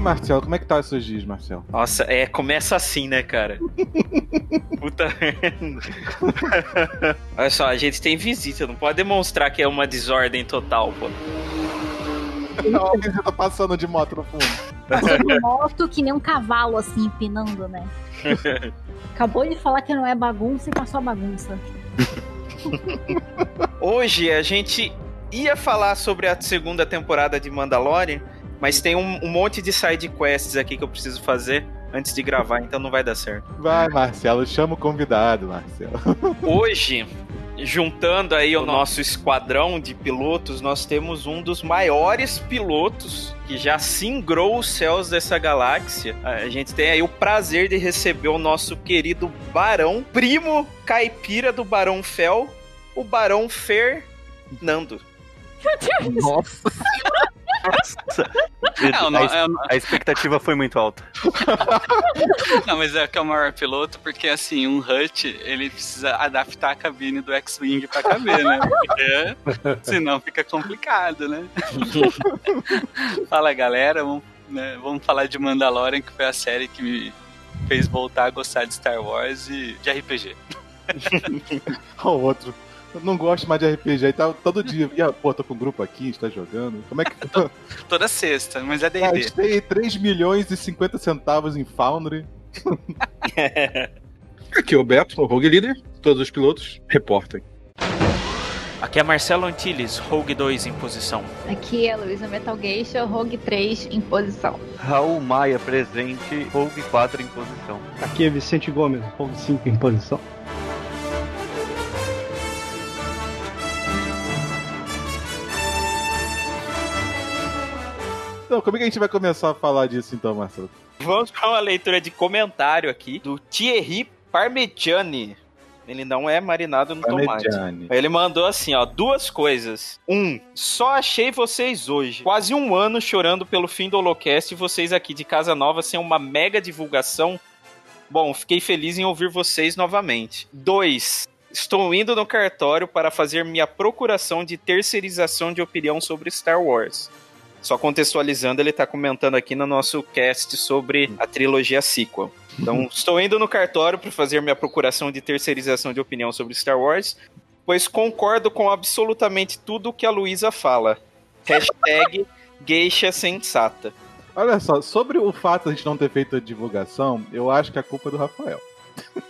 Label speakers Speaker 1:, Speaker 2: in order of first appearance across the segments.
Speaker 1: aí, Marcelo, como é que tá os seus dias, Marcelo?
Speaker 2: Nossa, é, começa assim, né, cara? Puta Olha só, a gente tem visita, não pode demonstrar que é uma desordem total, pô.
Speaker 1: Não, alguém tá passando de moto no fundo.
Speaker 3: Passando de moto que nem um cavalo, assim, empinando, né? Acabou de falar que não é bagunça e passou a bagunça.
Speaker 2: Hoje a gente ia falar sobre a segunda temporada de Mandalorian, mas tem um, um monte de side quests aqui que eu preciso fazer antes de gravar, então não vai dar certo.
Speaker 1: Vai, Marcelo, chama o convidado, Marcelo.
Speaker 2: Hoje, juntando aí o nosso esquadrão de pilotos, nós temos um dos maiores pilotos que já singrou os céus dessa galáxia. A gente tem aí o prazer de receber o nosso querido Barão, primo caipira do Barão Fel, o Barão Fernando.
Speaker 4: Nossa.
Speaker 5: Não, não,
Speaker 4: a,
Speaker 5: é-
Speaker 4: a expectativa foi muito alta.
Speaker 5: Não, mas é que é o maior piloto, porque assim, um Hut, ele precisa adaptar a cabine do X-Wing pra caber, né? Porque senão fica complicado, né? Fala galera, vamos, né, vamos falar de Mandalorian, que foi a série que me fez voltar a gostar de Star Wars e de RPG.
Speaker 1: o outro. Eu não gosto mais de RPG. Aí tá todo dia. E, ah, pô, tô com um grupo aqui, está jogando. Como é que.
Speaker 5: Toda sexta, mas é D&D.
Speaker 1: Gastei 3 milhões e 50 centavos em Foundry.
Speaker 6: Aqui é o Beto, o Rogue Leader. Todos os pilotos reportem.
Speaker 2: Aqui é Marcelo Antilles, Rogue 2 em posição.
Speaker 3: Aqui é a Luísa Metal Geisha, Rogue 3 em posição.
Speaker 4: Raul Maia presente, Rogue 4 em posição.
Speaker 7: Aqui é Vicente Gomes, Rogue 5 em posição.
Speaker 1: Então, como é que a gente vai começar a falar disso então, Marcelo?
Speaker 2: Vamos para uma leitura de comentário aqui do Thierry Parmigiani. Ele não é marinado no tomate.
Speaker 1: Parmigiani.
Speaker 2: Ele mandou assim, ó, duas coisas. Um, só achei vocês hoje. Quase um ano chorando pelo fim do Holocast e vocês aqui de Casa Nova sem uma mega divulgação. Bom, fiquei feliz em ouvir vocês novamente. Dois, estou indo no cartório para fazer minha procuração de terceirização de opinião sobre Star Wars. Só contextualizando, ele tá comentando aqui no nosso cast sobre a trilogia sequel. Então, estou indo no cartório para fazer minha procuração de terceirização de opinião sobre Star Wars, pois concordo com absolutamente tudo que a Luísa fala. Hashtag geisha sensata.
Speaker 1: Olha só, sobre o fato de a gente não ter feito a divulgação, eu acho que a culpa é do Rafael.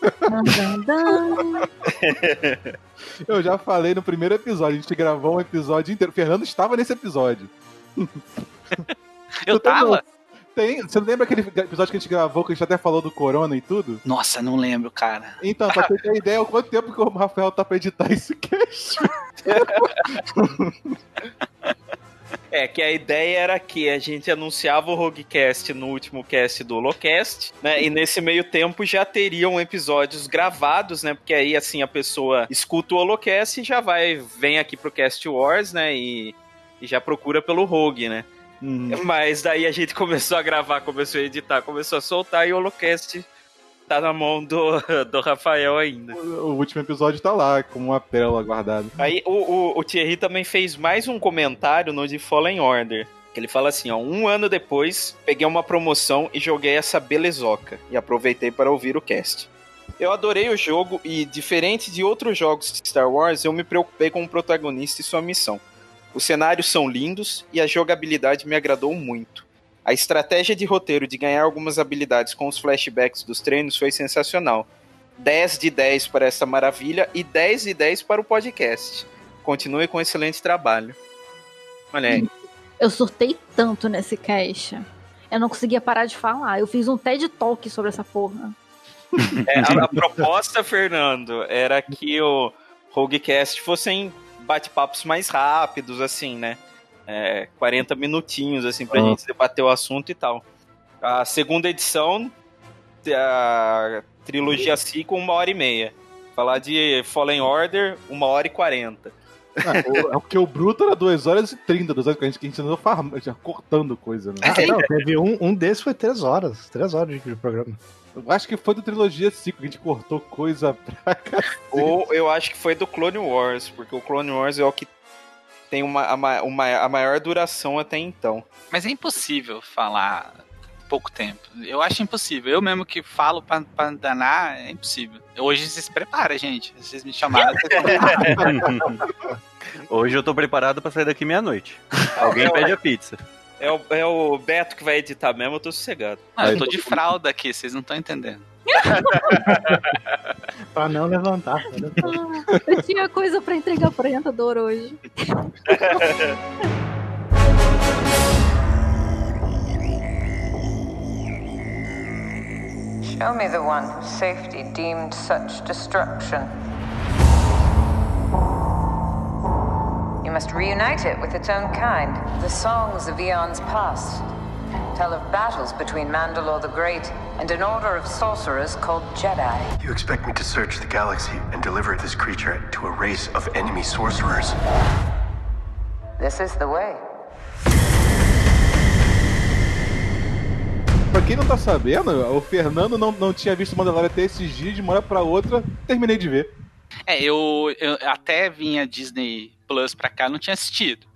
Speaker 1: Eu já falei no primeiro episódio, a gente gravou um episódio inteiro. O Fernando estava nesse episódio.
Speaker 5: Eu
Speaker 1: Tu tá
Speaker 5: tava?
Speaker 1: Tem, você lembra aquele episódio que a gente gravou que a gente até falou do Corona e tudo?
Speaker 5: Nossa, não lembro, cara.
Speaker 1: Então, pra ter ideia, quanto tempo que o Rafael tá pra editar esse cast?
Speaker 2: É, que a ideia era que a gente anunciava o Roguecast no último cast do Holocast, né? E nesse meio tempo já teriam episódios gravados, né? Porque aí, assim, a pessoa escuta o Holocast e já vai, vem aqui pro Cast Wars, né? E, e já procura pelo Rogue, né? Mas daí a gente começou a gravar, começou a editar, começou a soltar e o Holocast tá na mão do, do Rafael ainda.
Speaker 1: O último episódio tá lá, com uma pérola guardada.
Speaker 2: Aí o, o, o Thierry também fez mais um comentário no de Fallen Order. Que ele fala assim, ó, um ano depois, peguei uma promoção e joguei essa belezoca. E aproveitei para ouvir o cast. Eu adorei o jogo e, diferente de outros jogos de Star Wars, eu me preocupei com o protagonista e sua missão. Os cenários são lindos e a jogabilidade me agradou muito. A estratégia de roteiro de ganhar algumas habilidades com os flashbacks dos treinos foi sensacional. 10 de 10 para essa maravilha e 10 de 10 para o podcast. Continue com excelente trabalho. Olha aí.
Speaker 3: Eu surtei tanto nesse cast. Eu não conseguia parar de falar. Eu fiz um TED Talk sobre essa porra.
Speaker 2: É, a, a proposta, Fernando, era que o Roguecast fossem bate-papos mais rápidos, assim, né? É, 40 minutinhos, assim, pra
Speaker 1: Ah.
Speaker 2: gente debater o assunto e tal. A segunda edição, a trilogia sequel, uma hora e meia. Falar de Fallen Order, uma hora e quarenta.
Speaker 1: Ah, o- é porque o Bruto era 2 horas e 30, 2 horas que a gente, que a gente andou farm, já cortando coisa, né?
Speaker 7: Ah, não, teve um, um desses foi três horas. Três horas de, programa.
Speaker 1: Eu acho que foi do Trilogia 5 que a gente cortou coisa pra cacete.
Speaker 2: Ou eu acho que foi do Clone Wars, porque o Clone Wars é o que tem uma, a, ma- uma- a maior duração até então.
Speaker 5: Mas é impossível falar
Speaker 8: pouco tempo. Eu acho impossível. Eu mesmo que falo pra, pra danar, é impossível. Hoje vocês se preparam, gente. Vocês me chamaram. vocês-
Speaker 4: Hoje eu tô preparado pra sair daqui meia-noite. Alguém pede a pizza.
Speaker 2: É o, é o Beto que vai editar mesmo, eu tô sossegado.
Speaker 8: Ah, eu tô de fralda aqui, vocês não estão entendendo.
Speaker 7: Pra não levantar.
Speaker 3: Ah, eu tinha coisa pra entregar pro orientador hoje.
Speaker 9: Show me the one whose safety deemed such destruction. You must reunite it with its own kind. The songs of eons past tell of battles between Mandalore the Great and an order of sorcerers called Jedi.
Speaker 10: You expect me to search the galaxy and deliver this creature to a race of enemy sorcerers?
Speaker 9: This is the way.
Speaker 1: Pra quem não tá sabendo, o Fernando não, não tinha visto Mandalorian até esses dias, de uma hora pra outra, terminei de ver.
Speaker 8: É, eu, eu até vinha Disney Plus pra cá, não tinha assistido.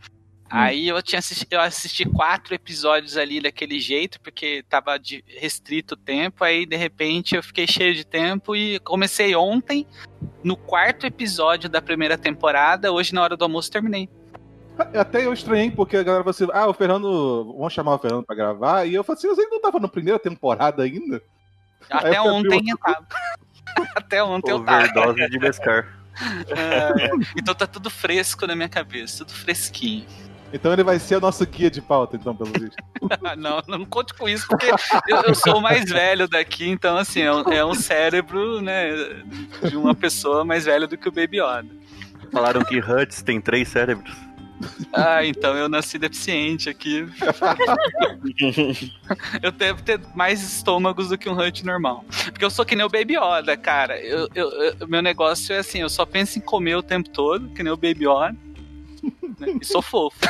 Speaker 8: Aí eu tinha assisti, eu assisti quatro episódios ali daquele jeito, porque tava de restrito o tempo, aí de repente eu fiquei cheio de tempo e comecei ontem, no quarto episódio da primeira temporada, hoje na hora do almoço terminei.
Speaker 1: Até eu estranhei, porque a galera falou assim, ah, o Fernando, vamos chamar o Fernando pra gravar, e eu falei assim, você não tava na primeira temporada ainda?
Speaker 8: Até ontem eu tava. Até ontem eu tava.
Speaker 4: Overdose de Beskar.
Speaker 8: É, então tá tudo fresco na minha cabeça, tudo fresquinho.
Speaker 1: Então ele vai ser o nosso guia de pauta, então, pelo visto.
Speaker 8: não, não conte com isso, porque eu, eu sou o mais velho daqui, então assim, é um, é um cérebro, né, de uma pessoa mais velha do que o Baby Yoda.
Speaker 4: Falaram que Huts tem três cérebros.
Speaker 8: Ah, então eu nasci deficiente aqui. eu devo ter mais estômagos do que um Hunt normal. Porque eu sou que nem o Baby Yoda, cara. Eu, eu, eu- meu negócio é assim, eu só penso em comer o tempo todo, que nem o Baby Yoda. né, E sou fofo.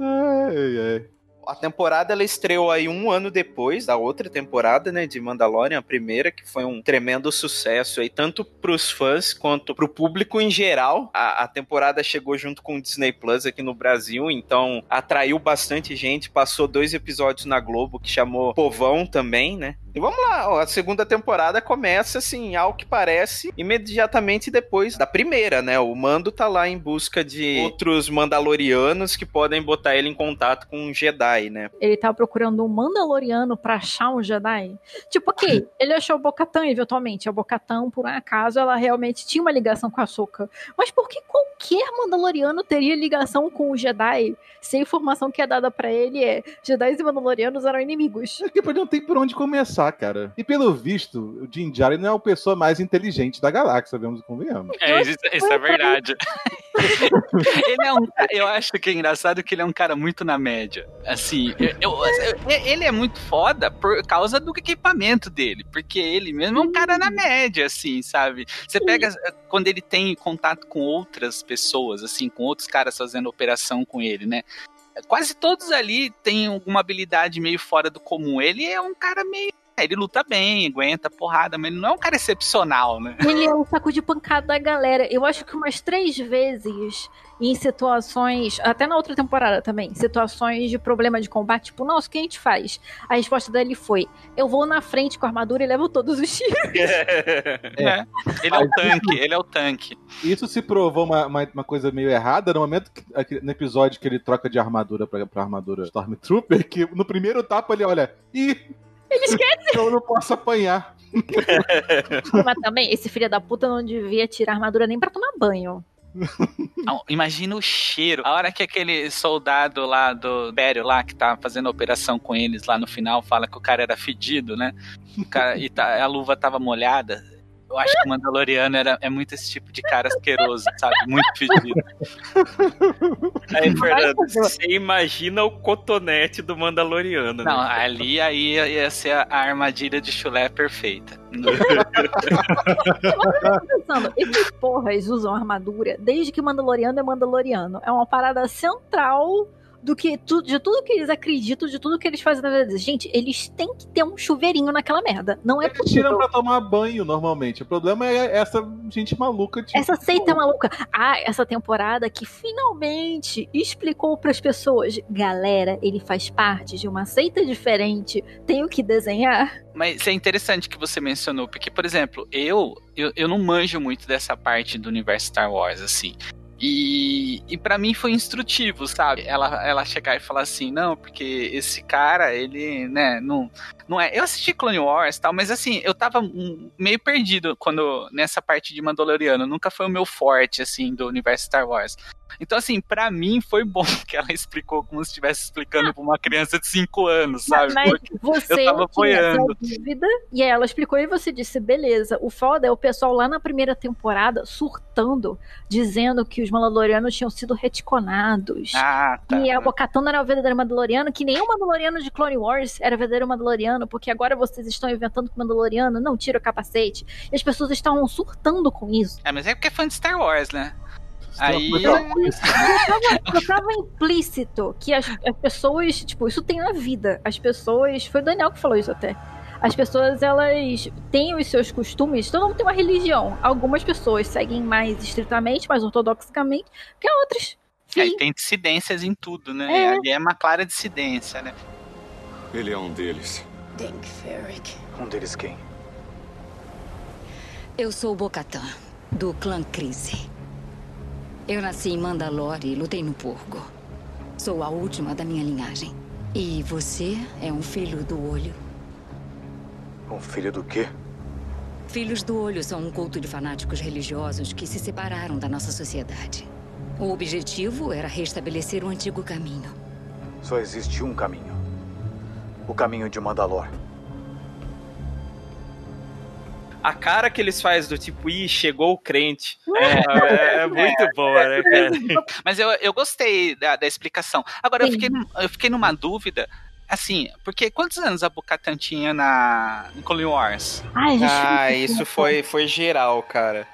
Speaker 1: Ai, ai.
Speaker 2: A temporada ela estreou aí um ano depois da outra temporada, né, de Mandalorian, a primeira, que foi um tremendo sucesso aí, tanto pros fãs quanto pro público em geral. A, a temporada chegou junto com o Disney Plus aqui no Brasil, então atraiu bastante gente, passou dois episódios na Globo que chamou Povão também, né? E vamos lá, a segunda temporada começa assim, ao que parece, imediatamente depois da primeira, né? O Mando tá lá em busca de outros Mandalorianos que podem botar ele em contato com um Jedi, né?
Speaker 3: Ele tava procurando um Mandaloriano pra achar um Jedi. Tipo, ok, ele achou o Bocatan eventualmente. A Bocatan, por um acaso, ela realmente tinha uma ligação com a Soka. Mas por que qualquer Mandaloriano teria ligação com o Jedi? Se a informação que é dada pra ele é Jedi e Mandalorianos eram inimigos.
Speaker 1: É que não tem por onde começar, cara. E pelo visto, o Din Djarin não é a pessoa mais inteligente da galáxia, vemos e convenhamos.
Speaker 8: É, isso, isso é verdade. ele é um, eu acho que é engraçado que ele é um cara muito na média. Assim, eu- eu- eu- ele é muito foda por causa do equipamento dele, porque ele mesmo é um cara na média, assim, sabe? Você pega quando ele tem contato com outras pessoas, assim, com outros caras fazendo operação com ele, né? Quase todos ali têm alguma habilidade meio fora do comum. Ele é um cara meio. Ele luta bem, aguenta porrada, mas ele não é um cara excepcional, né?
Speaker 3: Ele é o saco de pancada da galera. Eu acho que umas três vezes em situações, até na outra temporada também, situações de problema de combate, tipo, nossa, o que a gente faz? A resposta dele foi: eu vou na frente com a armadura e levo todos os tiros.
Speaker 8: É. Ele é o tanque, ele é o tanque.
Speaker 1: Isso se provou uma, uma, uma coisa meio errada no momento que, no episódio que ele troca de armadura pra, pra armadura Stormtrooper, que no primeiro tapa ele olha, ih,
Speaker 3: Ele esquece.
Speaker 1: eu não posso apanhar.
Speaker 3: Mas também, esse filho da puta não devia tirar a armadura nem pra tomar banho.
Speaker 8: Não, imagina o cheiro. A hora que aquele soldado lá do Bério lá, que tá fazendo a operação com eles lá no final, fala que o cara era fedido, né? O cara- e tá- a luva tava molhada. Eu acho que o Mandaloriano era, é muito esse tipo de cara asqueroso, sabe? Muito fedido.
Speaker 2: Aí, Fernando, você imagina o cotonete do Mandaloriano,
Speaker 8: Não,
Speaker 2: né?
Speaker 8: ali aí ia, ser a, armadilha de chulé perfeita.
Speaker 3: Pensando, esses porras usam armadura desde que Mandaloriano é Mandaloriano. É uma parada central do que tu, de tudo que eles acreditam, de tudo que eles fazem na vida deles. Gente, eles têm que ter um chuveirinho naquela merda. Não é
Speaker 1: Eles tiram
Speaker 3: possível.
Speaker 1: pra tomar banho normalmente. O problema é essa gente maluca. Tipo,
Speaker 3: Essa seita maluca. Ah, essa temporada que finalmente explicou pras pessoas: galera, ele faz parte de uma seita diferente. Tenho que desenhar.
Speaker 5: Mas é interessante que você mencionou, porque, por exemplo, eu, eu, eu não manjo muito dessa parte do universo Star Wars, assim. E, e para mim foi instrutivo, sabe? Ela, ela chegar e falar assim, não, porque esse cara, ele, né, não, não é. Eu assisti Clone Wars e tal, mas assim, eu tava meio perdido quando nessa parte de Mandaloriano. Nunca foi o meu forte, assim, do universo Star Wars. Então, assim, pra mim foi bom que ela explicou como se estivesse explicando pra uma criança de 5 anos, sabe?
Speaker 3: Mas
Speaker 5: Porque
Speaker 3: você
Speaker 5: eu tava apoiando.
Speaker 3: dúvida, e aí ela explicou e você disse, beleza. O foda é o pessoal lá na primeira temporada surtando, dizendo que os Mandalorianos tinham sido retconados.
Speaker 5: Ah, tá.
Speaker 3: E a era o verdadeiro Mandaloriano, que o Mandaloriano de Clone Wars era o verdadeiro Mandaloriano, porque agora vocês estão inventando que o Mandaloriano não tira o capacete. E as pessoas estavam surtando com isso.
Speaker 5: É, mas é porque é fã de Star Wars, né? Aí.
Speaker 3: Já tava, tava implícito que as, as pessoas, tipo, isso tem na vida. As pessoas. Foi o Daniel que falou isso até. As pessoas, elas têm os seus costumes, todo mundo tem uma religião. Algumas pessoas seguem mais estritamente, mais ortodoxamente, que outras.
Speaker 5: É,
Speaker 3: Fim.
Speaker 5: e tem dissidências em tudo, né?
Speaker 3: É.
Speaker 5: Ali é uma clara dissidência, né?
Speaker 11: Ele é um deles.
Speaker 12: Denk Ferric.
Speaker 11: Um deles quem?
Speaker 12: Eu sou o Bocatan, do clã Crise. Eu nasci em Mandalore e lutei no Porgo. Sou a última da minha linhagem. E você é um filho do olho.
Speaker 11: Um filho do quê?
Speaker 12: Filhos do Olho são um culto de fanáticos religiosos que se separaram da nossa sociedade. O objetivo era restabelecer o antigo caminho.
Speaker 11: Só existe um caminho. O caminho de Mandalor.
Speaker 2: A cara que eles fazem do tipo, ih, chegou o crente. É, é muito boa, né, cara?
Speaker 5: Mas eu, eu gostei da, da explicação. Agora, eu fiquei, eu fiquei numa dúvida. Assim, porque quantos anos a Bocatan tinha na em Clone Wars?
Speaker 3: Ai,
Speaker 2: Ah, isso foi, foi geral, cara.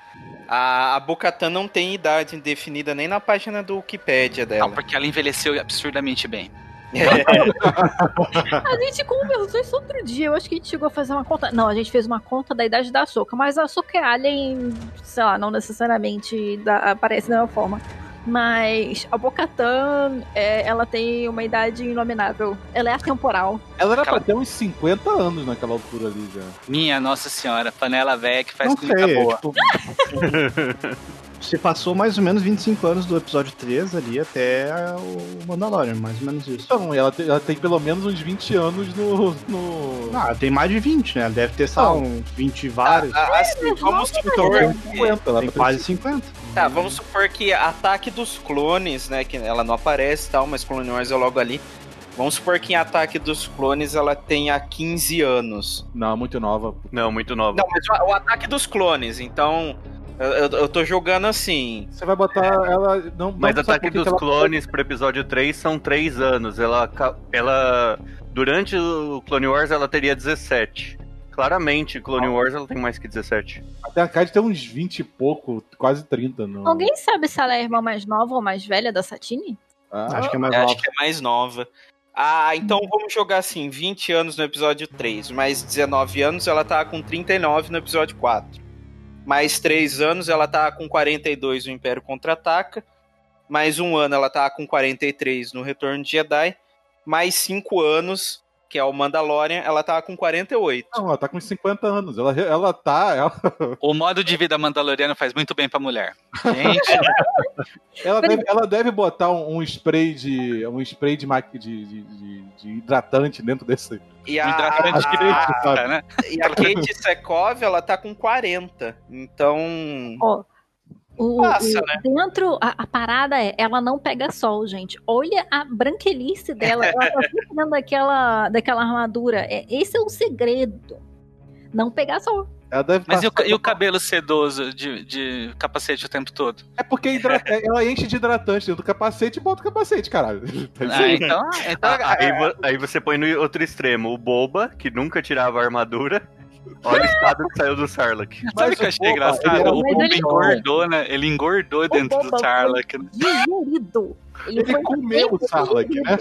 Speaker 2: A, a Bocatan não tem idade definida nem na página do Wikipedia dela.
Speaker 5: Não, porque ela envelheceu absurdamente bem.
Speaker 3: A gente conversou isso outro dia. Eu acho que a gente chegou a fazer uma conta. Não, a gente fez uma conta da idade da Soca, mas a Soca é alien, sei lá, não necessariamente da, aparece da mesma forma. Mas a Bocatan, é, ela tem uma idade inominável. Ela é atemporal.
Speaker 1: Ela era
Speaker 5: Aquela-
Speaker 1: pra ter uns 50 anos naquela altura ali já.
Speaker 5: Minha Nossa Senhora, panela velha que faz
Speaker 7: Não
Speaker 5: comida
Speaker 7: sei,
Speaker 5: boa.
Speaker 7: tipo, se passou mais ou menos 25 anos do episódio 3 ali até o Mandalorian, mais ou menos isso.
Speaker 1: Então, ela tem, ela tem pelo menos uns 20 anos no. no...
Speaker 7: Ah, tem mais de 20, né? Deve ter,
Speaker 1: Não.
Speaker 7: uns 20 e vários.
Speaker 2: Ah, assim, vamos
Speaker 1: Então,
Speaker 2: supor que,
Speaker 1: 50, ela
Speaker 7: tem
Speaker 1: tá
Speaker 7: quase 50.
Speaker 2: tá, vamos supor que Ataque dos Clones, né, que ela não aparece e tal, mas Clone Wars é logo ali. Vamos supor que em Ataque dos Clones ela tenha 15 anos.
Speaker 1: Não, muito nova.
Speaker 4: Não, muito nova.
Speaker 2: Não, mas o, o Ataque dos Clones, então eu, eu, tô jogando assim.
Speaker 1: Você vai botar ela. Não,
Speaker 4: Mas
Speaker 1: não sabe
Speaker 4: Ataque dos
Speaker 1: ela-
Speaker 4: Clones pro episódio 3 são 3 anos. Ela, ela. Durante o Clone Wars ela teria 17. Claramente, Clone Wars ela tem mais que 17.
Speaker 1: Até a Cade tem uns 20 e pouco, quase 30. No...
Speaker 3: Alguém sabe se ela é a irmã mais nova ou mais velha da Satine?
Speaker 1: Ah,
Speaker 7: Acho que é mais nova.
Speaker 2: acho que é mais nova. Ah, então vamos jogar assim, 20 anos no episódio 3, mais 19 anos ela tá com 39 no episódio 4. Mais 3 anos ela tá com 42 no Império Contra-Ataca. Mais um ano ela tá com 43 no Retorno de Jedi. Mais 5 anos, que é o Mandalorian, ela tá com 48.
Speaker 1: Não, ela tá com uns 50 anos. Ela, ela tá. Ela,
Speaker 5: O modo de vida mandaloriano faz muito bem pra mulher. Gente,
Speaker 1: ela, deve, ela deve botar um, um spray de. um spray de, maqui- de, de, de- de hidratante dentro desse.
Speaker 2: E a,
Speaker 5: de
Speaker 1: a-
Speaker 5: né?
Speaker 2: e a Kate Sekov, ela tá com 40. Então.
Speaker 3: Ó, o,
Speaker 2: Passa,
Speaker 3: o-
Speaker 2: né?
Speaker 3: dentro, a, a parada é, ela não pega sol, gente. Olha a branquelice dela. Ela tá sempre dentro daquela, daquela armadura. É, esse é o segredo. Não pegar sol.
Speaker 1: Ela deve
Speaker 5: Mas e o, e o cabelo sedoso de, de capacete o tempo todo?
Speaker 1: É porque hidra- ela enche de hidratante dentro do capacete e bota o capacete, caralho. É isso
Speaker 5: Ah,
Speaker 1: aí.
Speaker 5: então, então
Speaker 4: Ah, aí, aí você põe no outro extremo o Boba, que nunca tirava a armadura, Olha o estado que saiu do Sarlacc.
Speaker 5: Sabe o que eu achei engraçado? O
Speaker 3: Mas
Speaker 5: Boba engordou, né? Ele engordou dentro do
Speaker 3: foi
Speaker 5: Sarlacc. né?
Speaker 3: Digerido. Ele,
Speaker 1: Ele comeu o Sarlacc, né?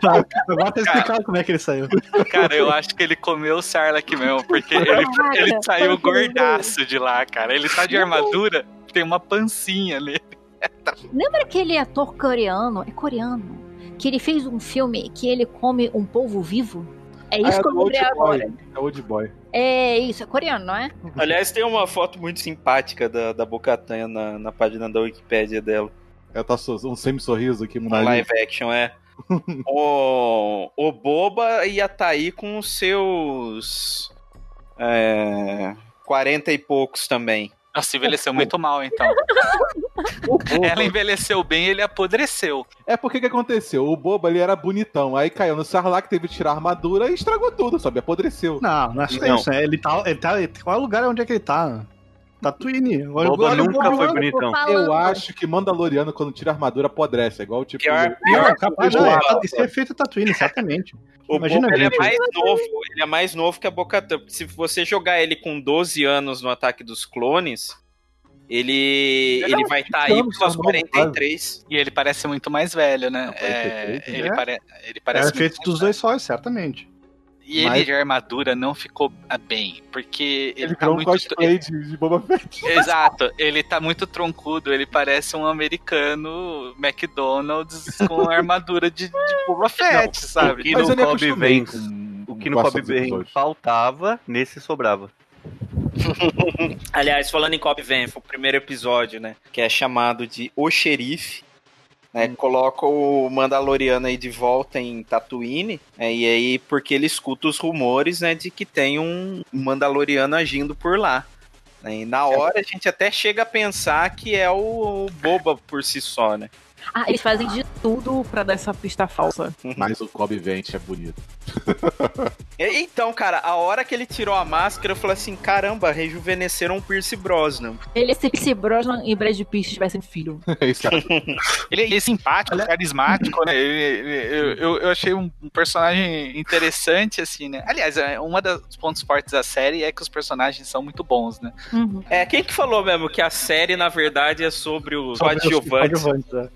Speaker 7: Tá, agora tá explicado como é que ele saiu.
Speaker 5: Cara, eu acho que ele comeu o Sarlacc mesmo, porque ele, ele saiu
Speaker 3: o que ele
Speaker 5: gordaço de lá, cara. Ele tá de armadura, tem uma pancinha ali.
Speaker 3: Lembra aquele ator coreano? É coreano. Que ele fez um filme que ele come um polvo vivo? É isso
Speaker 1: Ah,
Speaker 3: que eu lembrei
Speaker 1: Old Boy.
Speaker 3: agora.
Speaker 1: É Old Boy.
Speaker 3: É isso, é coreano, não é?
Speaker 2: Aliás, tem uma foto muito simpática da, da Bocatan na, na página da Wikipédia dela.
Speaker 1: Ela tá so- um semi-sorriso aqui no nariz.
Speaker 2: live action, é. o, o Boba ia tá aí com os seus. É, 40 e poucos também.
Speaker 5: Nossa, envelheceu muito mal, então. Ela envelheceu bem ele apodreceu.
Speaker 1: É porque que aconteceu? O Boba ele era bonitão, aí caiu no Sarlacc, teve que tirar a armadura e estragou tudo, sabe? Apodreceu.
Speaker 7: Não, não acho que é
Speaker 1: Não.
Speaker 7: isso. né? Ele tá, ele tá. Qual é o lugar onde é que ele tá? Tatooine. Olha-
Speaker 4: Boba
Speaker 7: o
Speaker 4: nunca
Speaker 7: Boba
Speaker 4: foi bonitão.
Speaker 1: Eu acho que Mandaloriano, quando tira a armadura, apodrece. É igual tipo.
Speaker 2: Pior-
Speaker 7: Não, capaz, não, é, isso é feito Tatooine, certamente.
Speaker 2: O
Speaker 7: Imagina
Speaker 2: Boba ele é mais novo, ele é mais novo que a Bocatan. Se você jogar ele com 12 anos no ataque dos clones, ele
Speaker 1: Ele é
Speaker 2: ele vai estar aí
Speaker 1: anos,
Speaker 2: pros seus
Speaker 1: tá novo,
Speaker 2: 43.
Speaker 5: E ele parece muito mais velho, né? É,
Speaker 1: 43,
Speaker 5: ele,
Speaker 7: né?
Speaker 5: pare... ele
Speaker 7: É
Speaker 5: parece muito
Speaker 7: feito dos dois sóis, certamente.
Speaker 5: E ele
Speaker 1: Mas-
Speaker 5: de armadura não ficou bem, porque ele,
Speaker 1: Ele
Speaker 5: tá
Speaker 1: um
Speaker 5: muito.
Speaker 1: cosplay de, de Boba Fett.
Speaker 5: Exato, ele tá muito troncudo, ele parece um americano McDonald's com armadura de, de Boba Fett,
Speaker 4: O
Speaker 5: sabe?
Speaker 4: que
Speaker 1: Mas
Speaker 4: no Cobb vem, o que no Cobb vem faltava, nesse sobrava.
Speaker 2: Aliás, falando em Cobb Vanth, o primeiro episódio, né? Que é chamado de O Xerife. Né, coloca o Mandaloriano aí de volta em Tatooine, né, e aí porque ele escuta os rumores, né, de que tem um Mandaloriano agindo por lá. né, e na hora a gente até chega a pensar que é o, o Boba por si só, né?
Speaker 3: Ah, eles fazem de tudo pra dar essa pista falsa.
Speaker 1: Mas o Cobb Vent é bonito.
Speaker 2: Então, cara, a hora que ele tirou a máscara, eu falei assim, caramba, rejuvenesceram o Pierce Brosnan.
Speaker 3: Ele é se Brosnan e Brad Pitt tivessem filho.
Speaker 1: É isso, cara.
Speaker 5: Ele, ele é simpático, carismático, né? Ele- ele- eu, eu, eu achei um um personagem interessante, assim, né? Aliás, é, uma dos pontos fortes da série é que os personagens são muito bons, né?
Speaker 3: Uhum.
Speaker 2: É, quem que falou mesmo que a série, na verdade, é sobre os coadjuvantes
Speaker 7: coadjuvantes, é.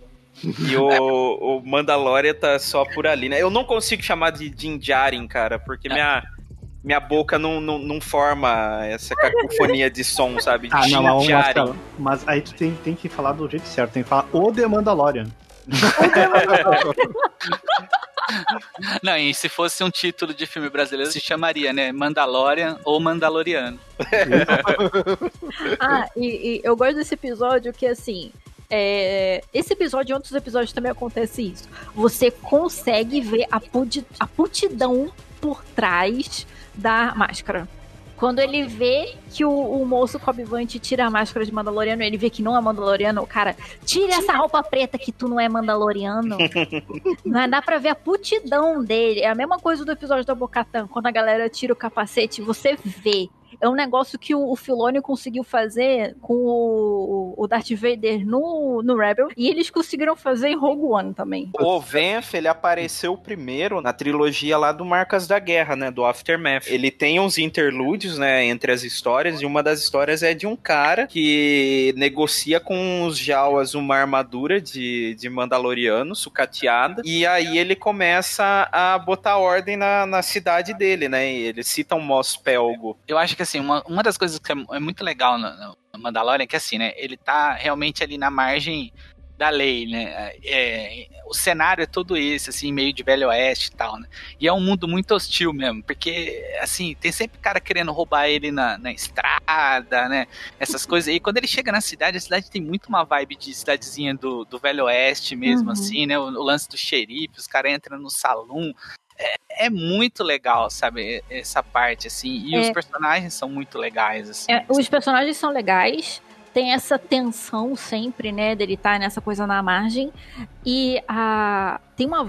Speaker 2: E o, o Mandalorian tá só por ali, né? Eu não consigo chamar de Din Djarin, cara, porque minha, minha boca não, não, não forma essa cacofonia de som, sabe?
Speaker 7: Ah,
Speaker 2: Din
Speaker 7: não, mas,
Speaker 2: Djarin.
Speaker 7: mas, mas aí tu tem, tem que falar do jeito certo. Tem que falar o The Mandalorian.
Speaker 5: Não, e se fosse um título de filme brasileiro, se chamaria, né? Mandalorian ou Mandaloriano.
Speaker 3: Ah, e, e eu gosto desse episódio que, assim, é, esse episódio e outros episódios também acontece isso. Você consegue ver a, pudi- a putidão por trás da máscara. Quando ele vê que o, o moço Cobivante tira a máscara de Mandaloriano, ele vê que não é Mandaloriano, o cara, tira essa roupa preta que tu não é Mandaloriano. Não, dá pra ver a putidão dele. É a mesma coisa do episódio da Bocatan. Quando a galera tira o capacete, você vê. É um negócio que o, o Filoni conseguiu fazer com o, o Darth Vader no, no Rebel. E eles conseguiram fazer em Rogue One também.
Speaker 2: O Venf, ele apareceu primeiro na trilogia lá do Marcas da Guerra, né? Do Aftermath. Ele tem uns interlúdios, né? Entre as histórias. E uma das histórias é de um cara que negocia com os Jawas uma armadura de, de Mandaloriano, sucateada. E aí ele começa a botar ordem na, na cidade dele, né? E ele cita um Mos Pelgo.
Speaker 5: Eu acho que assim, uma, uma das coisas que é, é muito legal no, no Mandalorian é que assim, né? Ele tá realmente ali na margem da lei, né? É, o cenário é todo esse, assim, meio de velho oeste e tal, né? E é um mundo muito hostil mesmo, porque, assim, tem sempre cara querendo roubar ele na, na estrada, né? Essas coisas. E quando ele chega na cidade, a cidade tem muito uma vibe de cidadezinha do, do velho oeste mesmo,
Speaker 3: Uhum.
Speaker 5: assim, né? O, o lance do xerife, os caras entram no salão. É, é muito legal, sabe? Essa parte, assim. E
Speaker 3: É.
Speaker 5: os personagens são muito legais, assim.
Speaker 3: É, os personagens são legais. Tem essa tensão sempre, né? Dele estar nessa coisa na margem. E a, tem uma.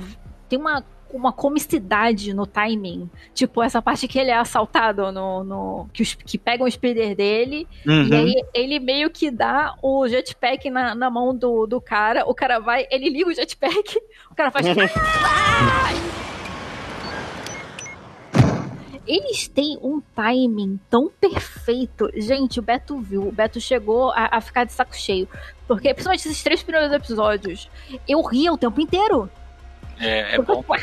Speaker 3: Tem uma. Uma comicidade no timing. Tipo, essa parte que ele é assaltado no. no que, os, que pegam o speeder dele.
Speaker 5: Uhum.
Speaker 3: E aí ele meio que dá o jetpack na, na mão do, do cara. O cara vai, ele liga o jetpack, o cara faz. Eles têm um timing tão perfeito. Gente, o Beto viu, o Beto chegou a, a ficar de saco cheio. Porque, principalmente esses três primeiros episódios, eu ria o tempo inteiro.
Speaker 5: É, é bom.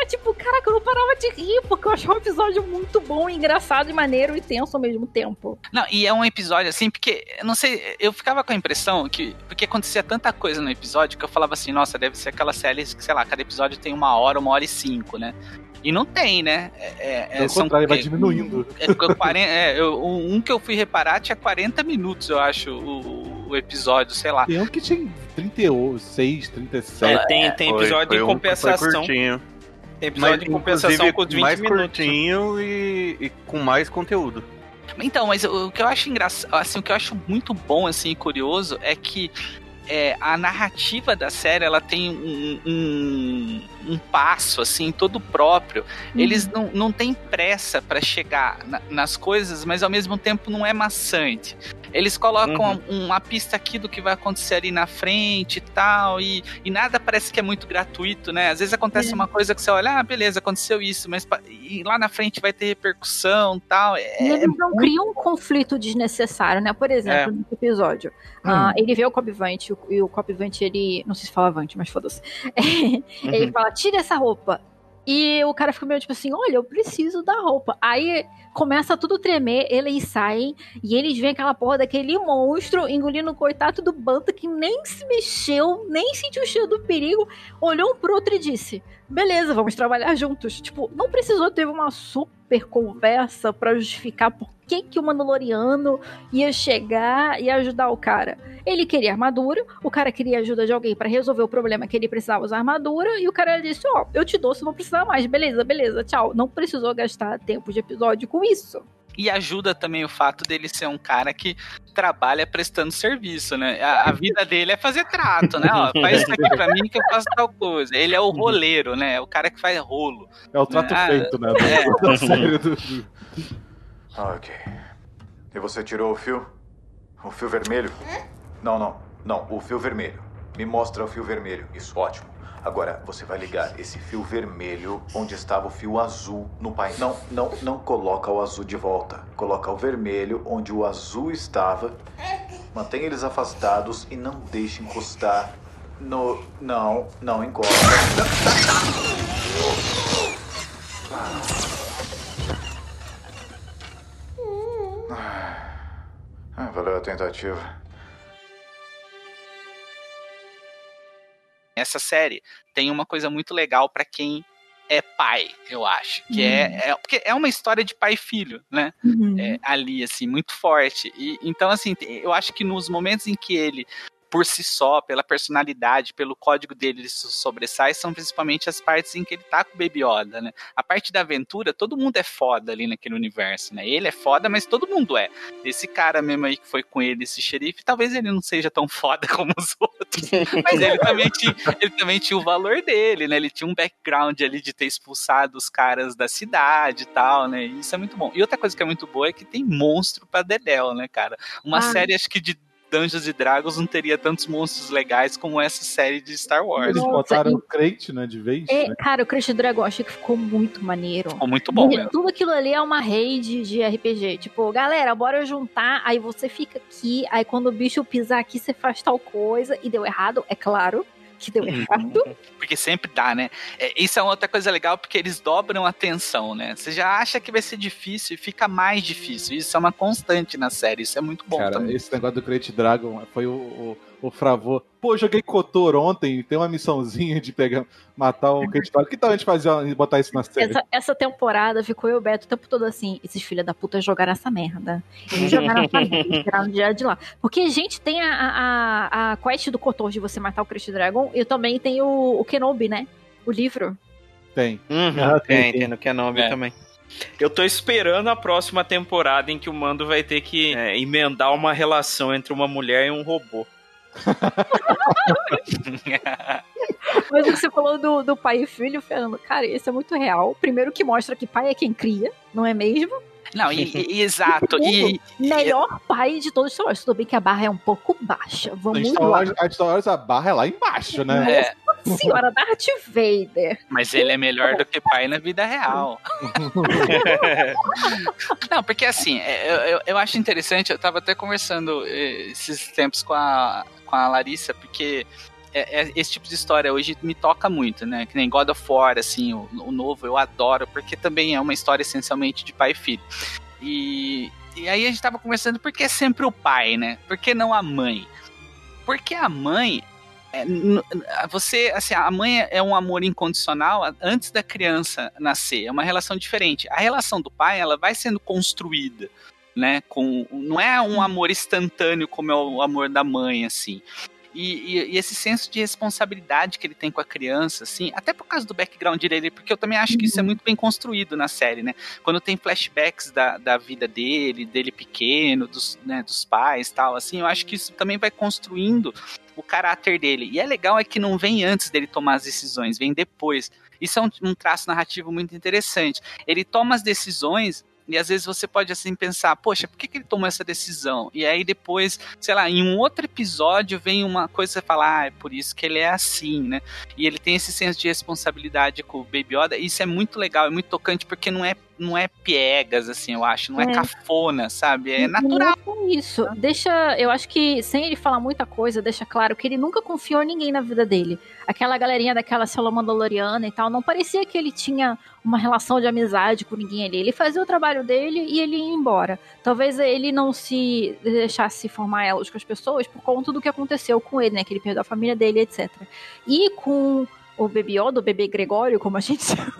Speaker 3: É tipo, caraca, eu não parava de rir, porque eu achava um episódio muito bom, engraçado e maneiro e tenso ao mesmo tempo.
Speaker 5: Não, e é um episódio assim, porque, não sei, eu ficava com a impressão que, porque acontecia tanta coisa no episódio que eu falava assim, nossa, deve ser aquela série que, sei lá, cada episódio tem uma hora, uma hora e cinco, né? E não tem, né? É, é,
Speaker 1: Pelo contrário, vai diminuindo.
Speaker 5: É, 40, é, eu- um que eu fui reparar tinha 40 minutos, eu acho, o, o episódio, sei lá.
Speaker 1: Tem um que tinha 36, 37.
Speaker 2: É, tem, tem
Speaker 4: Foi-
Speaker 2: episódio de
Speaker 4: um
Speaker 2: compensação.
Speaker 4: curtinho.
Speaker 2: Tem episódio de compensação com os 20
Speaker 4: mais
Speaker 2: minutos.
Speaker 4: curtinho e, e com mais conteúdo.
Speaker 5: Então, mas o, o que eu acho engraçado, assim, o que eu acho muito bom, assim, e curioso é que é, a narrativa da série, ela tem um, um, um passo, assim, todo próprio. Eles não, não têm pressa pra chegar na- nas coisas, mas ao mesmo tempo não é maçante. Eles colocam
Speaker 2: Uhum.
Speaker 5: uma pista aqui do que vai acontecer ali na frente e tal, e, e nada parece que é muito gratuito, né? Às vezes acontece
Speaker 3: É.
Speaker 5: uma coisa que você olha, ah, beleza, aconteceu isso, mas e lá na frente vai ter repercussão e tal.
Speaker 3: E
Speaker 5: É,
Speaker 3: eles não criam um conflito desnecessário, né? Por exemplo,
Speaker 5: É.
Speaker 3: nesse episódio, ah, ele vê o Cobivante e o Cobivante, ele. Não sei se fala Vante, mas foda-se. ele fala: tira essa roupa. E o cara fica meio tipo assim: olha, eu preciso da roupa. Aí começa tudo tremer, eles saem e eles veem aquela porra daquele monstro engolindo o coitado do Banta que nem se mexeu, nem sentiu o cheiro do perigo, olhou um pro outro e disse: beleza, vamos trabalhar juntos. Tipo, não precisou ter uma super conversa pra justificar por que, que o Mandaloriano ia chegar e ajudar o cara. Ele queria armadura, o cara queria ajuda de alguém pra resolver o problema que ele precisava usar armadura, e o cara disse: Ó, eu te dou se não precisar mais. Beleza, beleza, tchau. Não precisou gastar tempo de episódio com isso.
Speaker 5: E ajuda também o fato dele ser um cara que trabalha prestando serviço, né? A, a vida dele é fazer trato, né? Ó, faz isso aqui pra mim que eu faço tal coisa. Ele é o roleiro, né? É o cara que faz rolo.
Speaker 1: É o trato
Speaker 5: Ah,
Speaker 1: feito, né?
Speaker 5: é.
Speaker 11: Ah, Ok. E você tirou o fio? O fio vermelho? Não, não. Não, o fio vermelho. Me mostra o fio vermelho. Isso, ótimo. Agora, você vai ligar esse fio vermelho onde estava o fio azul no painel. Não, não, não coloca o azul de volta. Coloca o vermelho onde o azul estava. Mantenha eles afastados e não deixe encostar no... Não, não encosta. Ah, valeu a tentativa.
Speaker 5: Essa série tem uma coisa muito legal pra quem é pai, eu acho. Que é, é. Porque é uma história de pai e filho, né? é, ali, assim, muito forte. E, então, assim, eu acho que nos momentos em que ele, por si só, pela personalidade, pelo código dele, ele sobressai, são principalmente as partes em que ele tá com o Baby Yoda, né? A parte da aventura, todo mundo é foda ali naquele universo, né? Ele é foda, mas todo mundo é. Esse cara mesmo aí que foi com ele, esse xerife, talvez ele não seja tão foda como os outros, mas ele também tinha, ele também tinha o valor dele, né? Ele tinha um background ali de ter expulsado os caras da cidade e tal, né? E Isso é muito bom. E outra coisa que é muito boa é que tem monstro pra dedéu, né, cara? Uma
Speaker 3: Ah.
Speaker 5: série, acho que de Dungeons e Dragons não teria tantos monstros legais como essa série de Star Wars.
Speaker 1: Eles
Speaker 3: Nossa,
Speaker 1: botaram
Speaker 3: e-
Speaker 1: o crente, né, de vez.
Speaker 3: É,
Speaker 1: né?
Speaker 3: cara, o Crash Dragon eu achei que ficou muito maneiro.
Speaker 5: Ficou muito bom,
Speaker 3: E
Speaker 5: né?
Speaker 3: Tudo aquilo ali é uma raid de RPG. Tipo, galera, bora juntar. Aí você fica aqui. Aí quando o bicho pisar aqui, você faz tal coisa. E deu errado, é claro que deu errado.
Speaker 5: Porque sempre dá, né? É, isso é uma outra coisa legal, porque eles dobram a tensão, né? Você já acha que vai ser difícil e fica mais difícil. Isso é uma constante na série, isso é muito bom
Speaker 1: Cara,
Speaker 5: também.
Speaker 1: esse negócio do Crate Dragon foi o, o, o Fravô. Pô, joguei Kotor ontem, tem uma missãozinha de pegar, matar o Crate Dragon. Que tal a gente fazer uma- botar isso na série?
Speaker 3: Essa, essa temporada ficou eu e o Beto o tempo todo assim: esses filha da puta jogaram essa merda. Eles jogaram essa merda, eles tiraram de lá. Porque a gente tem a, a, a quest do Kotor de você matar o Crash Dragon e também tem o, o Kenobi, né? O livro.
Speaker 1: Tem.
Speaker 2: Uhum,
Speaker 1: Ah, tem,
Speaker 2: tem,
Speaker 1: tem.
Speaker 2: tem no Kenobi
Speaker 5: É.
Speaker 2: também. Eu tô esperando a próxima temporada em que o Mando vai ter que é, emendar uma relação entre uma mulher e um robô.
Speaker 3: Mas o que você falou do, do pai e filho, Fernando, cara, isso é muito real. Primeiro que mostra que pai é quem cria, não é mesmo?
Speaker 5: Não, e, e- e exato. E,
Speaker 3: Melhor pai de todos os Star Wars. Tudo bem que a barra é um pouco baixa.
Speaker 1: A
Speaker 3: Vamos
Speaker 1: Star
Speaker 3: lá.
Speaker 1: Wars, a Star Wars, a barra é lá embaixo, né?
Speaker 5: é,
Speaker 3: senhora, Darth Vader.
Speaker 5: Mas ele é melhor do que pai na vida real. Não, porque assim, é, eu, eu, eu acho interessante, eu tava até conversando eh, esses tempos com a, com a Larissa, porque é, é, esse tipo de história hoje me toca muito, né? Que nem God of War, assim, o, o novo eu adoro, porque também é uma história essencialmente de pai e filho. E, e aí a gente tava conversando por que sempre o pai, né? Por que não a mãe? Porque a mãe, é, você, assim, a mãe é um amor incondicional antes da criança nascer, é uma relação diferente. A relação do pai, ela vai sendo construída, né? Com, não é um amor instantâneo como é o amor da mãe, assim. E, e- e esse senso de responsabilidade que ele tem com a criança, assim, até por causa do background dele, porque eu também acho que isso é muito bem construído na série, né? Quando tem flashbacks da, da vida dele, dele pequeno, dos, né, dos pais tal, assim, eu acho que isso também vai construindo o caráter dele. E é legal é que não vem antes dele tomar as decisões, vem depois. Isso é um, um traço narrativo muito interessante. Ele toma as decisões e às vezes você pode assim pensar, poxa, por que, que ele tomou essa decisão? E aí depois, sei lá, em um outro episódio vem uma coisa e fala, ah, é por isso que ele é assim, né? E ele tem esse senso de responsabilidade com o Baby Yoda. E isso é muito legal, é muito tocante, porque não é, não é piegas, assim, eu acho, não é,
Speaker 3: É.
Speaker 5: cafona, sabe? É natural.
Speaker 3: é isso. Deixa, eu acho que sem ele falar muita coisa, deixa claro que ele nunca confiou em ninguém na vida dele. Aquela galerinha daquela célula mandaloriana e tal, não parecia que ele tinha uma relação de amizade com ninguém ali. Ele fazia o trabalho dele e ele ia embora. Talvez ele não se deixasse formar elos com as pessoas por conta do que aconteceu com ele, né? Que ele perdeu a família dele, etc. E com o Baby Yoda, o bebê Gregório, como a gente chama,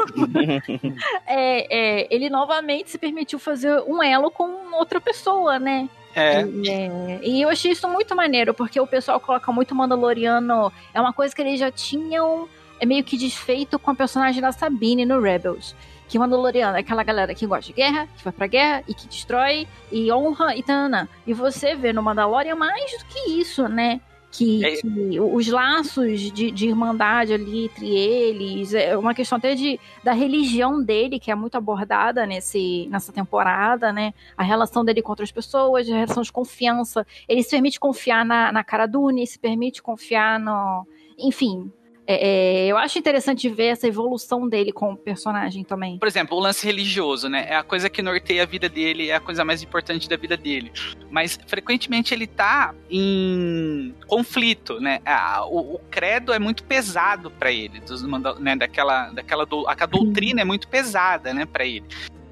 Speaker 3: é, é, ele novamente se permitiu fazer um elo com outra pessoa, né?
Speaker 5: É.
Speaker 3: É, e eu achei isso muito maneiro, porque o pessoal coloca muito Mandaloriano. É uma coisa que eles já tinham é meio que desfeito com a personagem da Sabine no Rebels. Que Mandaloriano é aquela galera que gosta de guerra, que vai pra guerra e que destrói e honra e tanana. E você vê no Mandalorian mais do que isso, né? Que,
Speaker 5: É.
Speaker 3: que os laços de, de irmandade ali entre eles, é uma questão até de, da religião dele, que é muito abordada nesse, nessa temporada, né? A relação dele com outras pessoas, a relação de confiança. Ele se permite confiar na, na Cara Dune, se permite confiar no. Enfim. É, é, eu acho interessante ver essa evolução dele como personagem também.
Speaker 5: Por exemplo, o lance religioso, né? É a coisa que norteia a vida dele, é a coisa mais importante da vida dele. Mas frequentemente ele tá em conflito, né? O, o credo é muito pesado para ele, dos, né? Daquela, daquela do, a doutrina é muito pesada, né? Para ele.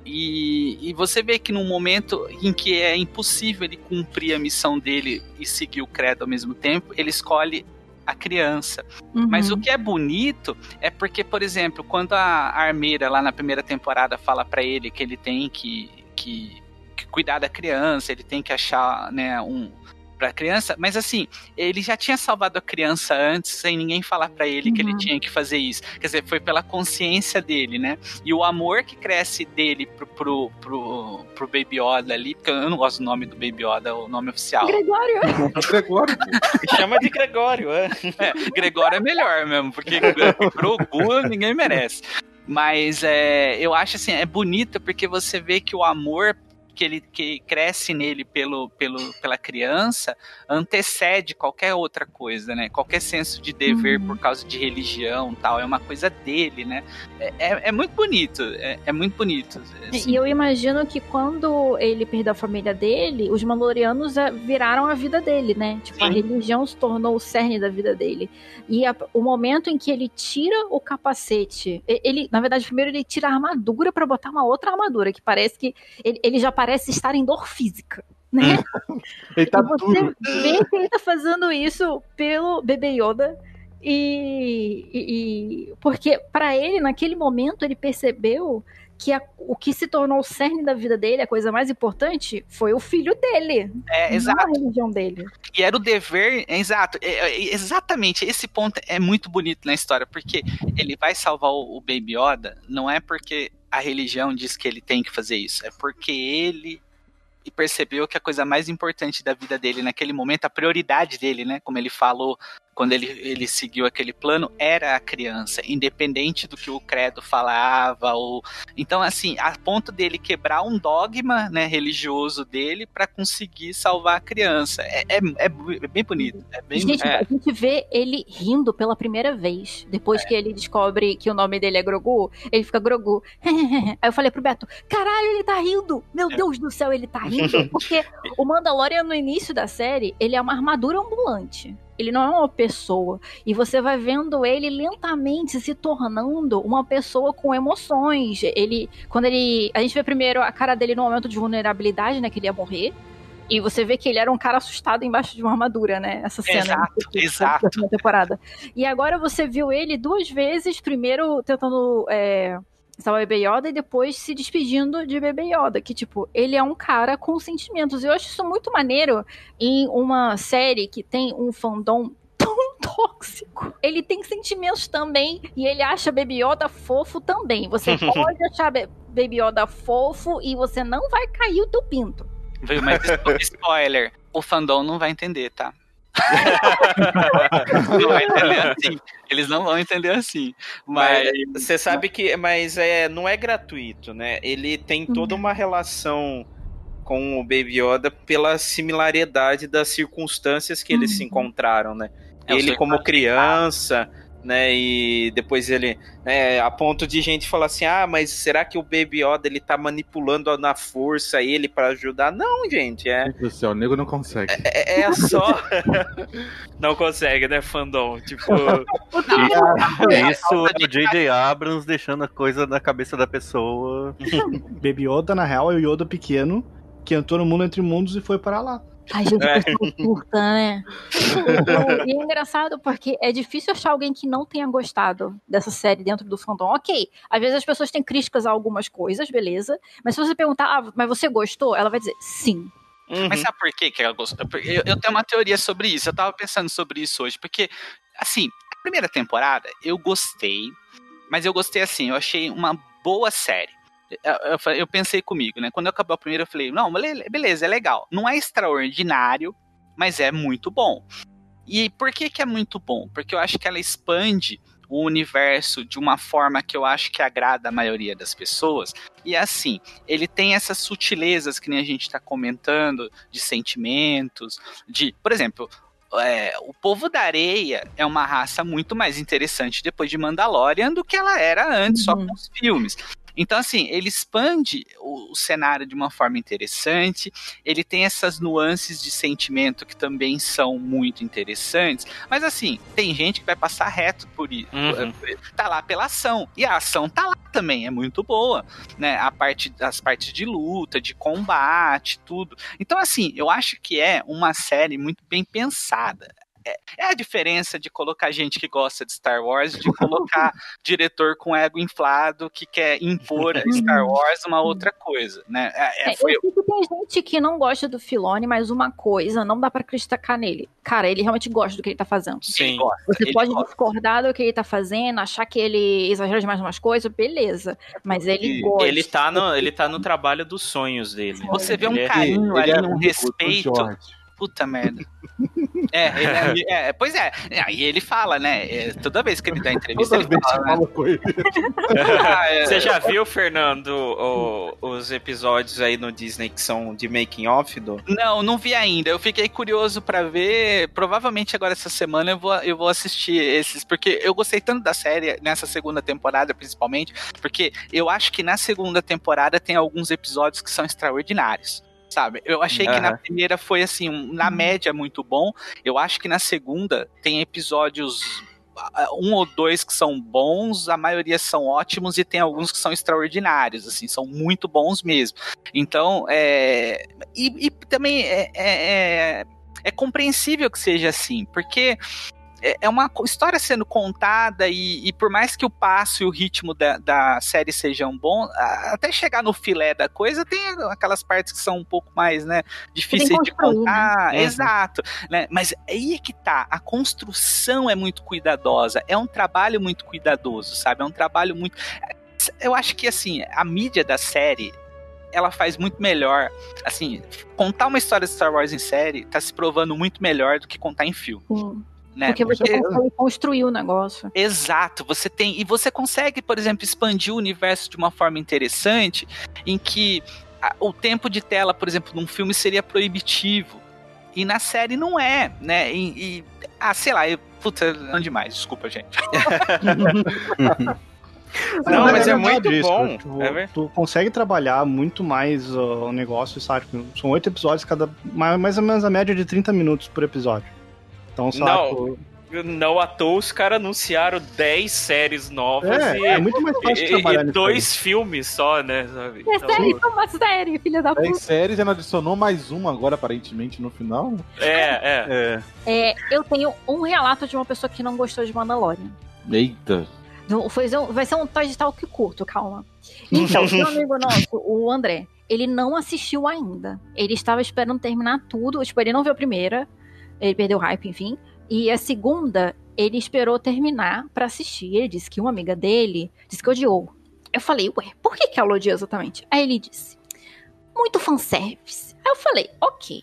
Speaker 5: E, e você vê que num momento em que é impossível ele cumprir a missão dele e seguir o credo ao mesmo tempo, ele escolhe a criança. Mas o que é bonito é porque, por exemplo, quando a armeira lá na primeira temporada fala pra ele que ele tem que, que, que cuidar da criança, ele tem que achar, né, um pra criança, mas assim, ele já tinha salvado a criança antes, sem ninguém falar pra ele que ele tinha que fazer isso. Quer dizer, foi pela consciência dele, né? E o amor que cresce dele pro, pro, pro, pro Baby Yoda ali, porque eu não gosto do nome do Baby Yoda, o nome oficial.
Speaker 3: Gregório!
Speaker 1: Gregório,
Speaker 2: Chama de Gregório, é.
Speaker 5: É, Gregório é melhor mesmo, porque pro Gu ninguém merece. Mas é, eu acho assim, é bonito porque você vê que o amor que ele que cresce nele pelo, pelo, pela criança antecede qualquer outra coisa, né? Qualquer senso de dever por causa de religião tal, é uma coisa dele, né? É, é, é muito bonito, é, é muito bonito. assim.
Speaker 3: E eu imagino que quando ele perdeu a família dele, os Mandalorianos eh, viraram a vida dele, né? Tipo, a
Speaker 5: Sim.
Speaker 3: religião se tornou o cerne da vida dele. E a- o momento em que ele tira o capacete, ele, na verdade, primeiro ele tira a armadura pra botar uma outra armadura, que parece que ele, ele já parece estar em dor física. Né?
Speaker 1: Ele tá
Speaker 3: e você
Speaker 1: duro.
Speaker 3: vê que ele tá fazendo isso pelo bebê Yoda. E, e- e- porque para ele, naquele momento, ele percebeu que a- o que se tornou o cerne da vida dele, a coisa mais importante, foi o filho dele.
Speaker 5: É,
Speaker 3: não
Speaker 5: exato.
Speaker 3: a religião dele.
Speaker 5: E era o dever, é, exato, é, é, exatamente, esse ponto é muito bonito na história, porque ele vai salvar o, o Baby Yoda, não é porque a religião diz que ele tem que fazer isso, é porque ele percebeu que a coisa mais importante da vida dele naquele momento, a prioridade dele, né, como ele falou quando ele, ele seguiu aquele plano, era a criança, independente do que o credo falava. Ou... Então, assim, a ponto dele quebrar um dogma né, religioso dele para conseguir salvar a criança. É, é, é bem bonito. É bem,
Speaker 3: Gente,
Speaker 5: é.
Speaker 3: a gente vê ele rindo pela primeira vez. Depois que ele descobre que o nome dele é Grogu, ele fica Grogu. Aí eu falei pro Beto: caralho, ele tá rindo! Meu Deus do céu, ele tá rindo! Porque o Mandalorian, no início da série, ele é uma armadura ambulante. Ele não é uma pessoa. E você vai vendo ele lentamente se tornando uma pessoa com emoções. Ele. Quando ele. A gente vê primeiro a cara dele no momento de vulnerabilidade, né? Que ele ia morrer. E você vê que ele era um cara assustado embaixo de uma armadura, né? Essa cena.
Speaker 5: Exato,
Speaker 3: da-
Speaker 5: exato.
Speaker 3: Temporada. E agora você viu ele duas vezes, primeiro tentando é, salvar Bebê Yoda e depois se despedindo de Bebê Yoda. Que, tipo, ele é um cara com sentimentos. Eu acho isso muito maneiro em uma série que tem um fandom tão tóxico. Ele tem sentimentos também e ele acha Baby Yoda fofo também. Você pode achar Be- Baby Yoda fofo e você não vai cair o teu pinto.
Speaker 5: Mas spo- spoiler, o fandom não vai entender, tá? Não vai entender assim. Eles não vão entender assim. Mas,
Speaker 2: você sabe que mas é, não é gratuito, né? Ele tem toda uma relação com o Baby Yoda pela similaridade das circunstâncias que eles se encontraram, né?
Speaker 5: É,
Speaker 2: ele como criança, né? E depois ele, né, a ponto de gente falar assim: "Ah, mas será que o Baby Yoda ele tá manipulando na força ele pra ajudar?" Não, gente, é
Speaker 1: do céu, o nego não consegue.
Speaker 2: é, é só não consegue, né, fandom? Tipo,
Speaker 4: Isso é o J.J. Abrams deixando a coisa na cabeça da pessoa.
Speaker 7: Baby Yoda, na real, é o Yoda pequeno que entrou no mundo entre mundos e foi para lá.
Speaker 3: Ai, gente,
Speaker 2: É.
Speaker 3: pessoa curta, né? E é engraçado porque é difícil achar alguém que não tenha gostado dessa série dentro do fandom. Ok, às vezes as pessoas têm críticas a algumas coisas, beleza. Mas se você perguntar, ah, mas você gostou? Ela vai dizer sim.
Speaker 2: uhum.
Speaker 5: mas sabe por quê que ela gostou? Eu, eu tenho uma teoria sobre isso. Eu tava pensando sobre isso hoje. Porque, assim, a primeira temporada eu gostei. Mas eu gostei assim, eu achei uma boa série. Eu, pensei comigo, né? Quando eu acabou a primeira, eu falei, não, bele- beleza, é legal. Não é extraordinário, mas é muito bom. E por que, que é muito bom? Porque eu acho que ela expande o universo de uma forma que eu acho que agrada a maioria das pessoas. E assim, ele tem essas sutilezas que nem a gente está comentando, de sentimentos, de, por exemplo, é, o povo da areia é uma raça muito mais interessante depois de Mandalorian do que ela era antes, só com os filmes. Então, assim, ele expande o, o cenário de uma forma interessante, ele tem essas nuances de sentimento que também são muito interessantes, mas assim, tem gente que vai passar reto por isso.
Speaker 2: Uhum.
Speaker 5: Tá lá pela ação. E a ação tá lá também, é muito boa, né? A parte, as partes de luta, de combate, tudo. Então, assim, eu acho que é uma série muito bem pensada. É, é a diferença de colocar gente que gosta de Star Wars, de colocar diretor com ego inflado que quer impor a Star Wars uma outra coisa, né? É, é,
Speaker 3: É,
Speaker 5: foi,
Speaker 3: eu sei que tem gente que não gosta do Filone, mas uma coisa não dá pra criticar nele. Cara, ele realmente gosta do que ele tá fazendo.
Speaker 2: Sim.
Speaker 5: gosta,
Speaker 3: Você
Speaker 5: ele
Speaker 3: pode
Speaker 5: gosta.
Speaker 3: discordar do que ele tá fazendo, achar que ele exagera demais umas coisas, beleza. Mas ele gosta.
Speaker 2: ele tá no ele tá no trabalho dos sonhos dele.
Speaker 5: Você vê um
Speaker 2: Ele é-
Speaker 5: carinho
Speaker 1: Ele
Speaker 5: ali,
Speaker 1: é
Speaker 5: um respeito. Puta merda. É, ele é é, pois é. Aí ele fala, né? é, toda vez que ele dá entrevista,
Speaker 1: Toda
Speaker 5: ele fala, né?
Speaker 1: com ele.
Speaker 5: Ah, é,
Speaker 2: Você já viu, Fernando, o- os episódios aí no Disney que são de making off do?
Speaker 5: Não, não vi ainda. Eu fiquei curioso pra ver. Provavelmente agora essa semana eu vou, eu vou assistir esses, porque eu gostei tanto da série nessa segunda temporada, principalmente, porque eu acho que na segunda temporada tem alguns episódios que são extraordinários. Sabe? Eu achei que na primeira foi assim, um- na média muito bom. Eu acho que na segunda tem episódios um ou dois que são bons, a maioria são ótimos e tem alguns que são extraordinários, assim, são muito bons mesmo. Então, é, e, e também é, é, é, é compreensível que seja assim, porque é é uma história sendo contada e, e por mais que o passo e o ritmo da, da série sejam bons, até chegar no filé da coisa, tem aquelas partes que são um pouco mais, né, difíceis de
Speaker 3: construir, né?
Speaker 5: contar.
Speaker 2: Uhum.
Speaker 5: Exato. Né? Mas aí é que tá, a construção é muito cuidadosa, é um trabalho muito cuidadoso, sabe? É um trabalho muito. Eu acho que assim, a mídia da série ela faz muito melhor. Assim, contar uma história de Star Wars em série tá se provando muito melhor do que contar em filme.
Speaker 3: Sim.
Speaker 5: Né?
Speaker 3: Porque você
Speaker 5: Porque-
Speaker 3: consegue construir o negócio.
Speaker 5: Exato, você tem. E você consegue, por exemplo, expandir o universo de uma forma interessante, em que a- o tempo de tela, por exemplo, num filme seria proibitivo. E na série não é, né? E. e- ah, sei lá, eu, puta, não demais, desculpa, gente.
Speaker 2: Não, mas é
Speaker 7: verdade
Speaker 2: muito
Speaker 7: isso,
Speaker 2: bom.
Speaker 7: Tu,
Speaker 2: É ver-
Speaker 7: tu consegue trabalhar muito mais ó, o negócio, sabe? São oito episódios, cada. Mais, mais ou menos a média de 30 minutos por episódio. Então?
Speaker 2: Não, não à toa os caras anunciaram 10 séries novas
Speaker 7: É,
Speaker 2: e,
Speaker 7: é muito mais fácil
Speaker 2: e-
Speaker 7: trabalhar
Speaker 2: e dois filmes só, né? Sabe?
Speaker 3: É
Speaker 2: Então,
Speaker 3: série, é uma série, filha da
Speaker 1: 10
Speaker 3: puta.
Speaker 1: séries, ela adicionou mais uma agora, aparentemente, no final.
Speaker 2: é, é.
Speaker 3: É, eu tenho um relato de uma pessoa que não gostou de Mandalorian.
Speaker 1: Eita.
Speaker 3: Não, foi um- vai ser um Toy Talk curto, calma. Então, meu amigo nosso, o André, ele não assistiu ainda. Ele estava esperando terminar tudo. Tipo, ele não viu a primeira. Ele perdeu o hype, enfim. E a segunda, ele esperou terminar pra assistir. Ele disse que uma amiga dele disse que odiou. Eu falei, ué, por que, que ela odiou exatamente? Aí ele disse, muito fanservice. Aí eu falei, ok.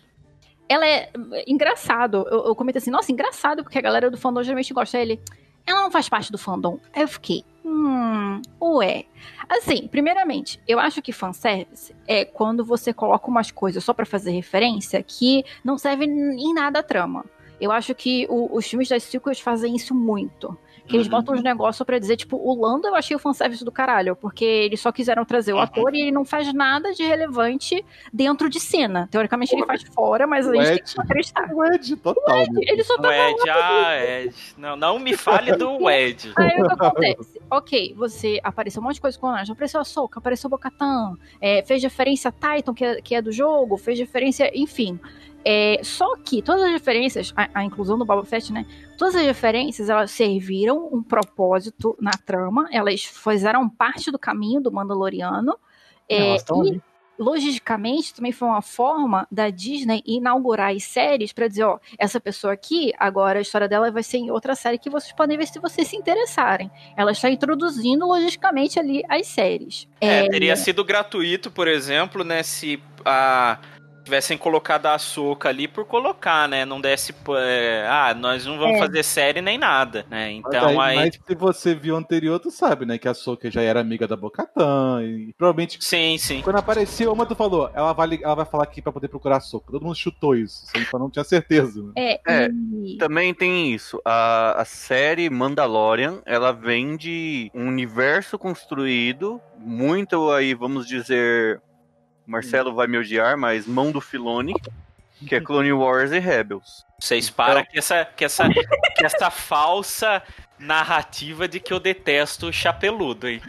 Speaker 3: Ela é engraçado. Eu, eu comentei assim, nossa, engraçado, porque a galera do fandom geralmente gosta. Aí ele, ela não faz parte do fandom. Aí eu fiquei, hum, ué. Assim, primeiramente, eu acho que fanservice é quando você coloca umas coisas só pra fazer referência que não servem em nada a trama. Eu acho que o- os filmes das sequels fazem isso muito. Que eles
Speaker 2: Uhum.
Speaker 3: botam uns negócios pra dizer, tipo, o Lando eu achei o fanservice do caralho, porque eles só quiseram trazer
Speaker 2: Uhum.
Speaker 3: o ator e ele não faz nada de relevante dentro de cena. Teoricamente ele faz fora, mas a
Speaker 1: O
Speaker 3: gente tem
Speaker 1: Ed.
Speaker 3: que acreditar.
Speaker 1: O Ed, total. né?
Speaker 3: Ele só
Speaker 2: O
Speaker 3: tá
Speaker 2: Ed, ah, Ed. Não, não me fale do Ed.
Speaker 3: Aí o que acontece? ok, você apareceu um monte de coisa com o Naja, apareceu a Soca, apareceu o Bocatan, é, fez referência a Titan, que é, que é do jogo, fez referência, enfim. É, só que todas as referências, a, a inclusão do Boba Fett, né? Todas as referências, elas serviram um propósito na trama, elas fizeram parte do caminho do Mandaloriano. é, e,
Speaker 7: ali.
Speaker 3: logisticamente, também foi uma forma da Disney inaugurar as séries pra dizer, ó, essa pessoa aqui, agora a história dela vai ser em outra série que vocês podem ver se vocês se interessarem. Ela está introduzindo logisticamente ali as séries.
Speaker 2: É, teria sido gratuito, por exemplo, né? Se a tivessem colocado a açúcar ali por colocar, né? Não desse. é, ah, nós não vamos
Speaker 3: É.
Speaker 2: fazer série nem nada, né?
Speaker 1: Mas
Speaker 2: Então
Speaker 1: aí,
Speaker 2: aí.
Speaker 1: mas se você viu anterior, tu sabe, né? Que a Soka já era amiga da Bocatã. E provavelmente.
Speaker 2: Sim, sim.
Speaker 1: Quando apareceu, uma tu falou, ela vai, ela vai falar aqui pra poder procurar a Soka. Todo mundo chutou isso, só não tinha certeza. Né?
Speaker 3: É,
Speaker 4: É,
Speaker 3: e-
Speaker 4: Também tem isso. A, a série Mandalorian, ela vem de um universo construído, muito aí, vamos dizer, Marcelo vai me odiar, mas mão do Filone, que é Clone Wars e Rebels.
Speaker 2: Vocês param
Speaker 4: Então-
Speaker 2: que essa, que essa, que essa falsa narrativa de que eu detesto o chapeludo, hein?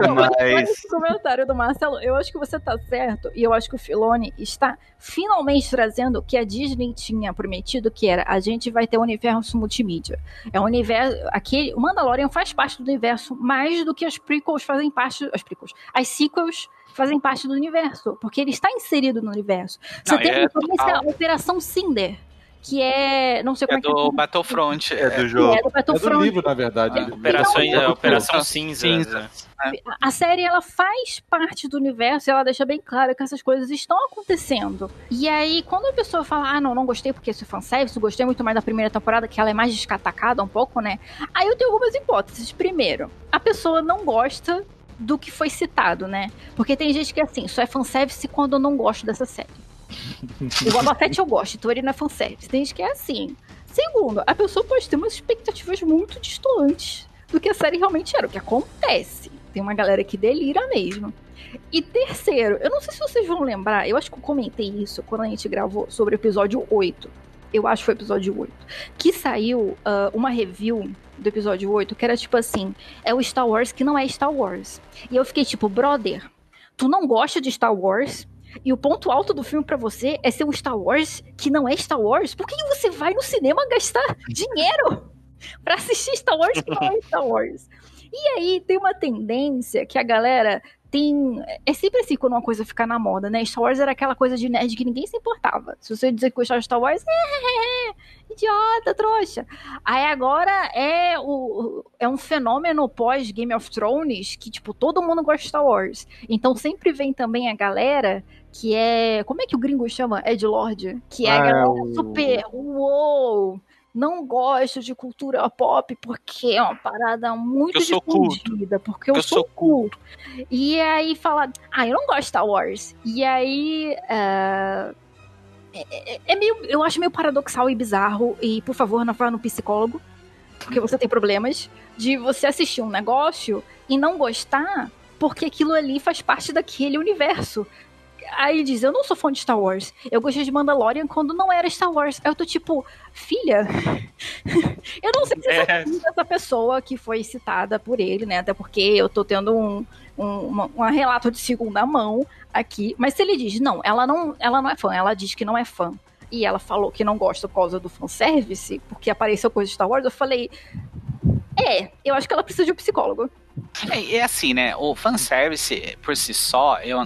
Speaker 3: Olha
Speaker 4: Mas
Speaker 3: esse comentário do Marcelo, eu acho que você tá certo, e eu acho que o Filone está finalmente trazendo o que a Disney tinha prometido, que era a gente vai ter um universo multimídia. É um universo. Aquele, o Mandalorian faz parte do universo mais do que as prequels fazem parte. As prequels. As sequels fazem parte do universo, porque ele está inserido no universo. Você
Speaker 5: Não,
Speaker 3: tem
Speaker 5: é
Speaker 3: a
Speaker 5: total.
Speaker 3: à Operação Cinder, que é. Não sei como
Speaker 5: É
Speaker 3: é, que
Speaker 5: do Battlefront.
Speaker 4: é do
Speaker 3: é,
Speaker 4: jogo.
Speaker 3: é do
Speaker 1: É do
Speaker 3: Battlefront.
Speaker 1: livro, na verdade.
Speaker 3: É.
Speaker 2: Operação,
Speaker 3: Então,
Speaker 2: é, Operação
Speaker 5: Cinza.
Speaker 2: Cinza.
Speaker 5: Cinza.
Speaker 2: né?
Speaker 3: A série ela faz parte do universo e ela deixa bem claro que essas coisas estão acontecendo. E aí, quando a pessoa fala, ah, não, não gostei porque isso é fanservice, eu gostei muito mais da primeira temporada, que ela é mais descatacada um pouco, né? Aí eu tenho algumas hipóteses. Primeiro, a pessoa não gosta do que foi citado, né? Porque tem gente que é assim, só é fanservice quando eu não gosto dessa série. O Boba Fett eu gosto, então ele não é fanservice. Tem gente que é assim. Segundo, a pessoa pode ter umas expectativas muito distantes do que a série realmente era, o que acontece. Tem uma galera que delira mesmo. E terceiro, eu não sei se vocês vão lembrar, eu acho que eu comentei isso quando a gente gravou sobre o episódio 8. Eu acho que foi o episódio 8. Que saiu ah, uma review do episódio 8 que era tipo assim: é o Star Wars que não é Star Wars. E eu fiquei tipo, brother, tu não gosta de Star Wars? E o ponto alto do filme pra você é ser um Star Wars que não é Star Wars? Por que você vai no cinema gastar dinheiro pra assistir Star Wars que não é Star Wars? E aí tem uma tendência que a galera tem. É sempre assim quando uma coisa fica na moda, né? Star Wars era aquela coisa de nerd que ninguém se importava. Se você dizer que gostava de Star Wars, é, idiota, trouxa. Aí agora é, o, é um fenômeno pós Game of Thrones que, tipo, todo mundo gosta de Star Wars. Então sempre vem também a galera que é. Como é que o gringo chama? Ed Lord? Que é a
Speaker 1: Ah,
Speaker 3: galera
Speaker 1: o-
Speaker 3: super. Uou! não gosto de cultura pop porque é uma parada muito
Speaker 5: culto.
Speaker 3: difundida, porque eu,
Speaker 5: Eu
Speaker 3: sou
Speaker 5: sou
Speaker 3: culto. E aí fala, ah, eu não gosto de Star Wars. E aí. ah, é, é- é meio, eu acho meio paradoxal e bizarro. E, por favor, não vá no psicólogo, porque você tem problemas de você assistir um negócio e não gostar porque aquilo ali faz parte daquele universo. Aí ele diz, eu não sou fã de Star Wars. Eu gostei de Mandalorian quando não era Star Wars. Aí eu tô tipo, filha, eu não sei se
Speaker 5: É.
Speaker 3: dessa pessoa que foi citada por ele, né? Até porque eu tô tendo um, um, um relato de segunda mão aqui. Mas se ele diz, não, ela não, ela não é fã, ela diz que não é fã. E ela falou que não gosta por causa do fanservice, porque apareceu coisa de Star Wars, eu falei. É, eu acho que ela precisa de um psicólogo.
Speaker 5: É, é assim, né? O fanservice por si só eu,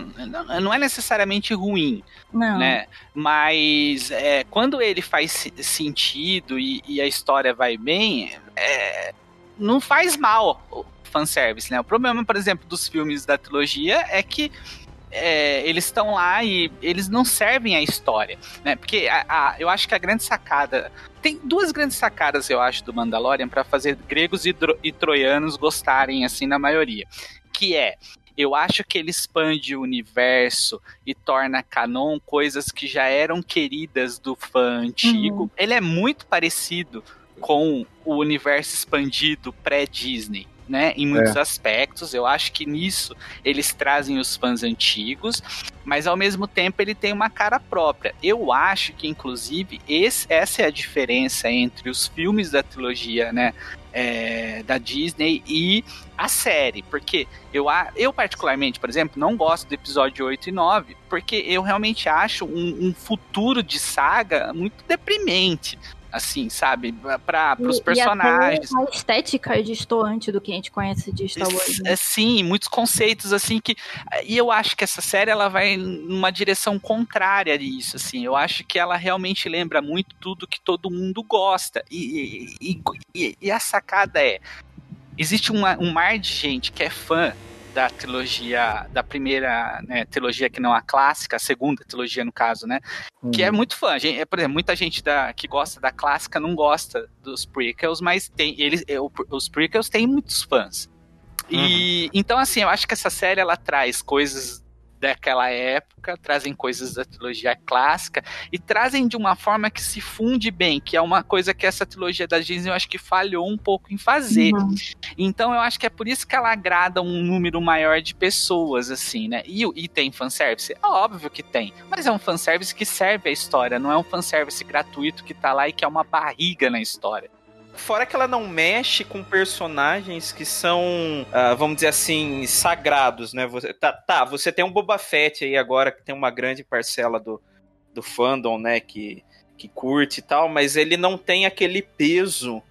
Speaker 5: não é necessariamente ruim,
Speaker 3: Não.
Speaker 5: né? Mas é, quando ele faz se- sentido e, e a história vai bem, é, não faz mal o fanservice, né? O problema, por exemplo, dos filmes da trilogia é que é, eles estão lá e eles não servem à história, né? Porque a- a- eu acho que a grande sacada tem duas grandes sacadas, eu acho, do Mandalorian para fazer gregos e, e troianos gostarem assim na maioria, que é eu acho que ele expande o universo e torna canon coisas que já eram queridas do fã antigo. Ele é muito parecido com o universo expandido pré-Disney. Né, em muitos aspectos, eu acho que nisso eles trazem os fãs antigos, mas ao mesmo tempo ele tem uma cara própria. Eu acho que, inclusive, esse- essa é a diferença entre os filmes da trilogia, né? é, da Disney e a série, porque eu, eu particularmente, por exemplo, não gosto do episódio 8 e 9, porque eu realmente acho um, um futuro de saga muito deprimente, assim, sabe, para os personagens.
Speaker 3: E até a estética é distoante do que a gente conhece de Star Wars. né?
Speaker 5: É, sim, muitos conceitos assim que e eu acho que essa série ela vai numa direção contrária disso, assim. Eu acho que ela realmente lembra muito tudo que todo mundo gosta e, e, e- e a sacada é existe uma- um mar de gente que é fã da trilogia da primeira né, trilogia que não a clássica, a segunda trilogia no caso, né? Que é muito fã. Gente, é, por exemplo, muita gente da, que gosta da clássica não gosta dos prequels, mas tem eles, é, os prequels têm muitos fãs. E então assim, eu acho que essa série ela traz coisas daquela época, trazem coisas da trilogia clássica e trazem de uma forma que se funde bem, que é uma coisa que essa trilogia da Disney eu acho que falhou um pouco em fazer.
Speaker 3: Uhum.
Speaker 5: Então eu acho que é por isso que ela agrada um número maior de pessoas, assim, né? E, e tem fanservice? É óbvio que tem. Mas é um fanservice que serve a história, não é um fanservice gratuito que tá lá e que é uma barriga na história.
Speaker 2: Fora que ela não mexe com personagens que são, ah, vamos dizer assim, sagrados, né? Você, tá, tá, você tem um Boba Fett aí agora que tem uma grande parcela do, do fandom, né? Que, que curte e tal, mas ele não tem aquele peso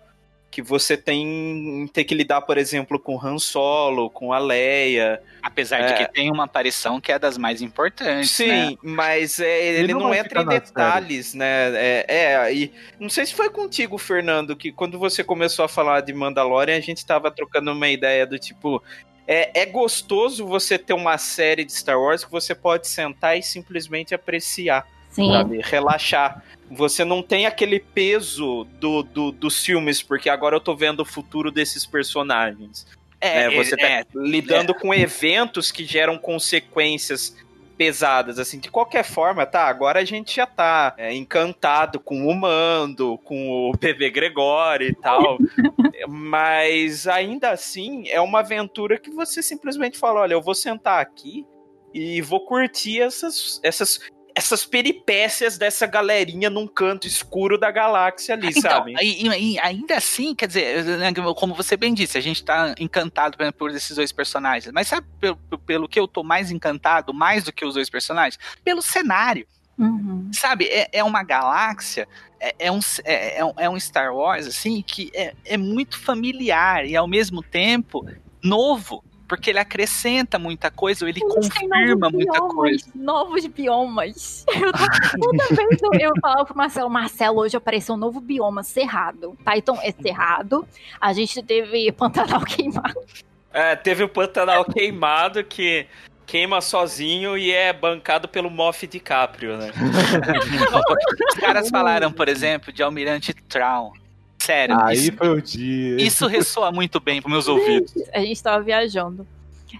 Speaker 2: que você tem em ter que lidar, por exemplo, com Han Solo, com a Leia.
Speaker 5: Apesar
Speaker 2: É.
Speaker 5: de que tem uma aparição que é das mais importantes,
Speaker 2: Sim,
Speaker 5: né?
Speaker 2: mas é, ele,
Speaker 1: não
Speaker 2: não,
Speaker 1: vai
Speaker 2: entra em detalhes, né? É, é, e não sei se foi contigo, Fernando, que quando você começou a falar de Mandalorian, a gente tava trocando uma ideia do tipo. É, é gostoso você ter uma série de Star Wars que você pode sentar e simplesmente apreciar,
Speaker 3: Sim.
Speaker 2: sabe? Relaxar. Você não tem aquele peso do, do- dos filmes, porque agora eu tô vendo o futuro desses personagens.
Speaker 5: É,
Speaker 2: né? Você tá
Speaker 5: é,
Speaker 2: lidando com eventos que geram consequências pesadas, assim, de qualquer forma, tá, agora a gente já tá é, encantado com o Mando, com o PV Gregório e tal, mas ainda assim é uma aventura que você simplesmente fala, olha, eu vou sentar aqui e vou curtir essas, essas, essas peripécias dessa galerinha num canto escuro da galáxia ali,
Speaker 5: Então,
Speaker 2: sabe?
Speaker 5: e, e- ainda assim, quer dizer, né, como você bem disse, a gente tá encantado por, por esses dois personagens. Mas sabe pelo, pelo que eu tô mais encantado, mais do que os dois personagens? Pelo cenário.
Speaker 3: Uhum.
Speaker 5: Sabe, é, é uma galáxia, é, é um, é, é um- é um Star Wars, assim, que é, é muito familiar e ao mesmo tempo novo. Porque ele acrescenta muita coisa, ou ele confirma muita
Speaker 3: biomas,
Speaker 5: coisa.
Speaker 3: Novos biomas. Eu toda vez eu, eu falava pro Marcelo, Marcelo, hoje apareceu um novo bioma, Cerrado. Tá, então é Cerrado. A gente teve Pantanal queimado.
Speaker 2: É, teve o Pantanal queimado que queima sozinho e é bancado pelo Moff DiCaprio, né?
Speaker 5: Os caras falaram, por exemplo, de Almirante Traum. Sério.
Speaker 1: Aí
Speaker 5: isso,
Speaker 1: foi o dia.
Speaker 5: isso ressoa muito bem pros meus ouvidos.
Speaker 3: A gente tava viajando.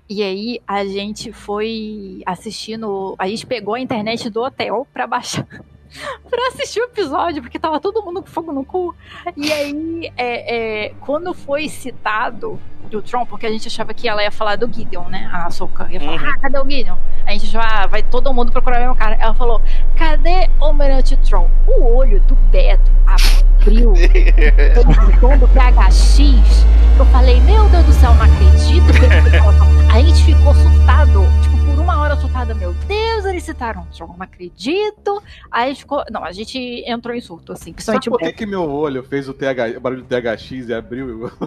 Speaker 3: E aí a gente foi assistindo. A gente pegou a internet do hotel pra baixar. pra assistir o episódio, porque tava todo mundo com fogo no cu. E aí, é, é, quando foi citado do Tron, porque a gente achava que ela ia falar do Gideon, né? A Soka ia falar,
Speaker 2: Uhum.
Speaker 3: ah, cadê o Gideon? A gente já vai todo mundo procurar o mesmo cara. Ela falou, cadê o Almirante Tron? O olho do Beto abriu. o tom do PHX. Eu falei, meu Deus do céu, não acredito que eles. A gente ficou surtado, tipo, por uma hora surtada, meu Deus, eles citaram o Tron, não acredito. Aí a gente ficou. Não, a gente entrou em surto, assim,
Speaker 1: Sabe por que, que meu olho fez o, TH, o barulho do THX e abriu?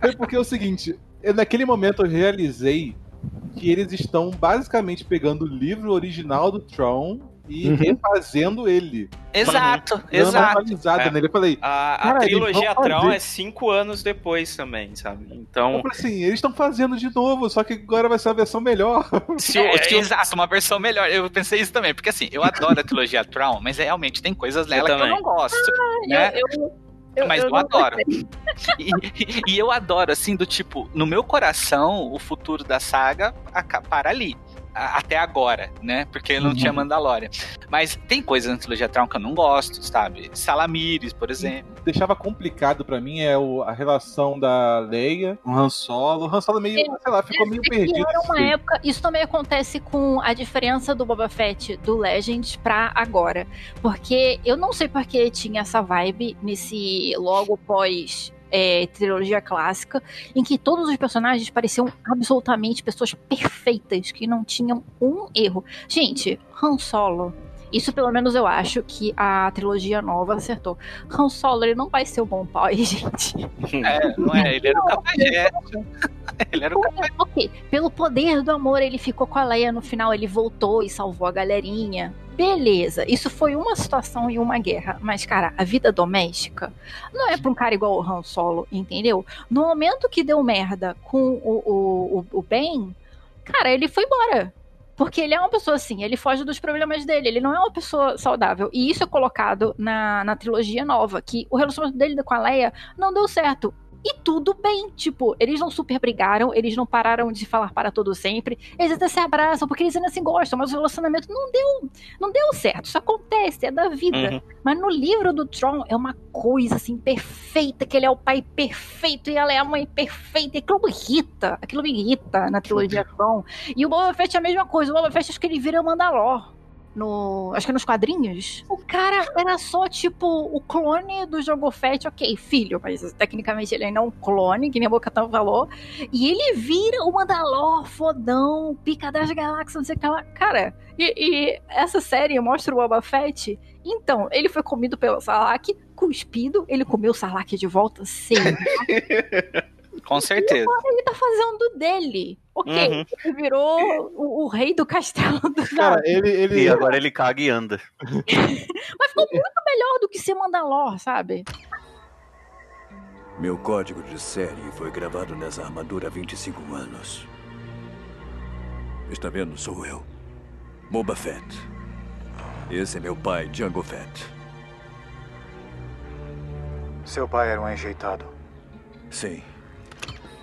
Speaker 1: Foi porque é o seguinte, eu, naquele momento eu realizei que eles estão basicamente pegando o livro original do Tron e
Speaker 7: Uhum.
Speaker 1: refazendo ele.
Speaker 5: Exato,
Speaker 1: uma
Speaker 5: exato.
Speaker 2: É.
Speaker 1: nele. Eu falei,
Speaker 2: A, a trilogia Tron
Speaker 1: fazer.
Speaker 2: é cinco anos depois também, sabe?
Speaker 1: eu
Speaker 2: Então,
Speaker 1: falei assim, eles estão fazendo de novo, só que agora vai ser a versão melhor.
Speaker 2: se
Speaker 5: É, exato, uma versão melhor. Eu pensei isso também, porque assim, eu adoro a trilogia Tron, mas realmente tem coisas nela que eu não gosto.
Speaker 3: Eu-
Speaker 5: né?
Speaker 3: eu- eu-
Speaker 5: Mas eu
Speaker 3: não
Speaker 5: adoro. E, e- eu adoro, assim, do tipo, no meu coração, o futuro da saga para ali. Até agora, né? Porque não
Speaker 1: Uhum.
Speaker 5: tinha Mandalorian. Mas tem coisas na trilogia Tron que eu não gosto, sabe? Salamires, por exemplo.
Speaker 1: Deixava complicado pra mim é o- a relação da Leia com o Han Solo. O Han Solo meio, sei lá, ficou meio
Speaker 3: É
Speaker 1: perdido.
Speaker 3: era uma
Speaker 1: assim.
Speaker 3: época. Isso também acontece com a diferença do Boba Fett do Legends pra agora. Porque eu não sei porque tinha essa vibe nesse logo pós. É, trilogia clássica, em que todos os personagens pareciam absolutamente pessoas perfeitas, que não tinham um erro. Gente, Han Solo, isso pelo menos eu acho que a trilogia nova acertou. Han Solo, ele não vai ser o bom pai, gente.
Speaker 5: É, não é? Ele era o capajeste. Ele era o capajeste.
Speaker 3: Ok, pelo poder do amor, ele ficou com a Leia no final, ele voltou e salvou a galerinha. Beleza, isso foi uma situação e uma guerra. Mas, cara, a vida doméstica não é pra um cara igual o Han Solo, entendeu? No momento que deu merda com o, o, o, o Ben, cara, ele foi embora. Porque ele é uma pessoa assim, ele foge dos problemas dele, ele não é uma pessoa saudável. E isso é colocado na, na trilogia nova, que o relacionamento dele com a Leia não deu certo. E tudo bem, tipo, eles não super brigaram, eles não pararam de falar para todo sempre, eles até se abraçam, porque eles ainda se gostam, mas o relacionamento não deu, não deu certo. Isso acontece, é da vida.
Speaker 2: Uhum.
Speaker 3: Mas no livro do Tron é uma coisa assim perfeita, que ele é o pai perfeito e ela é a mãe perfeita. E aquilo me irrita, aquilo me irrita na trilogia Tron. E o Boba Fett é a mesma coisa. O Boba Fett acho que ele vira Mandalor. No, acho que é nos quadrinhos. O cara era só tipo o clone do Jogo Fett, ok, filho, mas tecnicamente ele ainda é um clone, que nem a Bocatão falou. E ele vira o Mandalor fodão, pica das galáxias, não sei o que lá. Cara, e, e essa série mostra o Boba Fett. Então, ele foi comido pelo Sarlacc, cuspido, ele comeu o Sarlacc de volta, sim.
Speaker 5: Com certeza.
Speaker 3: ele tá fazendo dele. Ok,
Speaker 2: Uhum.
Speaker 3: ele virou o, o rei do castelo do
Speaker 1: Cara, ele, ele,
Speaker 4: E agora ele caga e anda.
Speaker 3: Mas ficou muito melhor do que ser Mandalor, sabe?
Speaker 13: Meu código de série foi gravado nessa armadura há 25 anos. Está vendo? Sou eu. Boba Fett. Esse é meu pai, Django Fett.
Speaker 11: Seu pai era um enjeitado.
Speaker 13: Sim.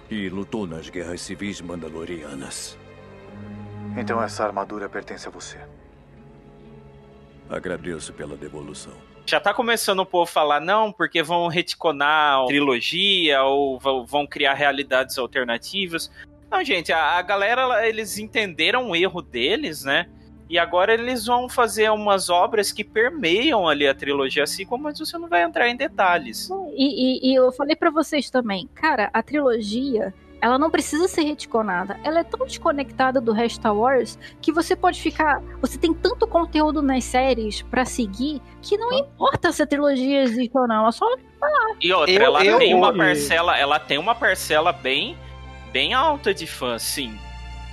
Speaker 13: E lutou nas guerras civis mandalorianas.
Speaker 11: Então essa armadura pertence a você.
Speaker 13: Agradeço pela devolução.
Speaker 2: Já tá começando o povo a falar, não, porque vão reticonar a trilogia ou vão- criar realidades alternativas. Não, gente, a, a galera, eles entenderam o erro deles, né? E agora eles vão fazer umas obras que permeiam ali a trilogia, assim como mas você não vai entrar em detalhes.
Speaker 3: E, e- e eu falei pra vocês também, cara, a trilogia, ela não precisa ser reticonada. Ela é tão desconectada do resto Star Wars que você pode ficar. Você tem tanto conteúdo nas séries pra seguir que não importa se a trilogia existe ou não. Ela só
Speaker 2: E outra,
Speaker 5: Eu-
Speaker 2: ela
Speaker 5: eu-
Speaker 2: tem uma parcela, ela tem uma parcela bem, bem alta de fãs, sim.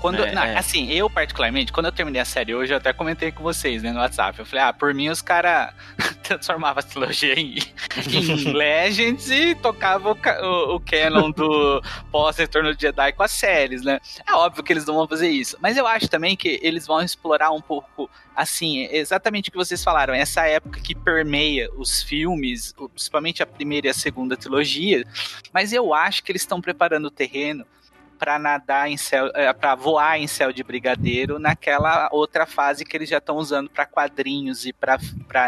Speaker 5: Quando,
Speaker 2: É,
Speaker 5: não,
Speaker 2: é.
Speaker 5: Assim, eu particularmente, quando eu terminei a série hoje, eu até comentei com vocês, né, no WhatsApp. Eu falei, ah, por mim os caras transformava a trilogia em, em Legends e tocava o, o, o canon do pós-retorno de Jedi com as séries, né? É óbvio que eles não vão fazer isso, mas eu acho também que eles vão explorar um pouco, assim, exatamente o que vocês falaram, essa época que permeia os filmes, principalmente a primeira e a segunda trilogia, mas eu acho que eles estão preparando o terreno para nadar em céu, para voar em céu de brigadeiro naquela outra fase que eles já estão usando para quadrinhos e para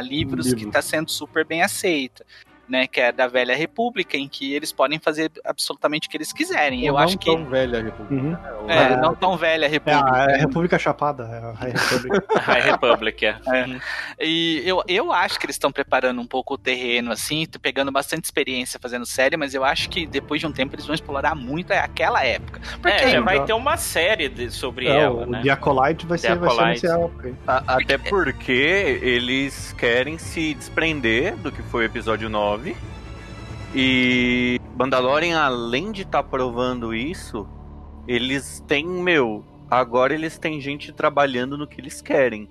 Speaker 5: livros
Speaker 1: Livro.
Speaker 5: que está sendo super bem aceita. Né, que é da velha república, em que eles podem fazer absolutamente o que eles quiserem.
Speaker 1: Ou
Speaker 5: eu
Speaker 1: não
Speaker 5: acho que.
Speaker 1: tão velha a República.
Speaker 7: Uhum.
Speaker 1: né? Ou-
Speaker 5: É, não tão velha
Speaker 7: É
Speaker 5: república.
Speaker 7: a, é a República Chapada. É a High Republic.
Speaker 2: High Republic, é.
Speaker 5: É. E eu, eu acho que eles estão preparando um pouco o terreno, assim, tô pegando bastante experiência fazendo série, mas eu acho que depois de um tempo eles vão explorar muito aquela época. Porque
Speaker 2: É, já vai ter uma série de- sobre
Speaker 7: É,
Speaker 2: ela,
Speaker 7: o
Speaker 2: né?
Speaker 7: The Acolyte vai ser, vai ser
Speaker 2: Acolyte.
Speaker 7: época aí.
Speaker 4: A- até porque eles querem se desprender do que foi o episódio 9. E Mandalorian, além de estar provando isso, eles têm, meu, agora eles têm gente trabalhando no que eles querem.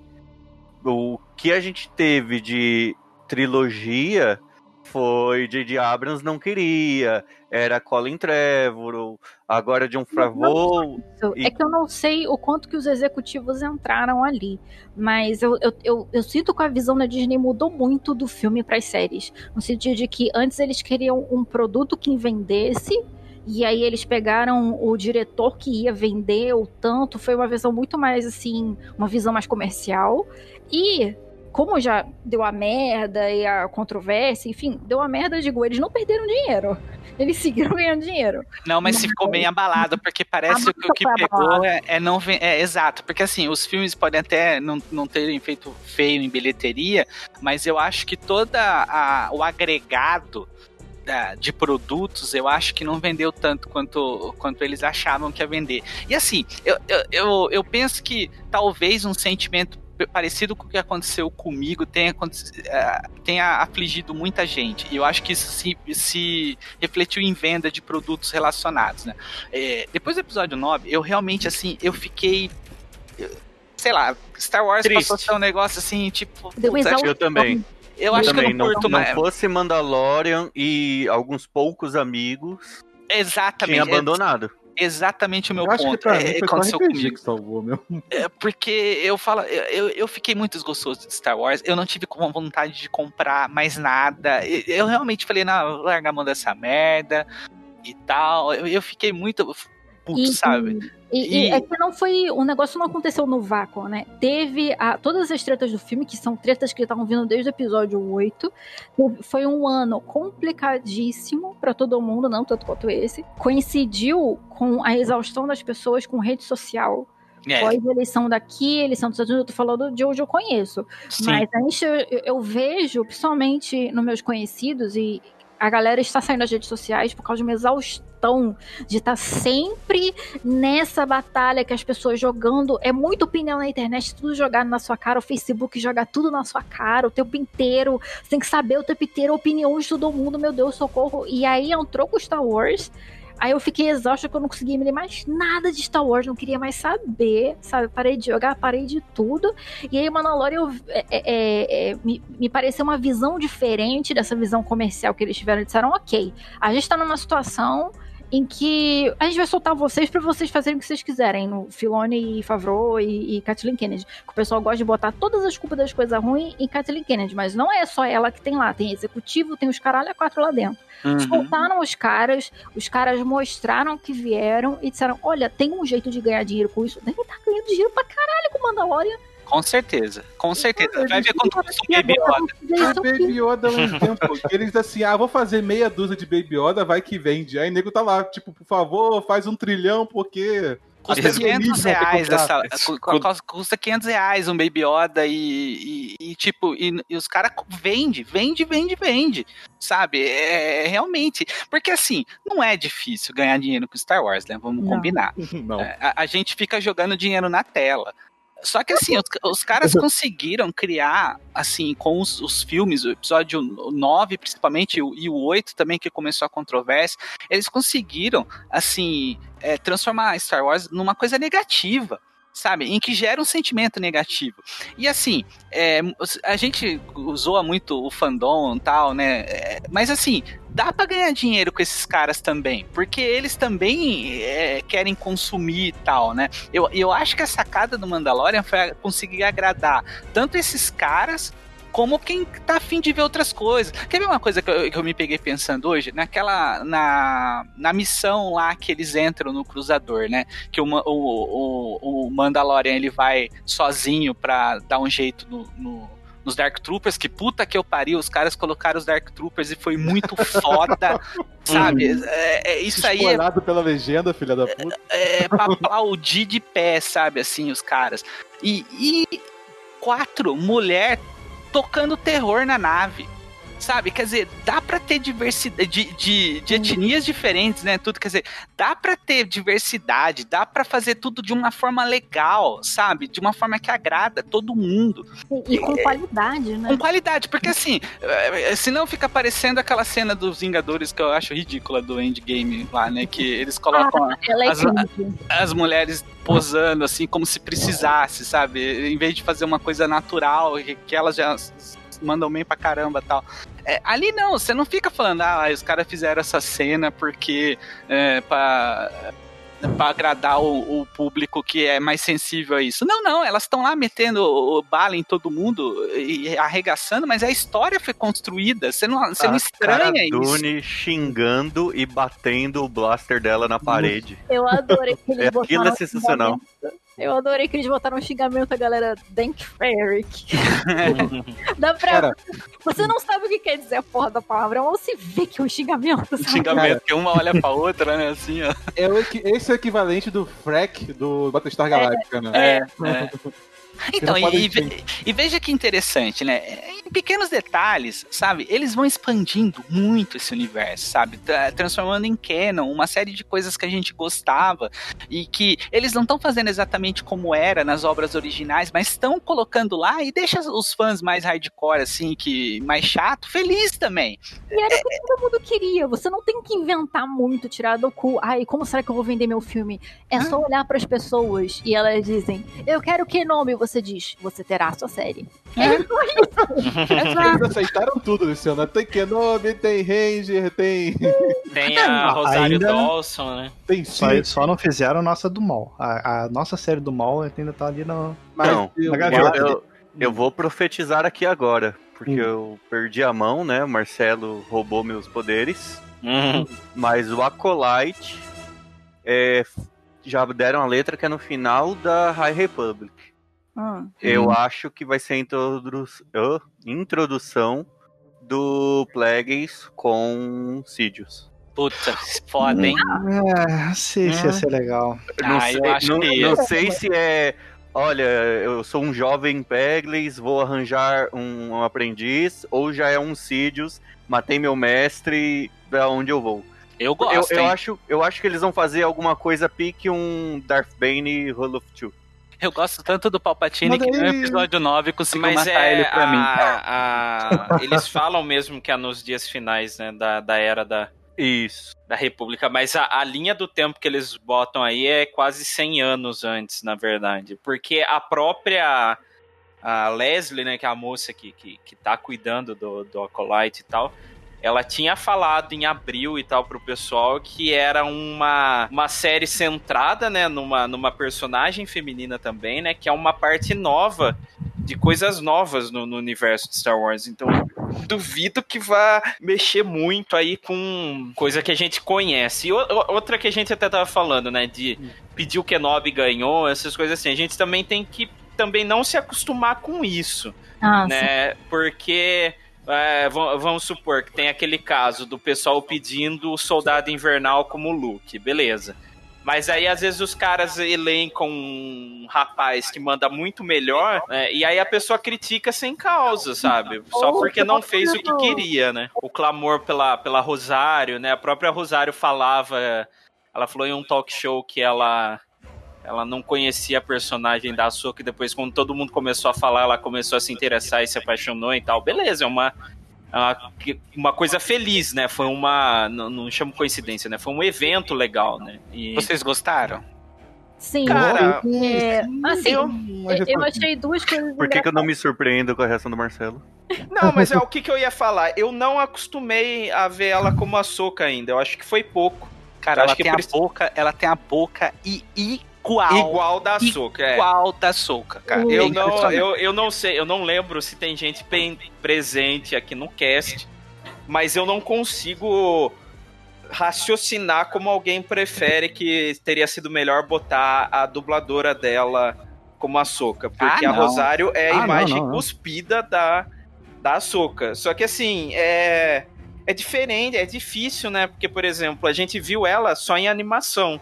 Speaker 4: O que a gente teve de trilogia foi J.J. Abrams não queria, era Colin Trevorrow, agora John Favreau. E-
Speaker 3: É que eu não sei o quanto que os executivos entraram ali, mas eu, eu, eu, eu sinto que a visão da Disney mudou muito do filme para as séries, no sentido de que antes eles queriam um produto que vendesse. E aí eles pegaram o diretor que ia vender o tanto, foi uma visão muito mais assim, uma visão mais comercial. E como já deu a merda e a controvérsia, enfim, deu a merda, digo, eles não perderam dinheiro. Eles seguiram ganhando dinheiro.
Speaker 5: Não, mas se ficou bem abalado, porque parece que o que pegou é, é não É, exato, porque assim, os filmes podem até não, não terem feito feio em bilheteria, mas eu acho que toda a, o agregado de produtos, eu acho que não vendeu tanto quanto, quanto eles achavam que ia vender. E assim, eu, eu, eu penso que talvez um sentimento parecido com o que aconteceu comigo tenha, eh, tenha afligido muita gente. E eu acho que isso se, se refletiu em venda de produtos relacionados, né? É, depois do episódio 9, eu realmente, assim, eu fiquei... eu- Sei lá, Star Wars
Speaker 2: Triste.
Speaker 5: passou a ser um negócio assim, tipo... Acho-
Speaker 4: Eu também.
Speaker 5: eu acho
Speaker 4: também
Speaker 5: que eu não curto
Speaker 4: não
Speaker 5: mais.
Speaker 4: fosse Mandalorian e alguns poucos amigos
Speaker 5: Exatamente.
Speaker 4: tinha abandonado.
Speaker 5: é Exatamente o meu
Speaker 1: Eu
Speaker 5: ponto. É,
Speaker 1: mim
Speaker 5: aconteceu comigo.
Speaker 1: que salvou, meu.
Speaker 5: É, porque eu falo, eu, eu fiquei muito desgostoso de Star Wars. Eu não tive vontade de comprar mais nada. Eu, eu realmente falei, não, vou largar a mão dessa merda e tal. Eu, eu fiquei muito puto,
Speaker 3: E-
Speaker 5: sabe?
Speaker 3: E, e é que não foi. O negócio não aconteceu no vácuo, né? Teve a- todas as tretas do filme, que são tretas que estavam vindo desde o episódio 8. Teve- Foi um ano complicadíssimo pra todo mundo, não tanto quanto esse. Coincidiu com a exaustão das pessoas com rede social.
Speaker 5: É,
Speaker 3: Pós eleição daqui, eleição dos Estados Unidos, eu tô falando de onde eu conheço.
Speaker 5: sim.
Speaker 3: Mas a gente, eu, eu vejo, principalmente nos meus conhecidos, e a galera está saindo das redes sociais por causa de uma exaustão de estar sempre nessa batalha que as pessoas jogando. É muita opinião na internet, tudo jogado na sua cara, o Facebook joga tudo na sua cara o tempo inteiro. Você tem que saber o tempo inteiro a opinião de todo mundo, meu Deus, socorro. E aí entrou com Star Wars. Aí eu fiquei exausta que eu não conseguia me ler mais nada de Star Wars, não queria mais saber, sabe? Parei de jogar, parei de tudo. E aí, Mandalorian eu- é, é, é, me, me pareceu uma visão diferente dessa visão comercial que eles tiveram. Eles disseram, ok, a gente tá numa situação em que a gente vai soltar vocês pra vocês fazerem o que vocês quiserem, no Filone e Favreau e, e Kathleen Kennedy. Que o pessoal gosta de botar todas as culpas das coisas ruins em Kathleen Kennedy, mas não é só ela que tem lá, tem executivo, tem os caralho a quatro lá dentro.
Speaker 5: Uhum.
Speaker 3: Soltaram os caras, os caras mostraram que vieram e disseram: Olha, tem um jeito de ganhar dinheiro com isso. Deve estar ganhando dinheiro pra caralho com Mandalorian.
Speaker 5: Com certeza, com certeza. Vai ver
Speaker 1: eles
Speaker 5: quanto custa o
Speaker 3: aqui
Speaker 5: Baby Yoda.
Speaker 1: Baby Yoda há um tempo. Eles assim, ah, vou fazer meia dúzia de Baby Yoda, vai que vende. Aí o nego tá lá, tipo, por favor, faz um trilhão, porque.
Speaker 5: Custa
Speaker 1: As
Speaker 5: 500
Speaker 1: alienígenas vão ter
Speaker 5: reais essa, cu- cu- cu- custa 500 reais um Baby Yoda e, e, e, tipo, e, e os caras vende, vende, vende, vende, sabe? É, realmente, porque assim, não é difícil ganhar dinheiro com Star Wars, né? Vamos
Speaker 3: Não.
Speaker 5: combinar.
Speaker 1: Não.
Speaker 5: É, A, a gente fica jogando dinheiro na tela. Só que assim, os, os caras conseguiram criar, assim, com os, os filmes, o episódio 9 principalmente, e o- e o 8 também, que começou a controvérsia, eles conseguiram, assim, é, transformar Star Wars numa coisa negativa. Sabe? Em que gera um sentimento negativo. E assim, é, a gente zoa muito o fandom e tal, né? É, mas assim, dá para ganhar dinheiro com esses caras também, porque eles também é, querem consumir e tal, né? Eu, eu acho que a sacada do Mandalorian foi conseguir agradar tanto esses caras como quem tá afim de ver outras coisas. Quer ver uma coisa que eu, que eu me peguei pensando hoje? Naquela. Na, na missão lá que eles entram no cruzador, né? Que o, o, o, o Mandalorian ele vai sozinho pra dar um jeito no, no nos Dark Troopers, que puta que eu pariu, os caras colocaram os Dark Troopers e foi muito foda, sabe? É, é, isso aí é,
Speaker 1: pela legenda, filha da puta.
Speaker 5: é, é pra aplaudir de pé, sabe, assim, os caras. E, e quatro mulher tocando terror na nave. Sabe? Quer dizer, dá pra ter diversidade de, de, de etnias diferentes, né? Tudo, quer dizer, dá pra ter diversidade, dá pra fazer tudo de uma forma legal, sabe? De uma forma que agrada todo mundo.
Speaker 3: E, e com é, qualidade, né?
Speaker 5: Com qualidade, porque assim, eh, senão fica parecendo aquela cena dos Vingadores que eu acho ridícula do Endgame lá, né? Que eles colocam ah, é as, as mulheres posando assim como se precisasse, sabe? Em vez de fazer uma coisa natural, que elas já mandam bem pra caramba tal. É, ali não, você não fica falando, ah, os caras fizeram essa cena porque é, pra para agradar o, o, público que é mais sensível a isso. Não, não, elas estão lá metendo o bala em todo mundo e arregaçando, mas a história foi construída. Você não, você não estranha isso.
Speaker 4: Dune xingando e batendo o blaster dela na parede.
Speaker 3: Eu adorei que eles
Speaker 4: é, Aquilo é sensacional.
Speaker 3: Eu adorei que eles botaram um xingamento a galera Dank Ferrick. Dá pra. Cara, você não sabe o que quer dizer a porra da palavra, ou se vê que é um xingamento. Sabe?
Speaker 5: Xingamento que uma olha pra outra, né? Assim, ó.
Speaker 1: É o, esse é o equivalente do Frack do Battlestar Galactica,
Speaker 5: é,
Speaker 1: né?
Speaker 5: É, é. Então, e, e, veja que interessante, né? Em pequenos detalhes, sabe? Eles vão expandindo muito esse universo, sabe? Transformando em canon uma série de coisas que a gente gostava e que eles não estão fazendo exatamente como era nas obras originais, mas estão colocando lá e deixa os fãs mais hardcore, assim, que mais chato, feliz também.
Speaker 3: E era o que todo mundo queria. Você não tem que inventar muito, tirar do cu. Ai, como será que eu vou vender meu filme? É só olhar para as pessoas e elas dizem: Eu quero que nome você diz, você terá a sua série. É, é
Speaker 1: isso. Eles aceitaram tudo, Luciano. Tem Kenobi, tem Ranger, tem.
Speaker 2: Tem a Rosário ainda Dawson, né?
Speaker 7: Tem só, só não fizeram a nossa do mal. A, a, nossa série do mal ainda tá ali no.
Speaker 4: Não, eu, eu, eu, vou profetizar aqui agora. Porque hum. eu perdi a mão, né? O Marcelo roubou meus poderes.
Speaker 2: Hum.
Speaker 4: Mas o Acolyte é, já deram a letra que é no final da High Republic.
Speaker 3: Ah.
Speaker 4: Eu hum. acho que vai ser a introdu uh, introdução do Plagueis com Sidious.
Speaker 2: Puta, foda, hein?
Speaker 7: É, sei se ia ser legal.
Speaker 4: Não, ah, sei, não, não sei se é. Olha, eu sou um jovem Peglis, vou arranjar um, um aprendiz, ou já é um Sidious, matei meu mestre, pra onde eu vou.
Speaker 2: Eu gosto.
Speaker 4: Eu, eu acho, eu acho que eles vão fazer alguma coisa pique um Darth Bane Rule of Two.
Speaker 5: Eu gosto tanto do Palpatine daí... que no episódio 9 conseguiu Mas matar é ele pra
Speaker 2: a,
Speaker 5: mim.
Speaker 2: A, eles falam mesmo que é nos dias finais, né, da, da era da,
Speaker 4: isso.
Speaker 2: Da República, mas a, a, linha do tempo que eles botam aí é quase 100 anos antes, na verdade. Porque a própria a Leslie, né, que é a moça que, que, que tá cuidando do, do Acolyte e tal, ela tinha falado em abril e tal pro pessoal que era uma, uma série centrada, né, numa, numa personagem feminina também, né, que é uma parte nova de coisas novas no, no, universo de Star Wars. Então, duvido que vá mexer muito aí com coisa que a gente conhece. E outra que a gente até tava falando, né, de pedir o Kenobi ganhou, essas coisas assim. A gente também tem que também não se acostumar com isso, ah, né? Sim. Porque é, vamos supor que tem aquele caso do pessoal pedindo o soldado invernal como Luke, beleza. Mas aí, às vezes, os caras elencam um rapaz que manda muito melhor, né, e aí a pessoa critica sem causa, sabe? Só porque não fez o que queria, né? O clamor pela, pela Rosário, né? A própria Rosário falava. Ela falou em um talk show que ela ela não conhecia a personagem da Ahsoka e depois quando todo mundo começou a falar, ela começou a se interessar e se apaixonou e tal. Beleza, é uma é uma, uma coisa feliz, né? Foi uma não, não chamo coincidência, né? Foi um evento legal, né?
Speaker 5: E... Vocês gostaram?
Speaker 3: Sim,
Speaker 2: Cara,
Speaker 3: é, assim,
Speaker 2: eu-
Speaker 3: eu, achei duas coisas
Speaker 4: Por que, que eu não me surpreendo com a reação do Marcelo?
Speaker 2: Não, mas é o que, que eu ia falar. Eu não acostumei a ver ela como açúcar ainda. Eu acho que foi pouco.
Speaker 5: Cara,
Speaker 2: Eu
Speaker 5: ela
Speaker 2: acho que
Speaker 5: tem a boca, ela tem a boca i- igual.
Speaker 2: Igual da açúcar, é.
Speaker 5: Igual da açúcar, cara.
Speaker 2: Eu
Speaker 5: É
Speaker 2: não, eu, eu não sei, eu não lembro se tem gente presente aqui no cast, mas eu não consigo raciocinar como alguém prefere que teria sido melhor botar a dubladora dela como açúcar, porque
Speaker 5: Ah,
Speaker 2: a. Rosário é a
Speaker 5: Ah,
Speaker 2: imagem
Speaker 5: não, não.
Speaker 2: cuspida da, da açúcar. Só que assim, é, é diferente, é difícil, né? Porque, por exemplo, a gente viu ela só em animação.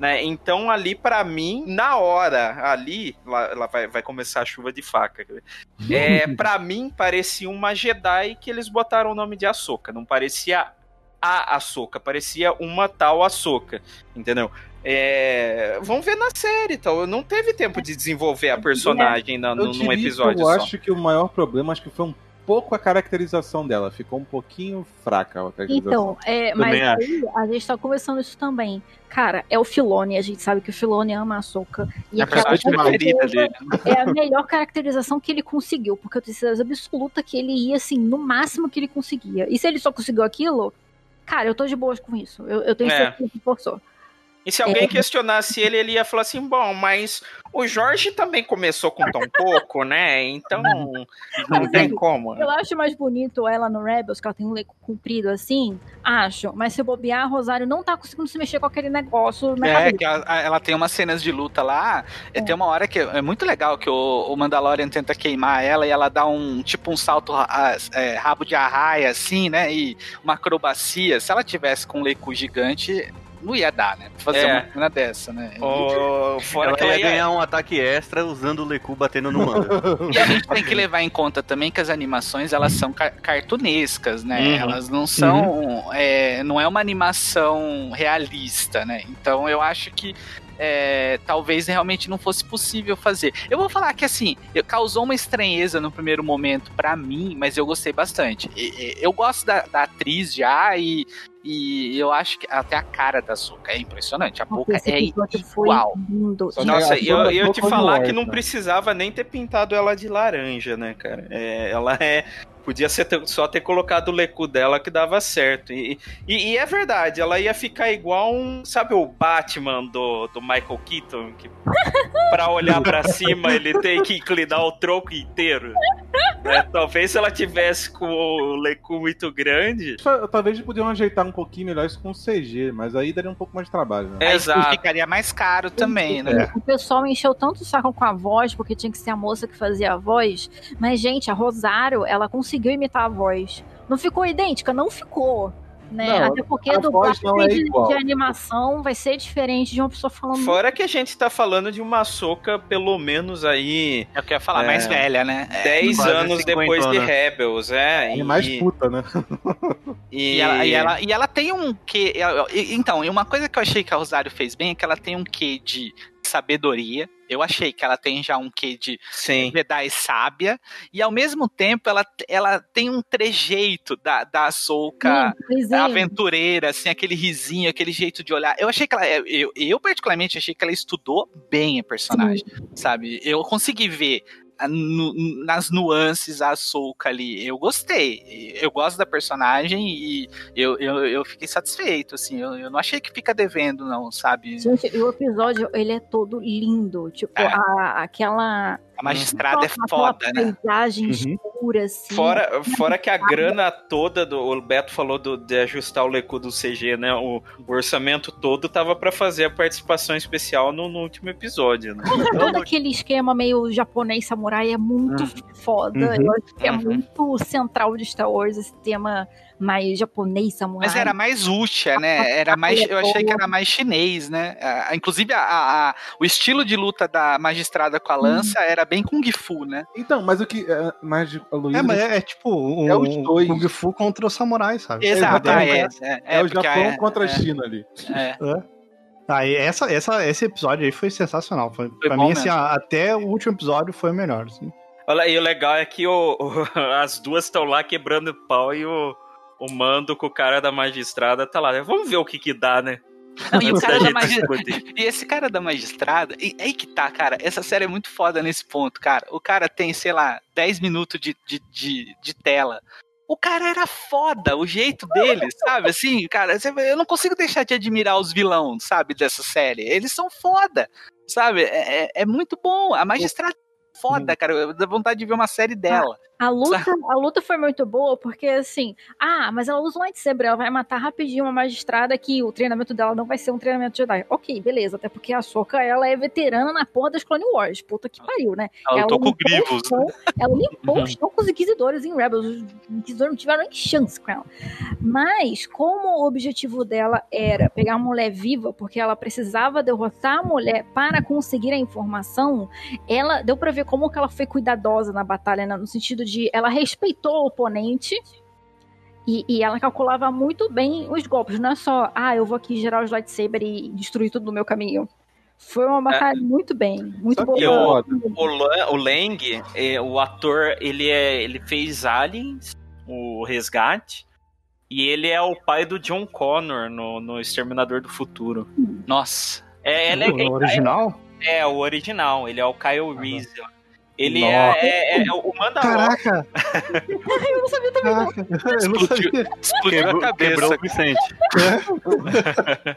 Speaker 2: Né? Então ali pra mim, na hora ali, lá, lá vai, vai começar a chuva de faca. É, para mim parecia uma Jedi que eles botaram o nome de Ahsoka, não parecia a Ahsoka, parecia uma tal Ahsoka, entendeu? É, vamos ver na série, tal. Não teve tempo de desenvolver a personagem na,
Speaker 1: Eu
Speaker 2: no, num episódio
Speaker 1: Eu
Speaker 2: só.
Speaker 1: acho que o maior problema acho que foi um pouco a caracterização dela. Ficou um pouquinho fraca a caracterização.
Speaker 3: Então, é, mas aí a gente tá conversando isso também. Cara, é o Filone, a gente sabe que o Filone ama a Ahsoka. E
Speaker 5: É a preferida dele.
Speaker 3: é a melhor caracterização que ele conseguiu, porque eu tenho certeza absoluta que ele ia, assim, no máximo que ele conseguia. E se ele só conseguiu aquilo, cara, eu tô de boas com isso. Eu, eu tenho
Speaker 2: É.
Speaker 3: certeza que forçou.
Speaker 2: E se alguém
Speaker 3: É.
Speaker 2: questionasse ele, ele ia falar assim: bom, mas o Jorge também começou com tão pouco, né? Então não tem como.
Speaker 3: Eu acho mais bonito ela no Rebels, que ela tem um leco comprido assim, acho. Mas se bobear, a Rosário não tá conseguindo se mexer com aquele negócio na
Speaker 5: É,
Speaker 3: cabeça.
Speaker 5: que ela, ela tem umas cenas de luta lá. e Tem uma hora que é muito legal que o, o Mandalorian tenta queimar ela e ela dá um tipo um salto é, rabo de arraia, assim, né? E uma acrobacia. Se ela tivesse com um leco gigante, não ia dar, né? Pra fazer
Speaker 2: É.
Speaker 5: uma cena dessa, né?
Speaker 2: Ô, fora
Speaker 4: ela
Speaker 2: que ela
Speaker 4: ia ganhar um ataque extra usando o Leku batendo no mando.
Speaker 5: E a gente tem que levar em conta também que as animações elas são car- cartunescas, né?
Speaker 2: Uhum.
Speaker 5: Elas não são, é, não é uma animação realista, né? Então eu acho que é, talvez realmente não fosse possível fazer. Eu vou falar que assim, eu- causou uma estranheza no primeiro momento pra mim, mas eu gostei bastante. Eu gosto da, da atriz já e, e eu acho que até a cara da Zuka é impressionante. A boca é igual.
Speaker 2: Nossa, eu,
Speaker 1: toda-
Speaker 2: eu te falar que não
Speaker 1: né?
Speaker 2: precisava nem ter pintado ela de laranja, né, cara? É, ela é. Podia ser ter- só ter colocado o lecu dela que dava certo. E, e, e é verdade, ela ia ficar igual um. Sabe o Batman do, do Michael Keaton? Que pra olhar pra cima ele tem que inclinar o tronco inteiro. né? Talvez se ela tivesse com o lecu muito grande.
Speaker 1: Talvez podiam ajeitar um pouquinho melhor isso com CG, mas aí daria um pouco mais de trabalho. Né?
Speaker 2: Exato.
Speaker 5: ficaria mais caro também, né?
Speaker 3: O pessoal encheu tanto o saco com a voz, porque tinha que ser a moça que fazia a voz. Mas, gente, a Rosário, ela conseguiu imitar a voz. Não ficou idêntica? Não ficou. Né?
Speaker 1: Não,
Speaker 3: Até porque
Speaker 1: a
Speaker 3: do
Speaker 1: voz não é
Speaker 3: de,
Speaker 1: igual.
Speaker 3: de animação vai ser diferente de uma pessoa falando.
Speaker 2: Fora que a gente tá falando de uma soca, pelo menos aí.
Speaker 5: É eu ia falar,
Speaker 2: É.
Speaker 5: mais velha, né? É,
Speaker 2: 10
Speaker 4: quase
Speaker 2: anos depois de. Rebels, é.
Speaker 1: É mais
Speaker 2: e-
Speaker 1: puta, né?
Speaker 2: E,
Speaker 5: E ela, e, ela, e ela tem um quê. Então, e uma coisa que eu achei que a Rosário fez bem é que ela tem um quê de sabedoria. Eu achei que ela tem já um quê de
Speaker 2: Sim.
Speaker 5: Jedi sábia. E ao mesmo tempo ela, ela tem um trejeito da, da
Speaker 3: é.
Speaker 5: aventureira, assim, aquele risinho, aquele jeito de olhar. Eu achei que ela. Eu, eu particularmente achei que ela estudou bem a personagem, sabe? Eu consegui ver nas nuances a Ahsoka ali. Eu gostei. Eu gosto da personagem e eu, eu, eu fiquei satisfeito, assim. Eu, eu não achei que fica devendo, não, sabe?
Speaker 3: Gente, o episódio, ele é todo lindo. Tipo,
Speaker 5: É.
Speaker 3: a, aquela.
Speaker 5: A magistrada é
Speaker 3: aquela
Speaker 5: foda, né?
Speaker 3: paisagem
Speaker 1: Uhum.
Speaker 3: escura, assim.
Speaker 2: Fora, fora que a grana toda do. O Beto falou do- de ajustar o lecu do CG, né? O, o orçamento todo tava pra fazer a participação especial no, no último episódio, né?
Speaker 3: Todo aquele esquema meio japonês samurai é muito foda.
Speaker 1: Uhum.
Speaker 3: Eu acho que é
Speaker 2: Uhum.
Speaker 3: muito central de Star Wars esse tema mais japonês samurai.
Speaker 5: Mas era mais Ucha, né? Era mais, eu achei que era mais chinês, né? Ah, Inclusive, a- a- o estilo de luta da magistrada com a lança era bem Kung Fu, né?
Speaker 1: Então, mas o que. É, mas a Luísa.
Speaker 7: É, mas é, é tipo um,
Speaker 1: É os dois.
Speaker 7: Kung Fu contra o samurai, sabe?
Speaker 5: Exato, ah, é, é,
Speaker 1: é, o Japão
Speaker 5: é-
Speaker 1: contra a
Speaker 5: é,
Speaker 1: China ali.
Speaker 5: é.
Speaker 7: Ah, e essa, essa, esse episódio aí foi sensacional. Foi, pra
Speaker 5: bom
Speaker 7: mim, assim,
Speaker 5: mesmo.
Speaker 7: até o último episódio foi o melhor. Assim.
Speaker 2: Olha, e o legal é que o, o- as duas estão lá quebrando pau e o, o mando com o cara da magistrada tá lá. né? Vamos ver o que que dá, né?
Speaker 5: Não, e, cara e esse cara da magistrada, e aí que tá, cara, essa série é muito foda nesse ponto, cara. O cara tem, sei lá, 10 minutos de, de, de, de tela. O cara era foda, o jeito dele, sabe? Assim, cara, eu não consigo deixar de admirar os vilões, sabe, dessa série. Eles são foda, sabe? É, é- é muito bom. A magistrada é foda, cara. Eu dá vontade de ver uma série dela.
Speaker 3: A luta, a luta foi muito boa porque, assim, ah, mas ela usa um lightsaber, ela vai matar rapidinho uma magistrada que o treinamento dela não vai ser um treinamento Jedi. Ok, beleza, até porque a Soka, ela é veterana na porra das Clone Wars. Puta que pariu, né?
Speaker 5: Ela com
Speaker 3: o
Speaker 5: Grievous.
Speaker 3: chão- Ela limpou com os Inquisidores em Rebels. Os Inquisidores não tiveram nem chance com ela. Mas, como o objetivo dela era pegar a mulher viva, porque ela precisava derrotar a mulher para conseguir a informação, ela deu pra ver como que ela foi cuidadosa na batalha, né? no sentido de ela respeitou o oponente. E, e ela calculava muito bem os golpes, não é só, ah, eu vou aqui gerar os lightsaber e destruir tudo no meu caminho. Foi uma batalha muito bem, muito boa.
Speaker 1: eu-
Speaker 2: O, Lan- o Lang, é, o ator, ele, é, ele fez Aliens, o Resgate, e ele é o pai do John Connor no, no Exterminador do Futuro.
Speaker 5: Nossa.
Speaker 2: É, ele é,
Speaker 7: O original?
Speaker 2: é, o original, ele é o Kyle Reese. Ele
Speaker 7: Nossa.
Speaker 2: é, é- é o Mandalorian.
Speaker 7: Caraca!
Speaker 3: eu não sabia também. não.
Speaker 7: Caraca! Eu não sabia.
Speaker 5: Explodiu a cabeça.
Speaker 4: quebrou o Vicente.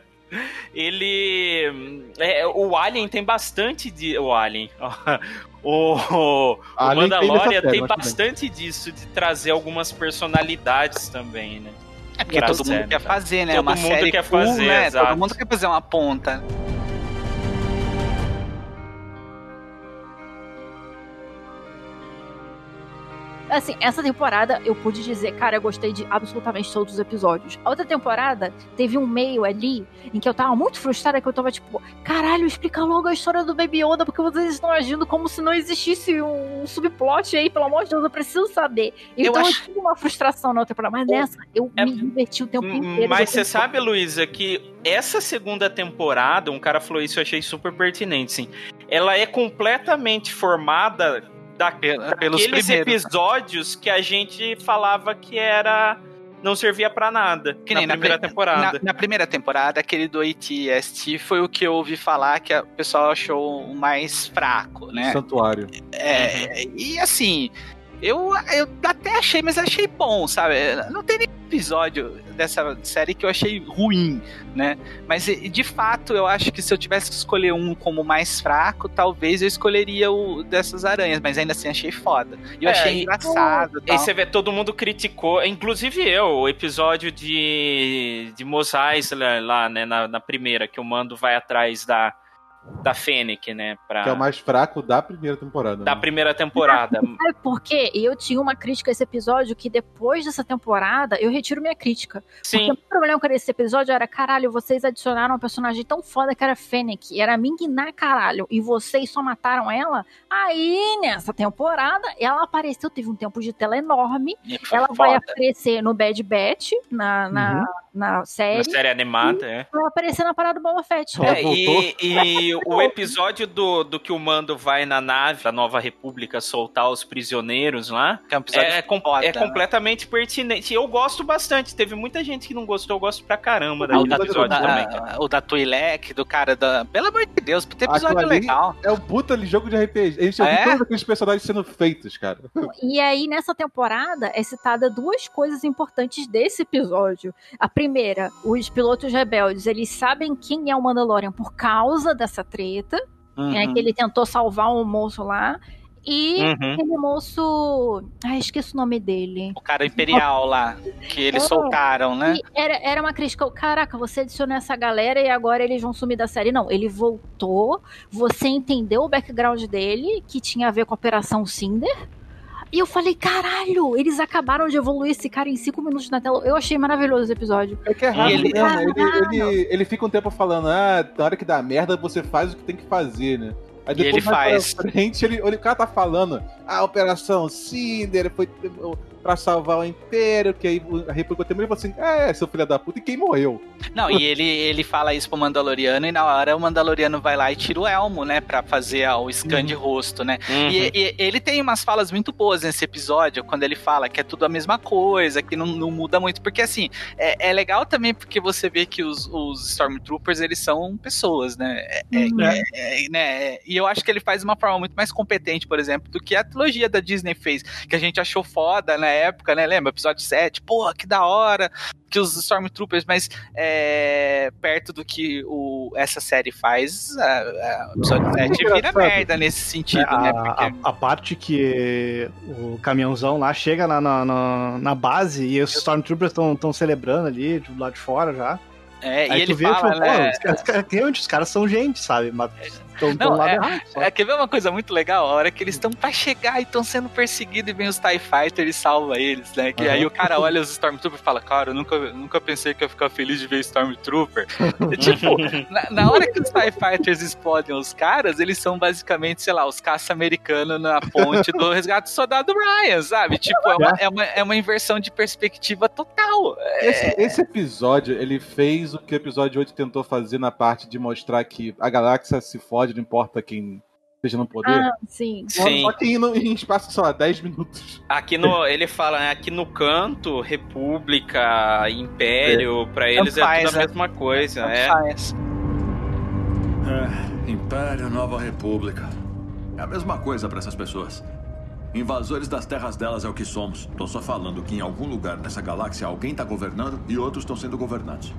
Speaker 2: Ele. é, o Alien tem bastante de. O Alien. O, o,
Speaker 1: Alien tem
Speaker 2: Mandalorian tem
Speaker 1: bem.
Speaker 2: bastante disso, de trazer algumas personalidades também, né?
Speaker 5: É porque
Speaker 2: Pra
Speaker 5: todo
Speaker 2: série,
Speaker 5: mundo quer
Speaker 2: tá?
Speaker 5: fazer, né?
Speaker 2: Todo
Speaker 5: uma
Speaker 2: mundo
Speaker 5: série
Speaker 2: quer
Speaker 5: cool,
Speaker 2: fazer,
Speaker 5: né?
Speaker 2: exato.
Speaker 5: Todo mundo quer fazer uma ponta.
Speaker 3: Assim, essa temporada eu pude dizer, cara, eu gostei de absolutamente todos os episódios. A outra temporada teve um meio ali em que eu tava muito frustrada, que eu tava tipo, caralho, explica logo a história do Baby Yoda, porque vocês estão agindo como se não existisse um subplot aí, pelo amor de Deus, eu preciso saber. Então eu,
Speaker 5: acho-
Speaker 3: tive uma frustração na outra temporada, mas nessa eu me diverti o tempo inteiro.
Speaker 2: É Mas você sabe, Luísa, que essa segunda temporada, um cara falou isso, eu achei super pertinente, sim. Ela é completamente formada da,
Speaker 5: pelos
Speaker 2: daqueles episódios que a gente falava que era. não servia pra nada
Speaker 5: Que
Speaker 2: na
Speaker 5: nem na
Speaker 2: primeira
Speaker 5: pri-
Speaker 2: temporada.
Speaker 5: Na, na primeira temporada, aquele do AT-ST foi o que eu ouvi falar que o pessoal achou o mais fraco, né?
Speaker 1: Santuário.
Speaker 5: É, e assim, eu, eu até achei, mas achei bom, sabe? Não tem nenhum episódio dessa série que eu achei ruim, né? Mas e- de fato, eu acho que se eu tivesse que escolher um como mais fraco, talvez eu escolheria o dessas aranhas, mas ainda assim achei foda. E eu
Speaker 2: É,
Speaker 5: achei
Speaker 2: e-
Speaker 5: engraçado.
Speaker 2: Aí
Speaker 5: tal.
Speaker 2: você vê, todo mundo criticou, inclusive eu, o episódio de, de Mos Eisley lá, né, na, na primeira, que o Mando vai atrás da, da Fennec, né, pra,
Speaker 1: Que é o mais fraco da primeira temporada.
Speaker 2: da
Speaker 1: né?
Speaker 2: primeira temporada.
Speaker 3: Sabe por quê? Eu tinha uma crítica a esse episódio que depois dessa temporada eu retiro minha crítica.
Speaker 2: Sim.
Speaker 3: Porque o problema com esse episódio era, caralho, vocês adicionaram um personagem tão foda que era Fennec, era Ming na caralho, e vocês só mataram ela? Aí, nessa temporada, ela apareceu, teve um tempo de tela enorme, ela vai
Speaker 5: foda.
Speaker 3: aparecer no Bad Batch, na, na,
Speaker 1: Uhum.
Speaker 3: Na série,
Speaker 2: Na série animada, é.
Speaker 3: vai aparecer na parada do Boba Fett.
Speaker 2: É, e, e o episódio do, do que o Mando vai na nave da Nova República soltar os prisioneiros lá
Speaker 5: Que é um episódio
Speaker 2: é, com-
Speaker 5: foda,
Speaker 2: é
Speaker 5: né?
Speaker 2: completamente pertinente. Eu gosto bastante. Teve muita gente que não gostou, eu gosto pra caramba
Speaker 5: o
Speaker 2: daquele
Speaker 5: da,
Speaker 2: episódio
Speaker 5: o da-
Speaker 2: também.
Speaker 5: o da Twi'lek, do cara da... Pelo amor de Deus, tem episódio legal.
Speaker 1: É um puta de jogo de RPG. A gente já
Speaker 5: É?
Speaker 1: todos aqueles personagens sendo feitos, cara.
Speaker 3: E aí, nessa temporada, é citada duas coisas importantes desse episódio. A primeira, os pilotos rebeldes, eles sabem quem é o Mandalorian por causa dessa treta, né,
Speaker 5: Uhum.
Speaker 3: que ele tentou salvar um moço lá. E
Speaker 2: Uhum.
Speaker 3: aquele moço... Ai, esqueci o nome dele.
Speaker 5: O cara imperial lá, que eles
Speaker 3: É.
Speaker 5: soltaram, né?
Speaker 3: E era, era uma crítica, caraca, você adicionou essa galera e agora eles vão sumir da série. Não, ele voltou, você entendeu o background dele, que tinha a ver com a Operação Cinder. E eu falei, caralho, eles acabaram de evoluir esse cara em cinco minutos na tela. Eu achei maravilhoso esse episódio.
Speaker 1: É que é rápido
Speaker 5: ele-
Speaker 1: mesmo. Ele, ele, ele fica um tempo falando, ah, na hora que dá merda, você faz o que tem que fazer, né? Aí
Speaker 2: E ele
Speaker 1: depois
Speaker 2: faz.
Speaker 1: pra frente, ele, o cara tá falando, a Operação Cinder foi pra salvar o Império, que aí a República e falou assim, é, seu filho da puta, e quem morreu?
Speaker 5: Não, e ele, ele fala isso pro Mandaloriano e na hora o Mandaloriano vai lá e tira o elmo, né? Pra fazer ó, o scan de rosto, né?
Speaker 2: Uhum.
Speaker 5: E, e ele tem umas falas muito boas nesse episódio, quando ele fala que é tudo a mesma coisa, que não, não muda muito. Porque assim, é, é legal também porque você vê que os, os Stormtroopers, eles são pessoas, né? É- é-
Speaker 3: Uhum.
Speaker 5: é- é- né? E eu acho que ele faz de uma forma muito mais competente, por exemplo, do que a trilogia da Disney fez, que a gente achou foda na época, né? Lembra? Episódio 7, porra, que da hora que os Stormtroopers, mas é, perto do que o, essa série faz, a, a, episódio 7 vira merda nesse sentido,
Speaker 7: a,
Speaker 5: né? Porque...
Speaker 7: a- a parte que o caminhãozão lá chega na, na, na- base e os Stormtroopers estão celebrando ali, do lado de fora já.
Speaker 5: É,
Speaker 7: Aí
Speaker 5: e
Speaker 7: tu
Speaker 5: ele
Speaker 7: vê,
Speaker 5: fala,
Speaker 7: tipo,
Speaker 5: né?
Speaker 7: pô, os realmente, os caras são gente, sabe? Mas
Speaker 5: Não, é,
Speaker 7: errado.
Speaker 5: é, quer ver uma coisa muito legal? A hora que eles estão pra chegar e estão sendo perseguidos e vem os TIE Fighter e salva eles, né? Que
Speaker 7: Aham.
Speaker 5: aí o cara olha os Stormtroopers e fala, cara, eu nunca, nunca pensei que ia ficar feliz de ver Stormtrooper. Tipo, na, na hora que os TIE Fighters explodem os caras, eles são basicamente, sei lá, os caça-americanos na ponte do resgate do soldado Ryan, sabe? Tipo, é uma, é uma, é uma inversão de perspectiva total. É,
Speaker 1: Esse, esse episódio, ele fez o que o episódio 8 tentou fazer na parte de mostrar que a galáxia se fode, não importa quem esteja no poder.
Speaker 3: Ah, sim.
Speaker 1: Só-
Speaker 2: Sim.
Speaker 1: Só que em, em espaço, sei lá, 10 minutos.
Speaker 2: Aqui no, ele fala, né, aqui no canto, República, Império, pra eles é tudo a
Speaker 5: né?
Speaker 2: mesma coisa. É.
Speaker 13: É, Império, Nova República. É a mesma coisa pra essas pessoas. Invasores das terras delas é o que somos. Tô só falando que em algum lugar nessa galáxia alguém tá governando e outros estão sendo governados.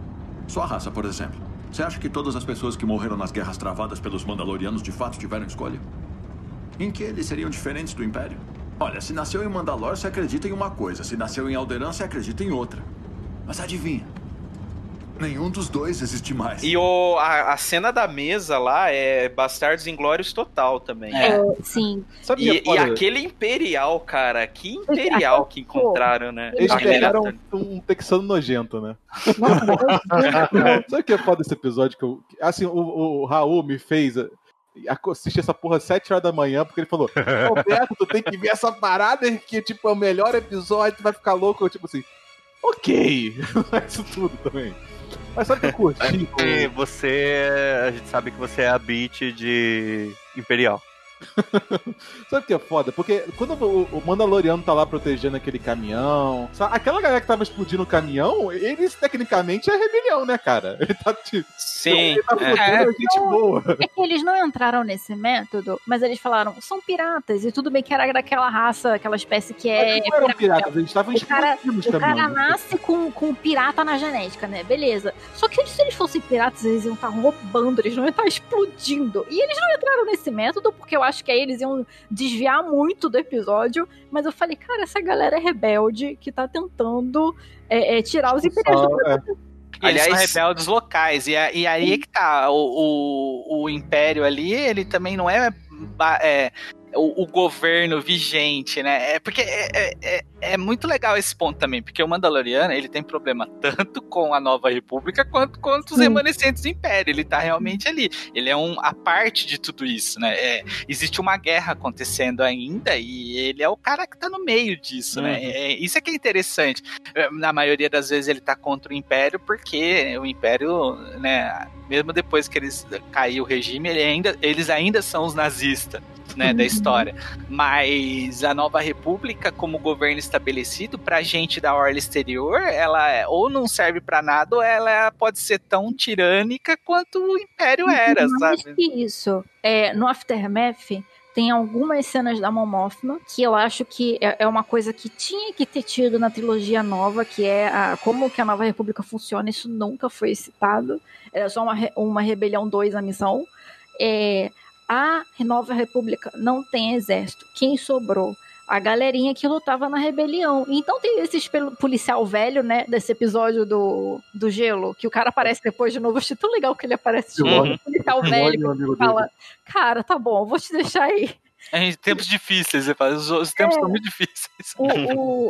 Speaker 13: Sua raça, por exemplo. Você acha que todas as pessoas que morreram nas guerras travadas pelos Mandalorianos de fato tiveram escolha? Em que eles seriam diferentes do Império? Olha, se nasceu em Mandalor, você acredita em uma coisa. Se nasceu em Alderaan, você acredita em outra. Mas adivinha? Nenhum dos dois existe mais.
Speaker 2: E o, a, a cena da mesa lá é Bastardos Inglórios total também.
Speaker 3: É, sim.
Speaker 1: Sabe o que
Speaker 2: E,
Speaker 1: é
Speaker 2: e aquele Imperial, cara, que Imperial que encontraram, né?
Speaker 1: Eles pegaram um, um texano nojento, né? Sabe o que é foda desse episódio? Que eu, assim, o, o Raul me fez eh, assistir essa porra às 7 horas da manhã, porque ele falou: Roberto, tu tem que ver essa parada que tipo, é o melhor episódio, tu vai ficar louco. Eu, tipo assim, ok. Não é isso tudo também. Mas sabe o que eu curti?
Speaker 4: Porque você. A gente sabe que você é a beat de Imperial.
Speaker 1: Sabe o que é foda? Porque quando o, Mandaloriano tá lá protegendo aquele caminhão, sabe? aquela galera que tava explodindo o caminhão, eles tecnicamente é rebelião, né, cara? Ele tá tipo.
Speaker 2: Sim.
Speaker 1: Ele tá
Speaker 2: é.
Speaker 1: gente boa.
Speaker 3: É que eles não entraram nesse método, mas eles falaram, são piratas, e tudo bem que era daquela raça, aquela espécie que é.
Speaker 1: Eles não eram piratas, eles estavam
Speaker 3: O cara,
Speaker 1: os
Speaker 3: o cara nasce com, com pirata na genética, né? Beleza. Só que se eles fossem piratas, eles iam estar roubando, eles não iam estar explodindo. E eles não entraram nesse método, porque eu acho que aí eles iam desviar muito do episódio. Mas eu falei, cara, essa galera é rebelde que tá tentando é, é, tirar os imperiais.
Speaker 1: Só, é,
Speaker 5: Eles são
Speaker 2: Aliás-
Speaker 5: rebeldes locais. E, a- e aí é que tá. O, o, o Império ali, ele também não é. é, o, o governo vigente, né? É porque é, é, é- é muito legal esse ponto também, porque o Mandaloriano ele tem problema tanto com a Nova República quanto com os remanescentes do Império. Ele tá realmente ali. Ele é um a parte de tudo isso, né? É, existe uma guerra acontecendo ainda e ele é o cara que tá no meio disso, né?
Speaker 2: Uhum.
Speaker 5: É, isso é que é interessante. É, Na maioria das vezes ele tá contra o Império porque o Império, né? Mesmo depois que eles caiu o regime, ele ainda, eles ainda são os nazistas. Né, da
Speaker 3: Uhum.
Speaker 5: história. Mas a Nova República, como governo estabelecido, pra gente da orla exterior, ela é- ou não serve pra nada, ou ela pode ser tão tirânica quanto o Império era,
Speaker 3: Mais
Speaker 5: sabe?
Speaker 3: que isso, é, no Aftermath tem algumas cenas da Mon Mothma que eu acho que é, é uma coisa que tinha que ter tido na trilogia nova, que é a, como que a Nova República funciona, isso nunca foi citado, era só uma, uma Rebelião 2 a missão. É, a Nova República não tem exército, quem sobrou? A galerinha que lutava na rebelião. Então tem esse policial velho, né? Desse episódio do, do gelo, que o cara aparece depois de novo. Eu achei tão legal que ele aparece de
Speaker 1: Uhum.
Speaker 3: novo. O policial velho
Speaker 1: Olha o amigo
Speaker 3: que fala: Cara, tá bom, vou te deixar aí.
Speaker 5: Em tempos difíceis, você fala, os, os tempos
Speaker 3: É.
Speaker 5: são muito difíceis.
Speaker 3: O,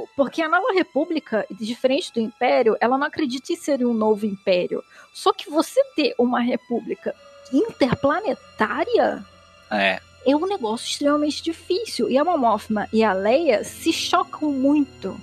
Speaker 3: o- porque a nova república, diferente do império, ela não acredita em ser um novo império. Só que você ter uma república interplanetária
Speaker 5: É.
Speaker 3: É um negócio extremamente difícil. E a Mon Mothma e a Leia se chocam muito.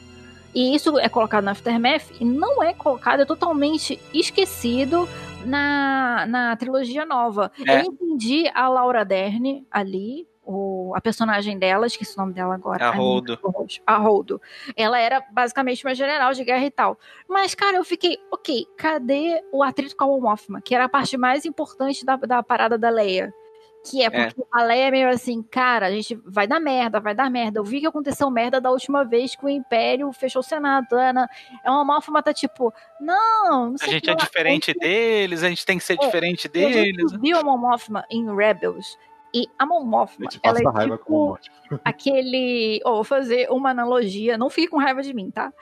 Speaker 3: E isso é colocado na Aftermath e não é colocado, é totalmente esquecido na, na trilogia nova.
Speaker 5: É.
Speaker 3: Eu entendi a Laura Dern ali, o, a personagem dela, esqueci o nome dela agora.
Speaker 2: A Holdo.
Speaker 3: meu Deus. A Holdo. Ela era basicamente uma general de guerra e tal. Mas, cara, eu fiquei, ok, cadê o atrito com a Mothma? Que era a parte mais importante da, da parada da Leia. Que é porque a Leia é meio assim, cara, a gente vai dar merda, vai dar merda. Eu vi que aconteceu merda da última vez que o Império fechou o Senado. Ana. É uma Mothma tá tipo, não, não
Speaker 5: A
Speaker 3: sei o
Speaker 5: gente
Speaker 3: que
Speaker 5: é diferente deles, a gente tem que ser
Speaker 3: É,
Speaker 5: diferente
Speaker 3: E a gente
Speaker 5: deles.
Speaker 3: viu a em Rebels. E a Mon Mothma, ela é
Speaker 1: raiva com
Speaker 3: tipo
Speaker 1: Monte.
Speaker 3: aquele... Oh, vou fazer uma analogia, não fique com raiva de mim, tá?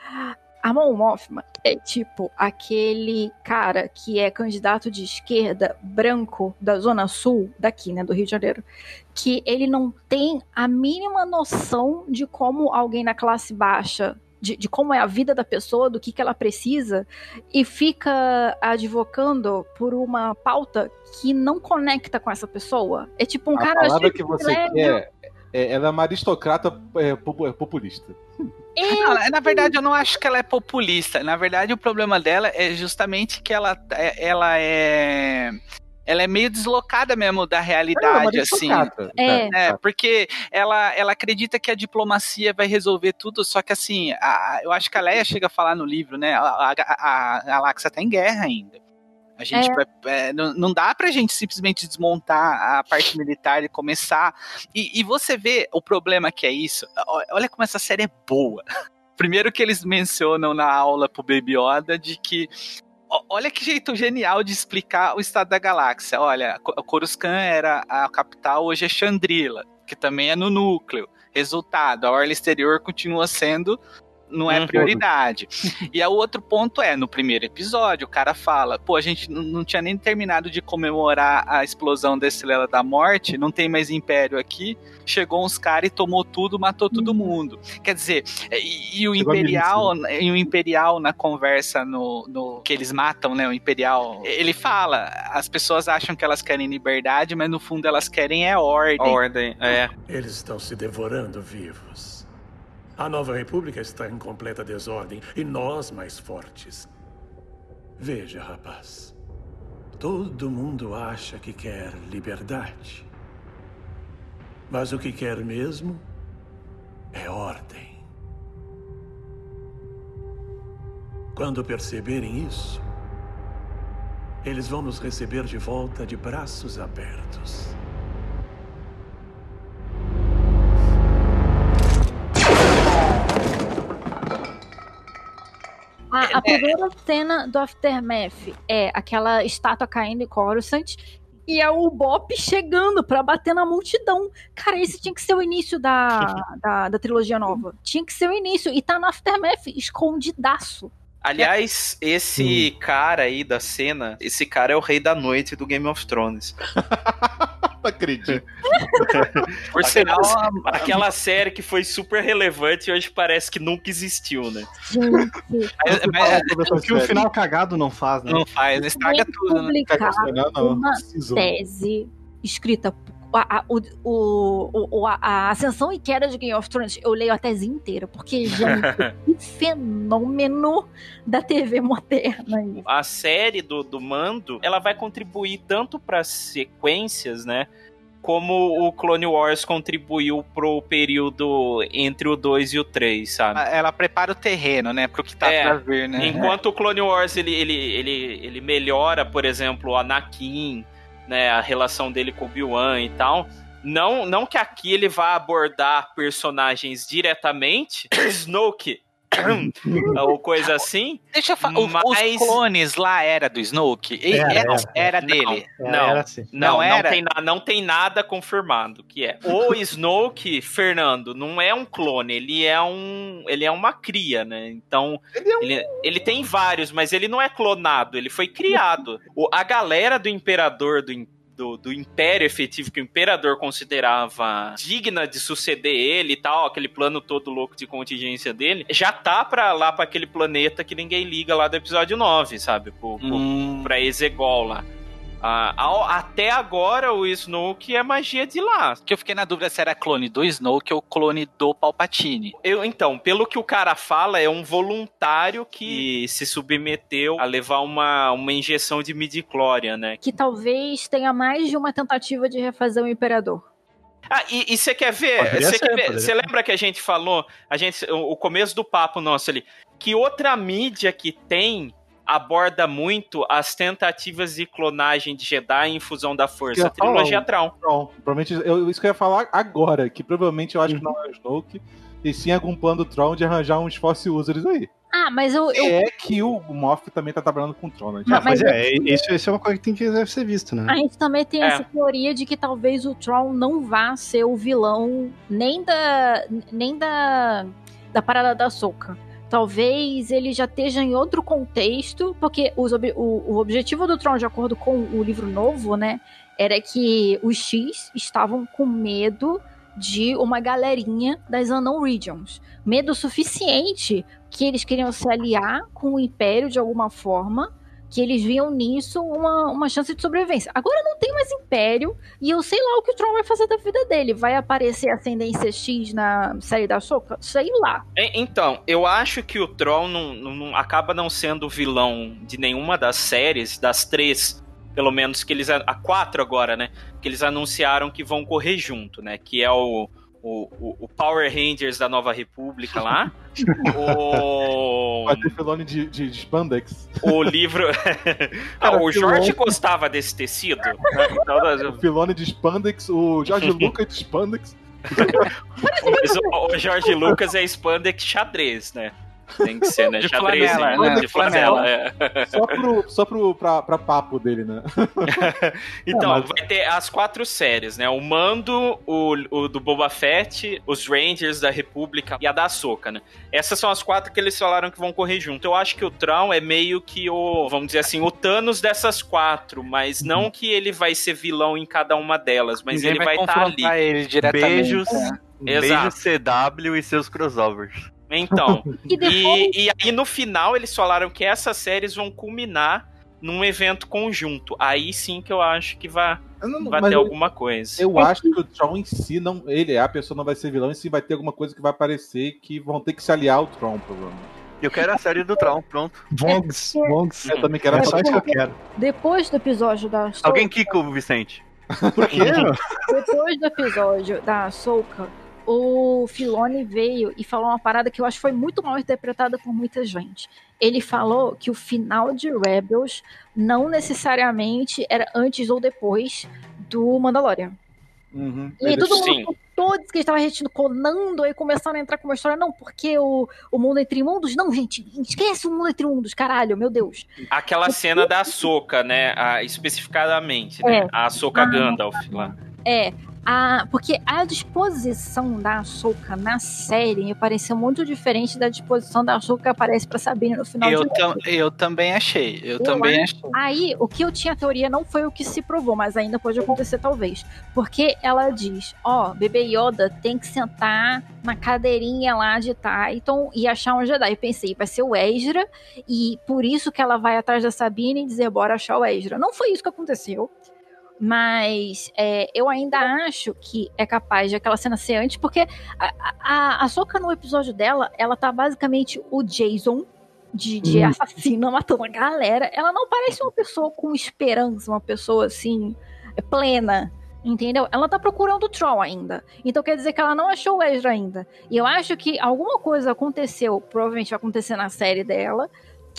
Speaker 3: A Mon Mothma é tipo aquele cara que é candidato de esquerda branco da Zona Sul, daqui, né, do Rio de Janeiro, que ele não tem a mínima noção de como alguém na classe baixa, de, de como é a vida da pessoa, do que, que ela precisa, e fica advocando por uma pauta que não conecta com essa pessoa. É tipo um
Speaker 1: A
Speaker 3: cara
Speaker 1: palavra
Speaker 3: cheio
Speaker 1: que você
Speaker 3: privilégio.
Speaker 1: quer é, ela é uma aristocrata é, é, populista.
Speaker 5: Não, na verdade, eu não acho que ela é populista. Na verdade, o problema dela é justamente que ela, é- ela é. Ela é meio deslocada mesmo da realidade,
Speaker 1: É,
Speaker 5: assim.
Speaker 1: uma aristocrata.
Speaker 3: É.
Speaker 5: É, porque ela, ela acredita que a diplomacia vai resolver tudo, só que assim, a- eu acho que a Leia chega a falar no livro, né? A, a, a, a Galáxia tá em guerra ainda. A gente
Speaker 3: É.
Speaker 5: vai- é, não, não dá pra gente simplesmente desmontar a parte militar e começar. E, e você vê o problema que é isso. Olha como essa série é boa. Primeiro que eles mencionam na aula pro Baby Yoda de que Olha que jeito genial de explicar o estado da galáxia. Olha, Co- Coruscant era a capital, hoje é Chandrila, que também é no núcleo. Resultado, a orla exterior continua sendo não é
Speaker 2: Uhum.
Speaker 5: prioridade. E o outro ponto é, no primeiro episódio, o cara fala, pô, a gente não- tinha nem terminado de comemorar a explosão da Estrela da Morte, não tem mais império aqui, chegou uns caras e tomou tudo, matou todo mundo. Quer dizer, e, e o
Speaker 1: Chegou
Speaker 5: Imperial, e o Imperial na conversa no, no que eles matam, né, o Imperial, ele fala, as pessoas acham que elas querem liberdade, mas no fundo elas querem é ordem.
Speaker 2: Ordem, é.
Speaker 14: Eles estão se devorando vivos. A nova república está em completa desordem e nós mais fortes. Veja, rapaz. Todo mundo acha que quer liberdade. Mas o que quer mesmo é ordem. Quando perceberem isso, eles vão nos receber de volta de braços abertos.
Speaker 3: A, a primeira cena do Aftermath é aquela estátua caindo em Coruscant e é o Bop chegando pra bater na multidão. Cara, esse tinha que ser o início da, da, da trilogia nova. Tinha que ser o início. E tá no Aftermath, escondidaço.
Speaker 2: Aliás, esse cara aí da cena, esse cara é o rei da noite do Game of Thrones.
Speaker 1: Não acredito.
Speaker 5: Por
Speaker 2: Aquela,
Speaker 5: sinal,
Speaker 2: aquela série que foi super relevante e hoje parece que nunca existiu, né?
Speaker 3: Gente,
Speaker 5: mas- mas-
Speaker 7: O que o final cagado não faz, né?
Speaker 5: não faz, estraga tudo, né?
Speaker 3: publicar
Speaker 1: Não, não,
Speaker 3: uma
Speaker 1: precisou.
Speaker 3: tese escrita. A, a, o, o, o- a, a ascensão e queda de Game of Thrones, eu leio a tese inteira, porque, gente, que fenômeno da TV moderna isso.
Speaker 2: A série do, do Mando, ela vai contribuir tanto para sequências, né? Como o Clone Wars contribuiu pro período entre o 2 e o 3, sabe?
Speaker 5: Ela prepara o terreno, né, pro que tá
Speaker 2: É.
Speaker 5: pra ver, né?
Speaker 2: Enquanto o Clone Wars ele, ele, ele, ele melhora, por exemplo, o Anakin, né, a relação dele com o Obi-Wan e tal. Não, não que aqui ele vá abordar personagens diretamente, Snoke ou coisa assim.
Speaker 5: Deixa eu falar, os,
Speaker 2: Mas-
Speaker 5: os clones lá era do Snoke?
Speaker 7: Era,
Speaker 5: Era,
Speaker 7: era.
Speaker 5: dele.
Speaker 7: Era,
Speaker 2: não,
Speaker 7: era assim.
Speaker 2: Não,
Speaker 5: Não
Speaker 2: não,
Speaker 5: era?
Speaker 2: tem, na- não tem nada confirmado que é. O Snoke, Fernando, não é um clone, ele é um, ele é uma cria, né? Então,
Speaker 1: Ele é um-
Speaker 2: ele, ele tem vários, mas ele não é clonado, ele foi criado. O- a galera do imperador do, im- do, do império efetivo que o imperador considerava digna de suceder ele e tal, aquele plano todo louco de contingência dele, já tá pra lá pra aquele planeta que ninguém liga lá do episódio 9, sabe? Pro, pro,
Speaker 5: Hum,
Speaker 2: pra Exegol lá. Ah, ao- até agora o Snoke é magia de lá.
Speaker 5: Que eu fiquei na dúvida se era clone do Snoke ou clone do Palpatine.
Speaker 2: Eu, então, pelo que o cara fala, é um voluntário que se submeteu a levar uma, uma injeção de midi-chlorian, né?
Speaker 3: Que talvez tenha mais de uma tentativa de refazer o Imperador.
Speaker 2: Ah, e você quer ver? Você lembra que a gente falou, a gente, o o começo do papo nosso ali, que outra mídia que tem aborda muito as tentativas de clonagem de Jedi e infusão da força, a
Speaker 1: eu
Speaker 2: trilogia Traum.
Speaker 1: Tron. Provavelmente, eu, isso que eu ia falar agora, que provavelmente eu acho que não é o Snoke, e sim algum plano do Tron de arranjar uns Force Users aí.
Speaker 3: Ah, mas eu. eu-
Speaker 1: É que o Moff também tá trabalhando com o Tron, né?
Speaker 3: Mas-
Speaker 7: Mas é, isso, isso é uma coisa que tem que deve ser visto, né?
Speaker 3: A gente também tem
Speaker 2: É.
Speaker 3: essa teoria de que talvez o Tron não vá ser o vilão nem da nem da da parada da Soca. Talvez ele já esteja em outro contexto, porque os o, o objetivo do Tron, de acordo com o livro novo, né, era que os X estavam com medo de uma galerinha das Unknown Regions. Medo suficiente que eles queriam se aliar com o Império de alguma forma que eles viam nisso uma, uma chance de sobrevivência. Agora não tem mais império e eu sei lá o que o Tron vai fazer da vida dele. Vai aparecer Ascendência X na série da Soca? Sei lá.
Speaker 2: Então, eu acho que o Tron não, não- acaba não sendo vilão de nenhuma das séries, das três, pelo menos que eles. A quatro agora, né? Que eles anunciaram que vão correr junto, né? Que é o, o- o Power Rangers da Nova República lá. o,
Speaker 1: Vai ter Filone de, de, de Spandex.
Speaker 2: o livro. ah, o Jorge gostava desse tecido. né? Então,
Speaker 1: O Filone de Spandex, o George Lucas de Spandex.
Speaker 2: O, o Jorge Lucas é spandex xadrez, né? Tem que ser, né?
Speaker 5: De
Speaker 2: Xadrez,
Speaker 5: flanela, né?
Speaker 2: De flanela, é.
Speaker 1: Só pro, só pro pra, pra papo dele, né?
Speaker 2: Então,
Speaker 1: Não, mas-
Speaker 2: vai ter as quatro séries, né? O Mando, o, o do Boba Fett, os Rangers da República e a da Ahsoka, né? Essas são as quatro que eles falaram que vão correr junto. Eu acho que o Tron é meio que o, vamos dizer assim, o Thanos dessas quatro, mas não que ele vai ser vilão em cada uma delas, mas
Speaker 5: Ninguém
Speaker 2: ele vai estar ali.
Speaker 5: confrontar ele diretamente.
Speaker 4: Beijos,
Speaker 5: né?
Speaker 2: Exato.
Speaker 4: beijos CW e seus crossovers.
Speaker 2: Então,
Speaker 3: E depois,
Speaker 2: e, e aí no final eles falaram que essas séries vão culminar num evento conjunto. Aí sim que eu acho que vai,
Speaker 1: não-
Speaker 2: vai ter
Speaker 1: eu-
Speaker 2: alguma coisa.
Speaker 1: Eu acho que o Tron em si, não, ele é a pessoa, não vai ser vilão, e sim vai ter alguma coisa que vai aparecer que vão ter que se aliar ao Tron, provavelmente.
Speaker 4: Eu quero a série do Tron, pronto.
Speaker 7: Vongs, Vongs.
Speaker 1: Eu também quero
Speaker 7: É
Speaker 1: a
Speaker 7: só isso que eu quero.
Speaker 3: depois do episódio da Ahsoka,
Speaker 4: Alguém quica o Vicente.
Speaker 7: Por quê?
Speaker 3: depois do episódio da Ahsoka, o Filone veio e falou uma parada que eu acho que foi muito mal interpretada por muita gente. Ele falou que o final de Rebels não necessariamente era antes ou depois do Mandalorian.
Speaker 1: Uhum.
Speaker 3: E todo mundo
Speaker 2: Sim.
Speaker 3: todos que estavam reticonando aí começaram a entrar com uma história, não, porque o, o mundo entre mundos, não, gente, esquece o mundo entre mundos, caralho, meu Deus.
Speaker 2: Aquela cena da Ahsoka, né? a- especificadamente, né?
Speaker 3: É.
Speaker 2: A Ahsoka
Speaker 3: Ah.
Speaker 2: Gandalf lá.
Speaker 3: É, a, porque a disposição da Ahsoka na série me pareceu muito diferente da disposição da Ahsoka que aparece pra Sabine no final
Speaker 5: Eu, tam- eu também achei. Eu,
Speaker 3: Eu
Speaker 5: também
Speaker 3: acho-
Speaker 5: achei.
Speaker 3: Aí, o que eu tinha teoria não foi o que se provou, mas ainda pode acontecer talvez. Porque ela diz, ó, bebê Yoda tem que sentar na cadeirinha lá de Titan e achar um Jedi. Eu pensei, vai ser o Ezra, e por isso que ela vai atrás da Sabine e dizer, bora achar o Ezra. Não foi isso que aconteceu. Mas é, eu ainda acho que é capaz de aquela cena ser antes, porque a, a, a Soca no episódio dela, ela tá basicamente o Jason de, de
Speaker 7: Hum.
Speaker 3: assassina matando a galera. Ela não parece uma pessoa com esperança, uma pessoa assim, plena. Entendeu? Ela tá procurando o Troll ainda. Então quer dizer que ela não achou o Ezra ainda. E eu acho que alguma coisa aconteceu, provavelmente vai acontecer na série dela,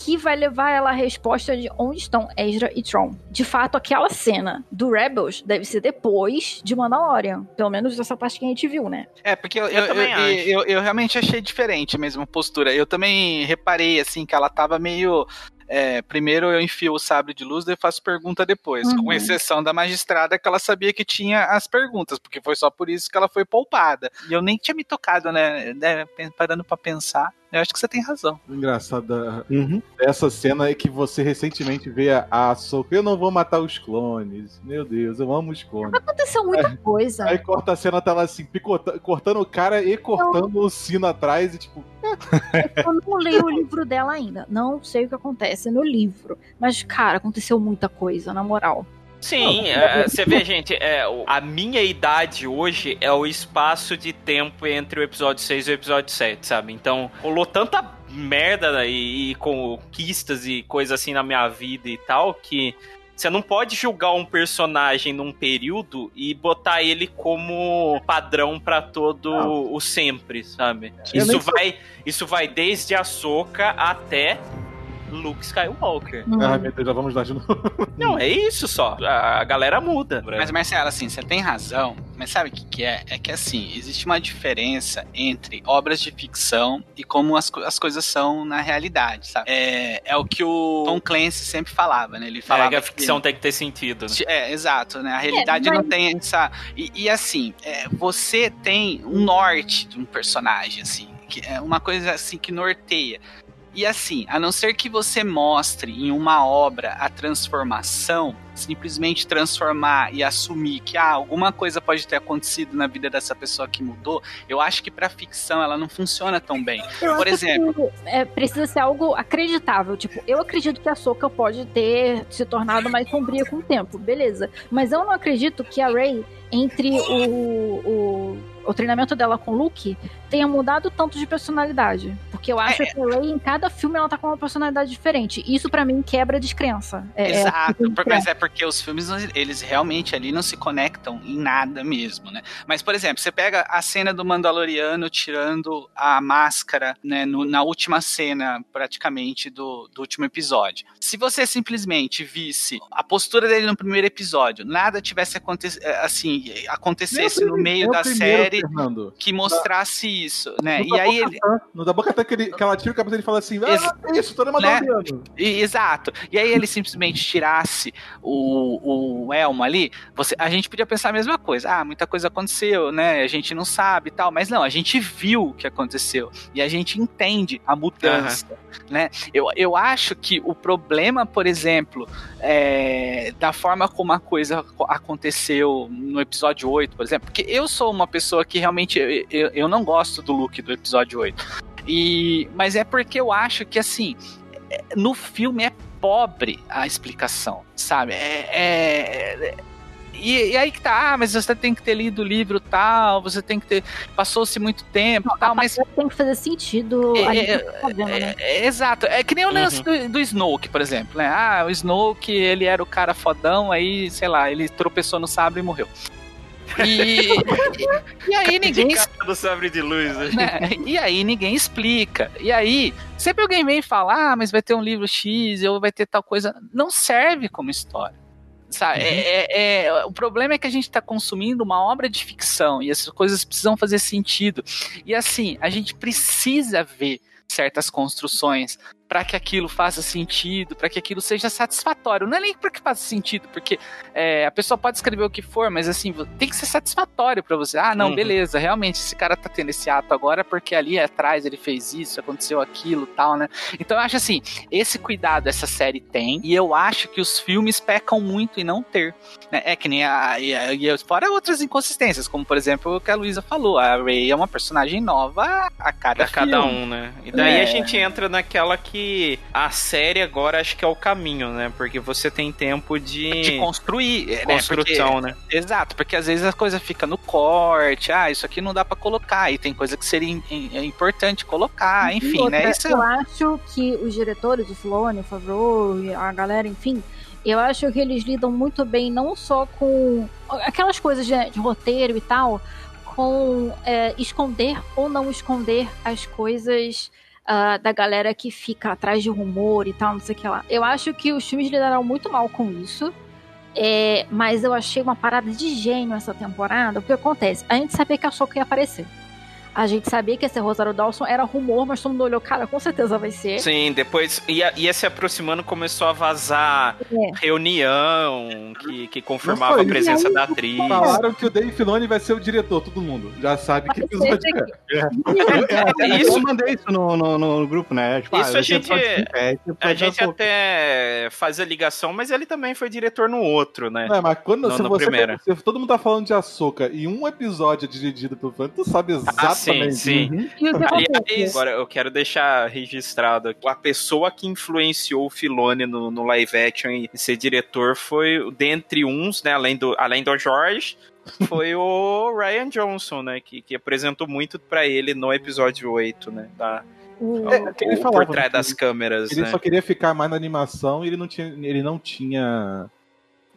Speaker 3: que vai levar ela à resposta de onde estão Ezra e Tron. De fato, aquela cena do Rebels deve ser depois de Mandalorian. Pelo menos essa parte que a gente viu, né?
Speaker 5: É, porque eu,
Speaker 2: Eu
Speaker 5: eu,
Speaker 2: também
Speaker 5: eu,
Speaker 2: acho.
Speaker 5: eu- eu realmente achei diferente mesmo a postura. Eu também reparei, assim, que ela tava meio. é, primeiro eu enfio o sabre de luz, eu faço pergunta depois.
Speaker 3: Uhum.
Speaker 5: Com exceção da magistrada, que ela sabia que tinha as perguntas, porque foi só por isso que ela foi poupada. E eu nem tinha me tocado, né? né, Parando pra pensar. Eu acho que você tem razão.
Speaker 1: O engraçado da-
Speaker 7: Uhum.
Speaker 1: dessa cena é que você recentemente vê a, a Ahsoka, eu não vou matar os clones. Meu Deus, eu amo os clones.
Speaker 3: Aconteceu muita coisa.
Speaker 1: Aí corta a cena, tá lá assim, picota- cortando o cara e cortando o sino atrás e tipo,
Speaker 3: Eu não leio o livro dela ainda. Não sei o que acontece no livro. Mas, cara, aconteceu muita coisa, na moral.
Speaker 2: Sim, é, você vê, gente, é, a minha idade hoje é o espaço de tempo entre o episódio 6 e o episódio 7, sabe? Então, rolou tanta merda e, e conquistas e coisa assim na minha vida e tal que você não pode julgar um personagem num período e botar ele como padrão pra todo o sempre, sabe?
Speaker 1: Eu
Speaker 2: Isso vai, isso vai desde a Soca até Luke Skywalker.
Speaker 1: Ah, meu Deus, já vamos lá de novo.
Speaker 2: Não, é isso só. A a galera muda.
Speaker 5: Mas, Marcelo, assim, você tem razão, mas sabe o que, que é? É que, assim, existe uma diferença entre obras de ficção e como as, as coisas são na realidade, sabe? É, é o que o Tom Clancy sempre falava, né? Ele falava
Speaker 2: É, que a ficção tem que ter sentido. Né?
Speaker 5: É, exato, né? A realidade
Speaker 2: mas-
Speaker 5: não tem essa. E, e, assim, é, você tem um norte de um personagem, assim, que é uma coisa assim que norteia. E assim, a não ser que você mostre em uma obra a transformação, simplesmente transformar e assumir que ah, alguma coisa pode ter acontecido na vida dessa pessoa que mudou, eu acho que pra ficção ela não funciona tão bem.
Speaker 3: Eu
Speaker 5: Por exemplo,
Speaker 3: que, é, precisa ser algo acreditável. Tipo, eu acredito que a Soka pode ter se tornado mais sombria com o tempo, beleza. Mas eu não acredito que a Rey, entre o, o, o treinamento dela com o Luke, tenha mudado tanto de personalidade. Porque eu acho que a Rey, em cada filme, ela tá com uma personalidade diferente. Isso pra mim quebra a descrença. É- é
Speaker 5: Exato, por- mas é porque os filmes, eles realmente ali não se conectam em nada mesmo, né? Mas, por exemplo, você pega a cena do Mandaloriano tirando a máscara, né, no- na última cena, praticamente, do, do último episódio. Se você simplesmente visse a postura dele no primeiro episódio, nada tivesse aconte assim, acontecesse no meio
Speaker 1: É
Speaker 5: da
Speaker 1: primeiro,
Speaker 5: série
Speaker 1: Fernando.
Speaker 5: que mostrasse isso, né?
Speaker 1: No
Speaker 5: E
Speaker 1: da
Speaker 5: aí
Speaker 1: Boca
Speaker 5: ele...
Speaker 1: No da boca até que, ele, que ela tira o cabelo e fala assim:
Speaker 5: Ex-
Speaker 1: Ah, é isso, tô
Speaker 5: né? E- Exato. E aí ele simplesmente tirasse o, o elmo ali, você, a gente podia pensar a mesma coisa. Ah, muita coisa aconteceu, né? A gente não sabe e tal. Mas não, a gente viu o que aconteceu. E a gente entende a mudança, né? Eu, eu acho que o problema, por exemplo, é, da forma como a coisa co- aconteceu no episódio 8, por exemplo, porque eu sou uma pessoa que realmente eu, eu, não gosto do look do episódio 8. E, mas é porque eu acho que assim, é- no filme é pobre a explicação, sabe? É, é- e, e aí que tá, ah, mas você tem que ter lido o livro tal, você tem que ter. Passou-se muito tempo tal, mas.
Speaker 3: Tem que fazer sentido.
Speaker 5: É,
Speaker 3: ali
Speaker 5: é,
Speaker 3: tá né?
Speaker 5: É, exato. É que nem o lance do, do Snoke, por exemplo, né? Ah, o Snoke, ele era o cara fodão, aí, sei lá, ele tropeçou no sabre e morreu. E, e, e aí ninguém
Speaker 2: do sabre de luz. né?
Speaker 5: né? E aí ninguém explica. E aí, sempre alguém vem falar, ah, mas vai ter um livro X, ou vai ter tal coisa. Não serve como história. Sabe? É- é- é- o problema é que a gente está consumindo uma obra de ficção e essas coisas precisam fazer sentido. E assim, a gente precisa ver certas construções para que aquilo faça sentido, para que aquilo seja satisfatório. Não é nem para que faça sentido, porque é, a pessoa pode escrever o que for, mas assim, tem que ser satisfatório para você. Ah, não,
Speaker 2: Uhum.
Speaker 5: beleza, realmente, esse cara tá tendo esse ato agora porque ali atrás ele fez isso, aconteceu aquilo tal, né? Então eu acho assim, esse cuidado essa série tem, e eu acho que os filmes pecam muito em não ter. né? É que nem a. E, a- fora outras inconsistências, como por exemplo o que a Luísa falou, a Ray é uma personagem nova a cada
Speaker 2: Pra cada
Speaker 5: filme.
Speaker 2: um, né? E daí
Speaker 5: É.
Speaker 2: a gente entra naquela que a série agora acho que é o caminho, né? Porque você tem tempo de,
Speaker 5: de construir, né?
Speaker 2: construção,
Speaker 5: Porque-
Speaker 2: né?
Speaker 5: Exato, porque às vezes a coisa fica no corte, ah, isso aqui não dá pra colocar, e tem coisa que seria é importante colocar, enfim,
Speaker 3: Outra,
Speaker 5: né? Isso
Speaker 3: Eu acho que os diretores, o Filoni, o Favreau, a galera, enfim, eu acho que eles lidam muito bem não só com aquelas coisas de, de roteiro e tal, com é, esconder ou não esconder as coisas ah, da galera que fica atrás de rumor e tal, não sei o que lá. Eu acho que os filmes lidaram muito mal com isso. é, mas eu achei uma parada de gênio essa temporada. O que acontece? A gente sabia que a Soca ia aparecer. A gente sabia que esse Rosário Dawson era rumor, mas todo mundo olhou, cara, com certeza vai ser.
Speaker 2: Sim, depois ia, ia se aproximando, começou a vazar
Speaker 3: É.
Speaker 2: reunião que, que confirmava a presença
Speaker 1: isso.
Speaker 2: da atriz.
Speaker 1: Falaram que o Dave Filoni vai ser o diretor, todo mundo. Já sabe que episódio é.
Speaker 7: É,
Speaker 2: É,
Speaker 7: eu
Speaker 2: isso-
Speaker 7: mandei isso no, no, no grupo, né? Tipo,
Speaker 2: Isso
Speaker 7: vai
Speaker 2: a
Speaker 7: ser
Speaker 2: gente-
Speaker 7: episódio 57,
Speaker 2: A gente até faz a ligação, mas ele também foi diretor no outro, né?
Speaker 1: É, mas quando
Speaker 2: No-
Speaker 1: se
Speaker 2: no
Speaker 1: você,
Speaker 2: primeiro.
Speaker 1: se todo mundo tá falando de Ahsoka e um episódio é dirigido pelo Filoni, tu sabe exatamente
Speaker 2: sim, sim.
Speaker 3: E o que
Speaker 2: Aliás, agora eu quero deixar registrado aqui. A pessoa que influenciou o Filone no, no live action e ser diretor foi, dentre uns, né, além do, além do George, foi o Ryan Johnson, né, que, que apresentou muito pra ele no episódio 8, né, da,
Speaker 3: O-
Speaker 1: É, que ele
Speaker 2: o
Speaker 1: falava,
Speaker 2: por trás
Speaker 1: né,
Speaker 2: das câmeras,
Speaker 1: Ele
Speaker 2: né.
Speaker 1: só queria ficar mais na animação e ele não tinha, ele não tinha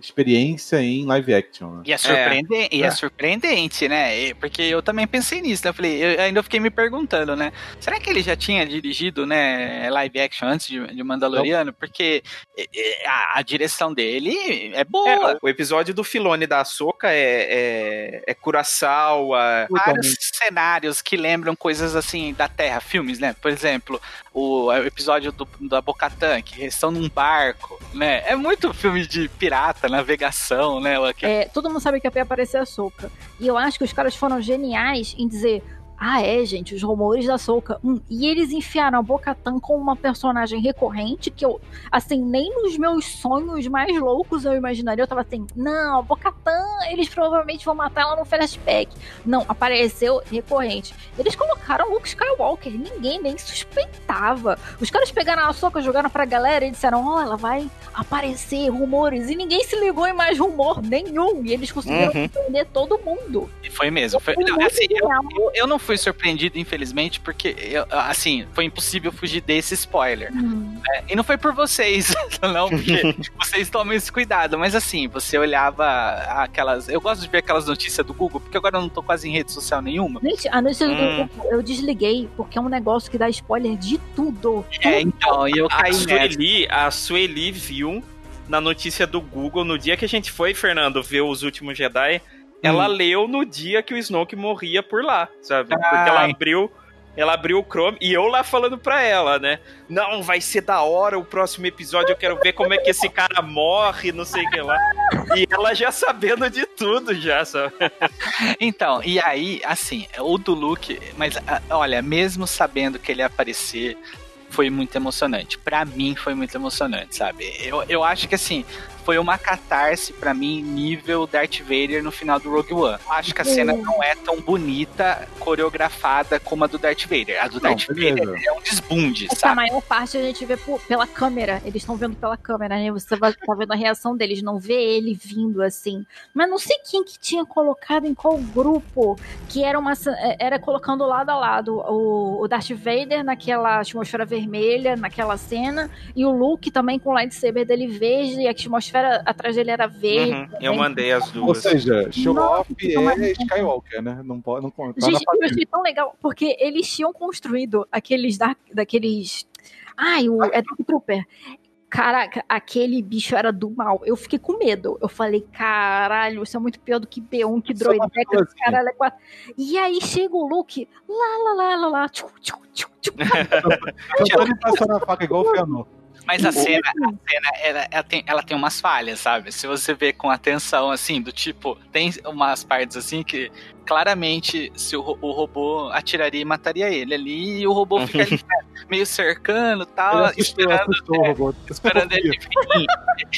Speaker 1: experiência em live action. Né?
Speaker 5: E é, surpreendente, e é
Speaker 1: É.
Speaker 5: surpreendente, né? Porque eu também pensei nisso, né? Eu falei, eu ainda fiquei me perguntando, né? Será que ele já tinha dirigido, né, live action antes de, de Mandaloriano? Porque e- e, a, a direção dele é boa.
Speaker 2: É, o episódio do Filone da Soca é, é, é Curaçao,
Speaker 5: vários cenários que lembram coisas assim da Terra, filmes, né? Por exemplo, o, episódio do, da Bocatan, que estão num barco, né? É muito filme de pirata, navegação, né? o-
Speaker 3: É, todo mundo sabe que ia aparecer a Soca. E eu acho que os caras foram geniais em dizer. Ah, é, gente, os rumores da Soca. Hum, e eles enfiaram a Bocatan como uma personagem recorrente que eu, assim, nem nos meus sonhos mais loucos eu imaginaria. Eu tava assim, não, a Bocatan, eles provavelmente vão matar ela no flashback. Não, apareceu recorrente. Eles colocaram Luke Skywalker, ninguém nem suspeitava. Os caras pegaram a Soca, jogaram pra galera e disseram: Ó, ela vai aparecer, rumores. E ninguém se ligou em mais rumor nenhum. E eles conseguiram
Speaker 5: Uhum.
Speaker 3: todo mundo.
Speaker 5: E foi mesmo. Foi,
Speaker 3: Foi
Speaker 5: não, assim, eu, eu, eu não fui surpreendido, infelizmente, porque, eu- assim, foi impossível fugir desse spoiler.
Speaker 3: Hum.
Speaker 5: né? E não foi por vocês, não, porque vocês tomam esse cuidado. Mas, assim, você olhava aquelas. Eu gosto de ver aquelas notícias do Google, porque agora eu não tô quase em rede social nenhuma.
Speaker 3: Gente, a notícia do
Speaker 5: Hum.
Speaker 3: Google eu desliguei, porque é um negócio que dá spoiler de tudo.
Speaker 5: É, então, e eu
Speaker 2: A
Speaker 5: caí nessa.
Speaker 2: Sueli, a Sueli viu na notícia do Google, no dia que a gente foi, Fernando, ver os últimos Jedi, ela leu no dia que o Snoke morria por lá, sabe? Porque ela
Speaker 5: Ai.
Speaker 2: abriu. Ela abriu o Chrome e eu lá falando pra ela, né? Não, vai ser da hora o próximo episódio, eu quero ver como é que esse cara morre, não sei o que lá. E ela já sabendo de tudo, já, sabe?
Speaker 5: Então, e aí, assim, o do Luke, mas ah, olha, mesmo sabendo que ele ia aparecer, foi muito emocionante. Pra mim foi muito emocionante, sabe? Eu, eu acho que assim, foi uma catarse pra mim nível Darth Vader no final do Rogue One. Acho que a cena não é tão bonita, coreografada como a do Darth Vader. A do
Speaker 1: Não,
Speaker 5: Darth
Speaker 1: beleza.
Speaker 5: Vader é um desbunde,
Speaker 3: Essa
Speaker 5: sabe?
Speaker 3: maior parte a gente vê por- pela câmera. Eles estão vendo pela câmera, né? Você tá vendo a reação deles, não vê ele vindo assim. Mas não sei quem que tinha colocado em qual grupo que era uma era colocando lado a lado o, o Darth Vader naquela atmosfera vermelha, naquela cena, e o Luke também com o lightsaber dele verde e a atmosfera atrás dele era verde.
Speaker 2: Uhum, eu
Speaker 3: também.
Speaker 2: mandei as
Speaker 1: Ou
Speaker 2: duas.
Speaker 1: seja, show
Speaker 3: Nossa,
Speaker 1: off
Speaker 3: é-
Speaker 1: é Skywalker, né? Não pode não conta na
Speaker 3: Gente, eu achei tão legal, porque eles tinham construído aqueles da, daqueles. Ai, o é Dark Trooper. Caraca, aquele bicho era do mal. Eu fiquei com medo. Eu falei, caralho, isso é muito pior do que B1, que
Speaker 1: uma
Speaker 3: droideca, caralho, é quatro. E aí chega o Luke, lá, lá, lá, lá, lá, tchu, tchu, tchu, tchu.
Speaker 1: Cantando e passando a faca igual o Fëanor.
Speaker 5: Mas a cena, a cena ela, ela tem, ela tem umas falhas, sabe? Se você vê com atenção, assim, do tipo, tem umas partes assim que claramente se o, o robô atiraria e mataria ele ali, e o robô fica ali, né, meio cercando e tal, esperando,
Speaker 1: assustou o robô.
Speaker 5: esperando ele vir,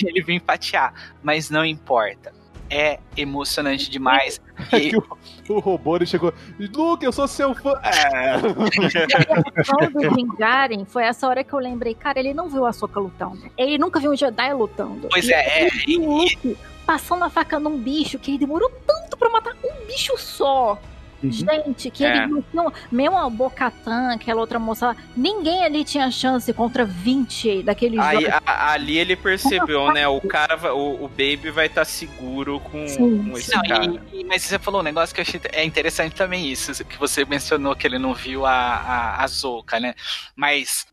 Speaker 5: ele vir fatiar. Mas não importa. É emocionante demais.
Speaker 1: É
Speaker 5: E-
Speaker 1: que o, o robô ele chegou. Luke, eu sou seu fã. É.
Speaker 3: Quando vingarem, foi essa hora que eu lembrei, cara, ele não viu a Soca lutando. Ele nunca viu um Jedi lutando.
Speaker 5: Pois
Speaker 3: E
Speaker 5: é,
Speaker 3: ele
Speaker 5: é,
Speaker 3: viu o Luke passando a faca num bicho que ele demorou tanto pra matar um bicho só. Gente, que
Speaker 2: É.
Speaker 3: eles não tinham. Mesmo a Bocatan, aquela outra moça lá, ninguém ali tinha chance contra 20 daqueles
Speaker 2: Aí,
Speaker 3: jogos.
Speaker 2: a- ali ele percebeu, né? O cara, vai- o, o Baby vai estar seguro com,
Speaker 3: Sim.
Speaker 2: com esse
Speaker 5: Não,
Speaker 2: cara.
Speaker 5: e- e- mas você falou um negócio que eu achei é interessante também isso, que você mencionou que ele não viu a, a, a Zouka, né? Mas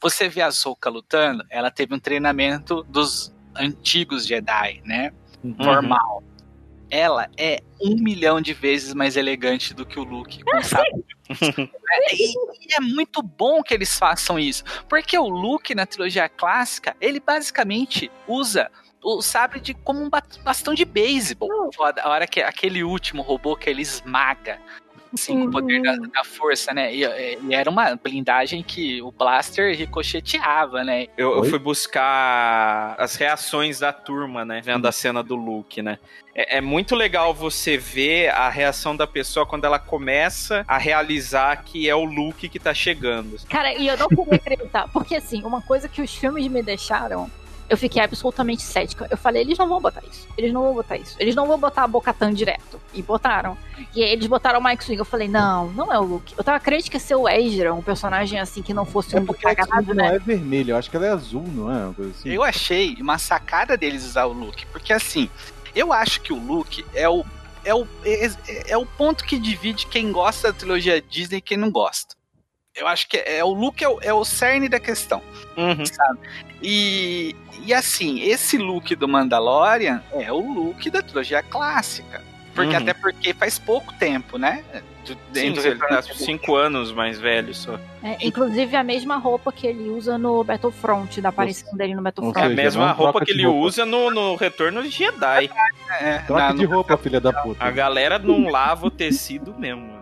Speaker 5: você vê a Zouka lutando, ela teve um treinamento dos antigos Jedi, né? Normal. Ela é um milhão de vezes mais elegante do que o Luke com sabre. É, e, e é muito bom que eles façam isso, porque o Luke na trilogia clássica, ele basicamente usa o sabre de, como um bastão de beisebol. A hora que aquele último robô que ele esmaga Assim, com o poder da, da força, né? E, e era uma blindagem que o blaster ricocheteava, né?
Speaker 2: Eu, eu fui buscar as reações da turma, né? Vendo a cena do Luke, né? É, é muito legal você ver a reação da pessoa quando ela começa a realizar que é o Luke que tá chegando.
Speaker 3: Cara, e eu não queria acreditar, porque assim, uma coisa que os filmes me deixaram eu fiquei absolutamente cética. Eu falei, eles não vão botar isso. Eles não vão botar isso. Eles não vão botar a Bocatan direto. E botaram. E aí eles botaram o Mike Swing. Eu falei, não, não é o Luke. Eu tava crente que ia ser o Ezra, um personagem assim que não fosse
Speaker 1: É
Speaker 3: um cagado, né?
Speaker 1: não é vermelho, eu acho que ela é azul, não é? Uma coisa assim.
Speaker 5: Eu achei uma sacada deles usar o Luke, porque assim, eu acho que o Luke é o é o, é, é o ponto que divide quem gosta da trilogia Disney e quem não gosta. Eu acho que é, o Luke é o, é o cerne da questão, sabe? E, e assim, esse look do Mandalorian é o look da trilogia clássica. Porque
Speaker 2: Uhum.
Speaker 5: até porque faz pouco tempo, né? Do-
Speaker 2: Sim,
Speaker 5: dentro
Speaker 2: ele
Speaker 5: do
Speaker 2: tá cinco anos mais velho só.
Speaker 3: É, inclusive a mesma roupa que ele usa no Battlefront, da aparição dele no
Speaker 2: É
Speaker 3: Battlefront.
Speaker 2: a mesma roupa que ele
Speaker 1: roupa.
Speaker 2: usa no, no Retorno de Jedi.
Speaker 5: É,
Speaker 1: Troca de roupa, filha da puta.
Speaker 2: A galera não lava o tecido mesmo.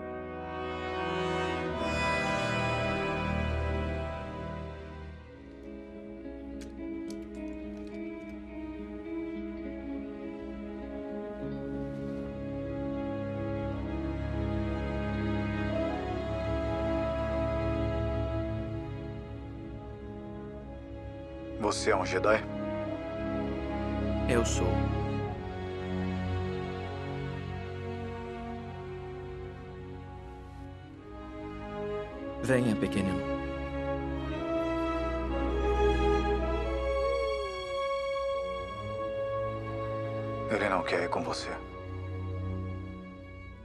Speaker 11: Você é um Jedi?
Speaker 15: Eu sou. Venha, pequenino.
Speaker 11: Ele não quer ir com você.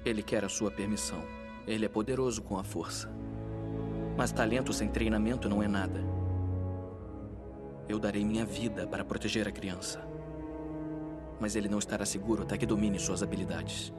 Speaker 15: Ele quer a sua permissão. Ele é poderoso com a força. Mas talento sem treinamento não é nada. Eu darei minha vida para proteger a criança. Mas ele não estará seguro até que domine suas habilidades.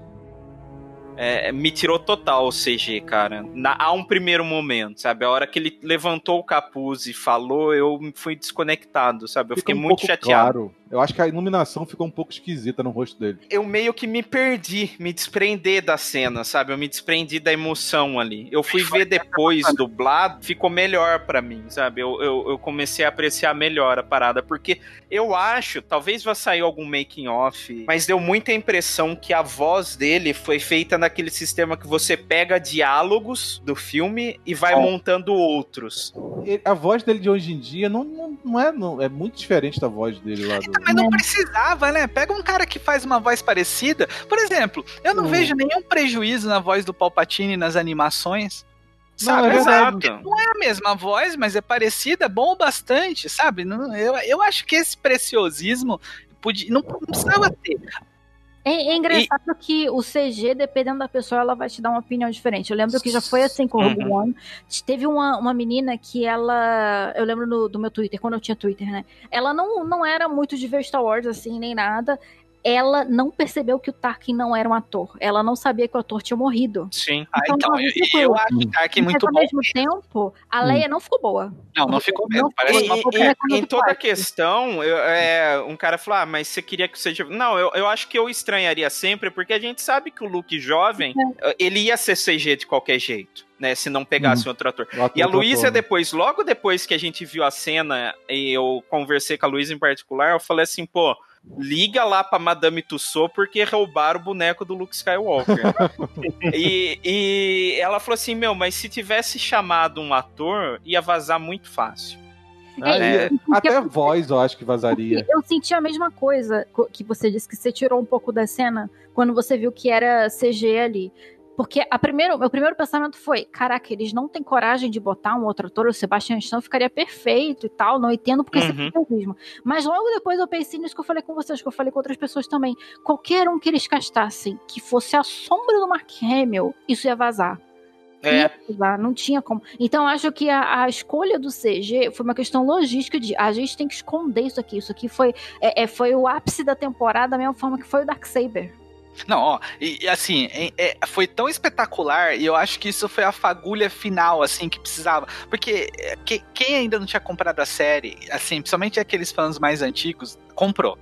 Speaker 2: É, me tirou total o CG, cara. Na, a um primeiro momento, sabe? A hora que ele levantou o capuz e falou, eu fui desconectado, sabe? Eu
Speaker 1: Fica
Speaker 2: fiquei
Speaker 1: um
Speaker 2: muito
Speaker 1: pouco
Speaker 2: chateado.
Speaker 1: Claro. Eu acho que a iluminação ficou um pouco esquisita no rosto dele.
Speaker 2: Eu meio que me perdi, me desprender da cena, sabe? Eu me desprendi da emoção ali. Eu fui ver depois dublado, ficou melhor pra mim, sabe? Eu, eu, eu comecei a apreciar melhor a parada, porque eu acho, talvez vá sair algum making off, mas deu muita impressão que a voz dele foi feita naquele sistema que você pega diálogos do filme e vai
Speaker 1: É.
Speaker 2: montando outros.
Speaker 1: A voz dele de hoje em dia não, não, não é, não, é muito diferente da voz dele lá do.
Speaker 5: Mas não precisava, né? Pega um cara que faz uma voz parecida. Por exemplo, eu não
Speaker 1: Hum.
Speaker 5: vejo nenhum prejuízo na voz do Palpatine nas animações.
Speaker 1: Não,
Speaker 5: Sabe?
Speaker 1: é verdade.
Speaker 2: Exato.
Speaker 5: Não é a mesma voz, mas é parecida, bom bastante, sabe? Não, eu, eu acho que esse preciosismo podia, não, não precisava ter.
Speaker 3: É, é engraçado que o CG, dependendo da pessoa, ela vai te dar uma opinião diferente. Eu lembro que já foi assim com o
Speaker 2: Uhum.
Speaker 3: One. Teve uma, uma menina que ela. Eu lembro no- do meu Twitter, quando eu tinha Twitter, né? Ela não, não era muito de ver Star Wars assim, nem nada. Ela não percebeu que o Tarkin não era um ator. Ela não sabia que o ator tinha morrido.
Speaker 2: Sim.
Speaker 5: Ah, então, eu,
Speaker 3: tranquilo.
Speaker 5: eu acho o Tarkin
Speaker 3: Mas
Speaker 5: muito
Speaker 3: ao
Speaker 5: bom.
Speaker 3: mesmo tempo, a Leia não ficou boa.
Speaker 5: Não, não ficou mesmo.
Speaker 3: Não
Speaker 5: Parece uma
Speaker 2: E-
Speaker 3: bobeira
Speaker 2: e- em
Speaker 3: tu
Speaker 2: toda a questão, eu- é, um cara falou: ah, mas você queria que seja. Não, eu, eu acho que eu estranharia sempre, porque a gente sabe que o Luke jovem,
Speaker 3: É.
Speaker 2: ele ia ser CG de qualquer jeito. Né, se não pegasse outro ator. E a Luísa, depois, logo depois que a gente viu a cena, e eu conversei com a Luísa em particular, eu falei assim, pô, liga lá pra Madame Tussauds porque roubaram o boneco do Luke Skywalker. e, e ela falou assim, meu, mas se tivesse chamado um ator, ia vazar muito fácil.
Speaker 1: Ah,
Speaker 2: É.
Speaker 1: Até a voz eu acho que vazaria.
Speaker 3: Eu senti a mesma coisa co- que você disse, que você tirou um pouco da cena quando você viu que era CG ali. Porque a primeiro, meu primeiro pensamento foi: caraca, eles não têm coragem de botar um outro ator, o Sebastian Stan ficaria perfeito e tal, não entendo porque esse
Speaker 2: Uhum.
Speaker 3: mesmo. Mas logo depois eu pensei nisso que eu falei com vocês, que eu falei com outras pessoas também. Qualquer um que eles castassem que fosse a sombra do Mark Hamill, isso ia vazar.
Speaker 2: É.
Speaker 3: Não tinha como. Então, acho que a, a escolha do CG foi uma questão logística de a gente tem que esconder isso aqui. Isso aqui foi, é, é, foi o ápice da temporada, da mesma forma que foi o Darksaber.
Speaker 5: Não, ó, e, e assim, é- é, foi tão espetacular e eu acho que isso foi a fagulha final, assim, que precisava. Porque é, que- quem ainda não tinha comprado a série, assim, principalmente aqueles fãs mais antigos, comprou.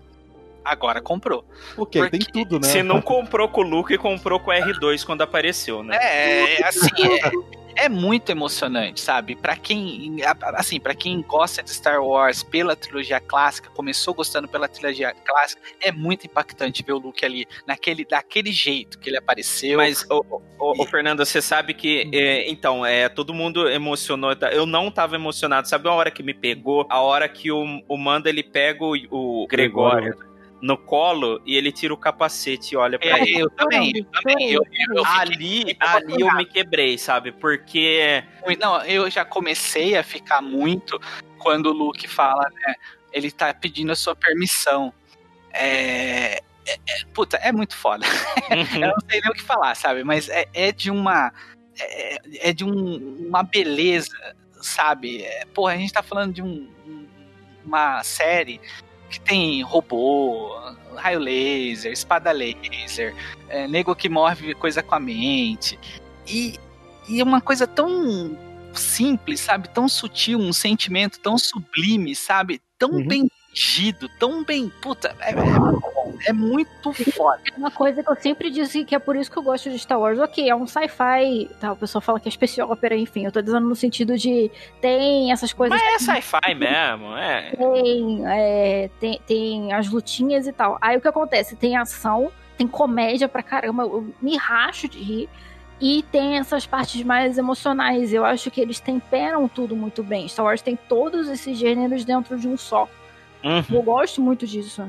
Speaker 5: Agora comprou.
Speaker 1: Porque tem tudo, né?
Speaker 2: Se não comprou com o Luke, comprou com o R2 quando apareceu, né?
Speaker 5: É, assim, é, é muito emocionante, sabe? Para quem, assim, para quem gosta de Star Wars pela trilogia clássica, começou gostando pela trilogia clássica, é muito impactante ver o Luke ali naquele, daquele jeito que ele apareceu.
Speaker 2: Mas, ô, Fernando, você sabe que, é, então, é, todo mundo emocionou. tá? Eu não tava emocionado. Sabe a hora que me pegou? A hora que o, o Manda ele pega o, o Gregório no colo e ele tira o capacete e olha pra
Speaker 5: É,
Speaker 2: ele.
Speaker 5: eu também, eu também. Eu, eu
Speaker 2: ali, ali eu me quebrei, sabe? Porque.
Speaker 5: Não, eu já comecei a ficar muito quando o Luke fala, né? Ele tá pedindo a sua permissão. É. é- é- puta, é muito foda.
Speaker 2: Uhum.
Speaker 5: eu não sei nem o que falar, sabe? Mas é, é de uma. É, é de um- uma beleza, sabe? É, porra, a gente tá falando de um- uma série que tem robô, raio laser, espada laser, é, nego que move coisa com a mente. E, e é uma coisa tão simples, sabe? Tão sutil, um sentimento tão sublime, sabe? Tão bem dirigido, tão bem. Puta, é, é é muito foda.
Speaker 3: Uma coisa que eu sempre disse que é por isso que eu gosto de Star Wars, ok, é um sci-fi, tá, o pessoal fala que é space opera, enfim, eu tô dizendo no sentido de tem essas coisas...
Speaker 2: Mas é sci-fi mesmo, é.
Speaker 3: Tem, é, tem, tem as lutinhas e tal. Aí o que acontece? Tem ação, tem comédia pra caramba, eu me racho de rir. E tem essas partes mais emocionais. Eu acho que eles temperam tudo muito bem. Star Wars tem todos esses gêneros dentro de um só. Eu gosto muito disso.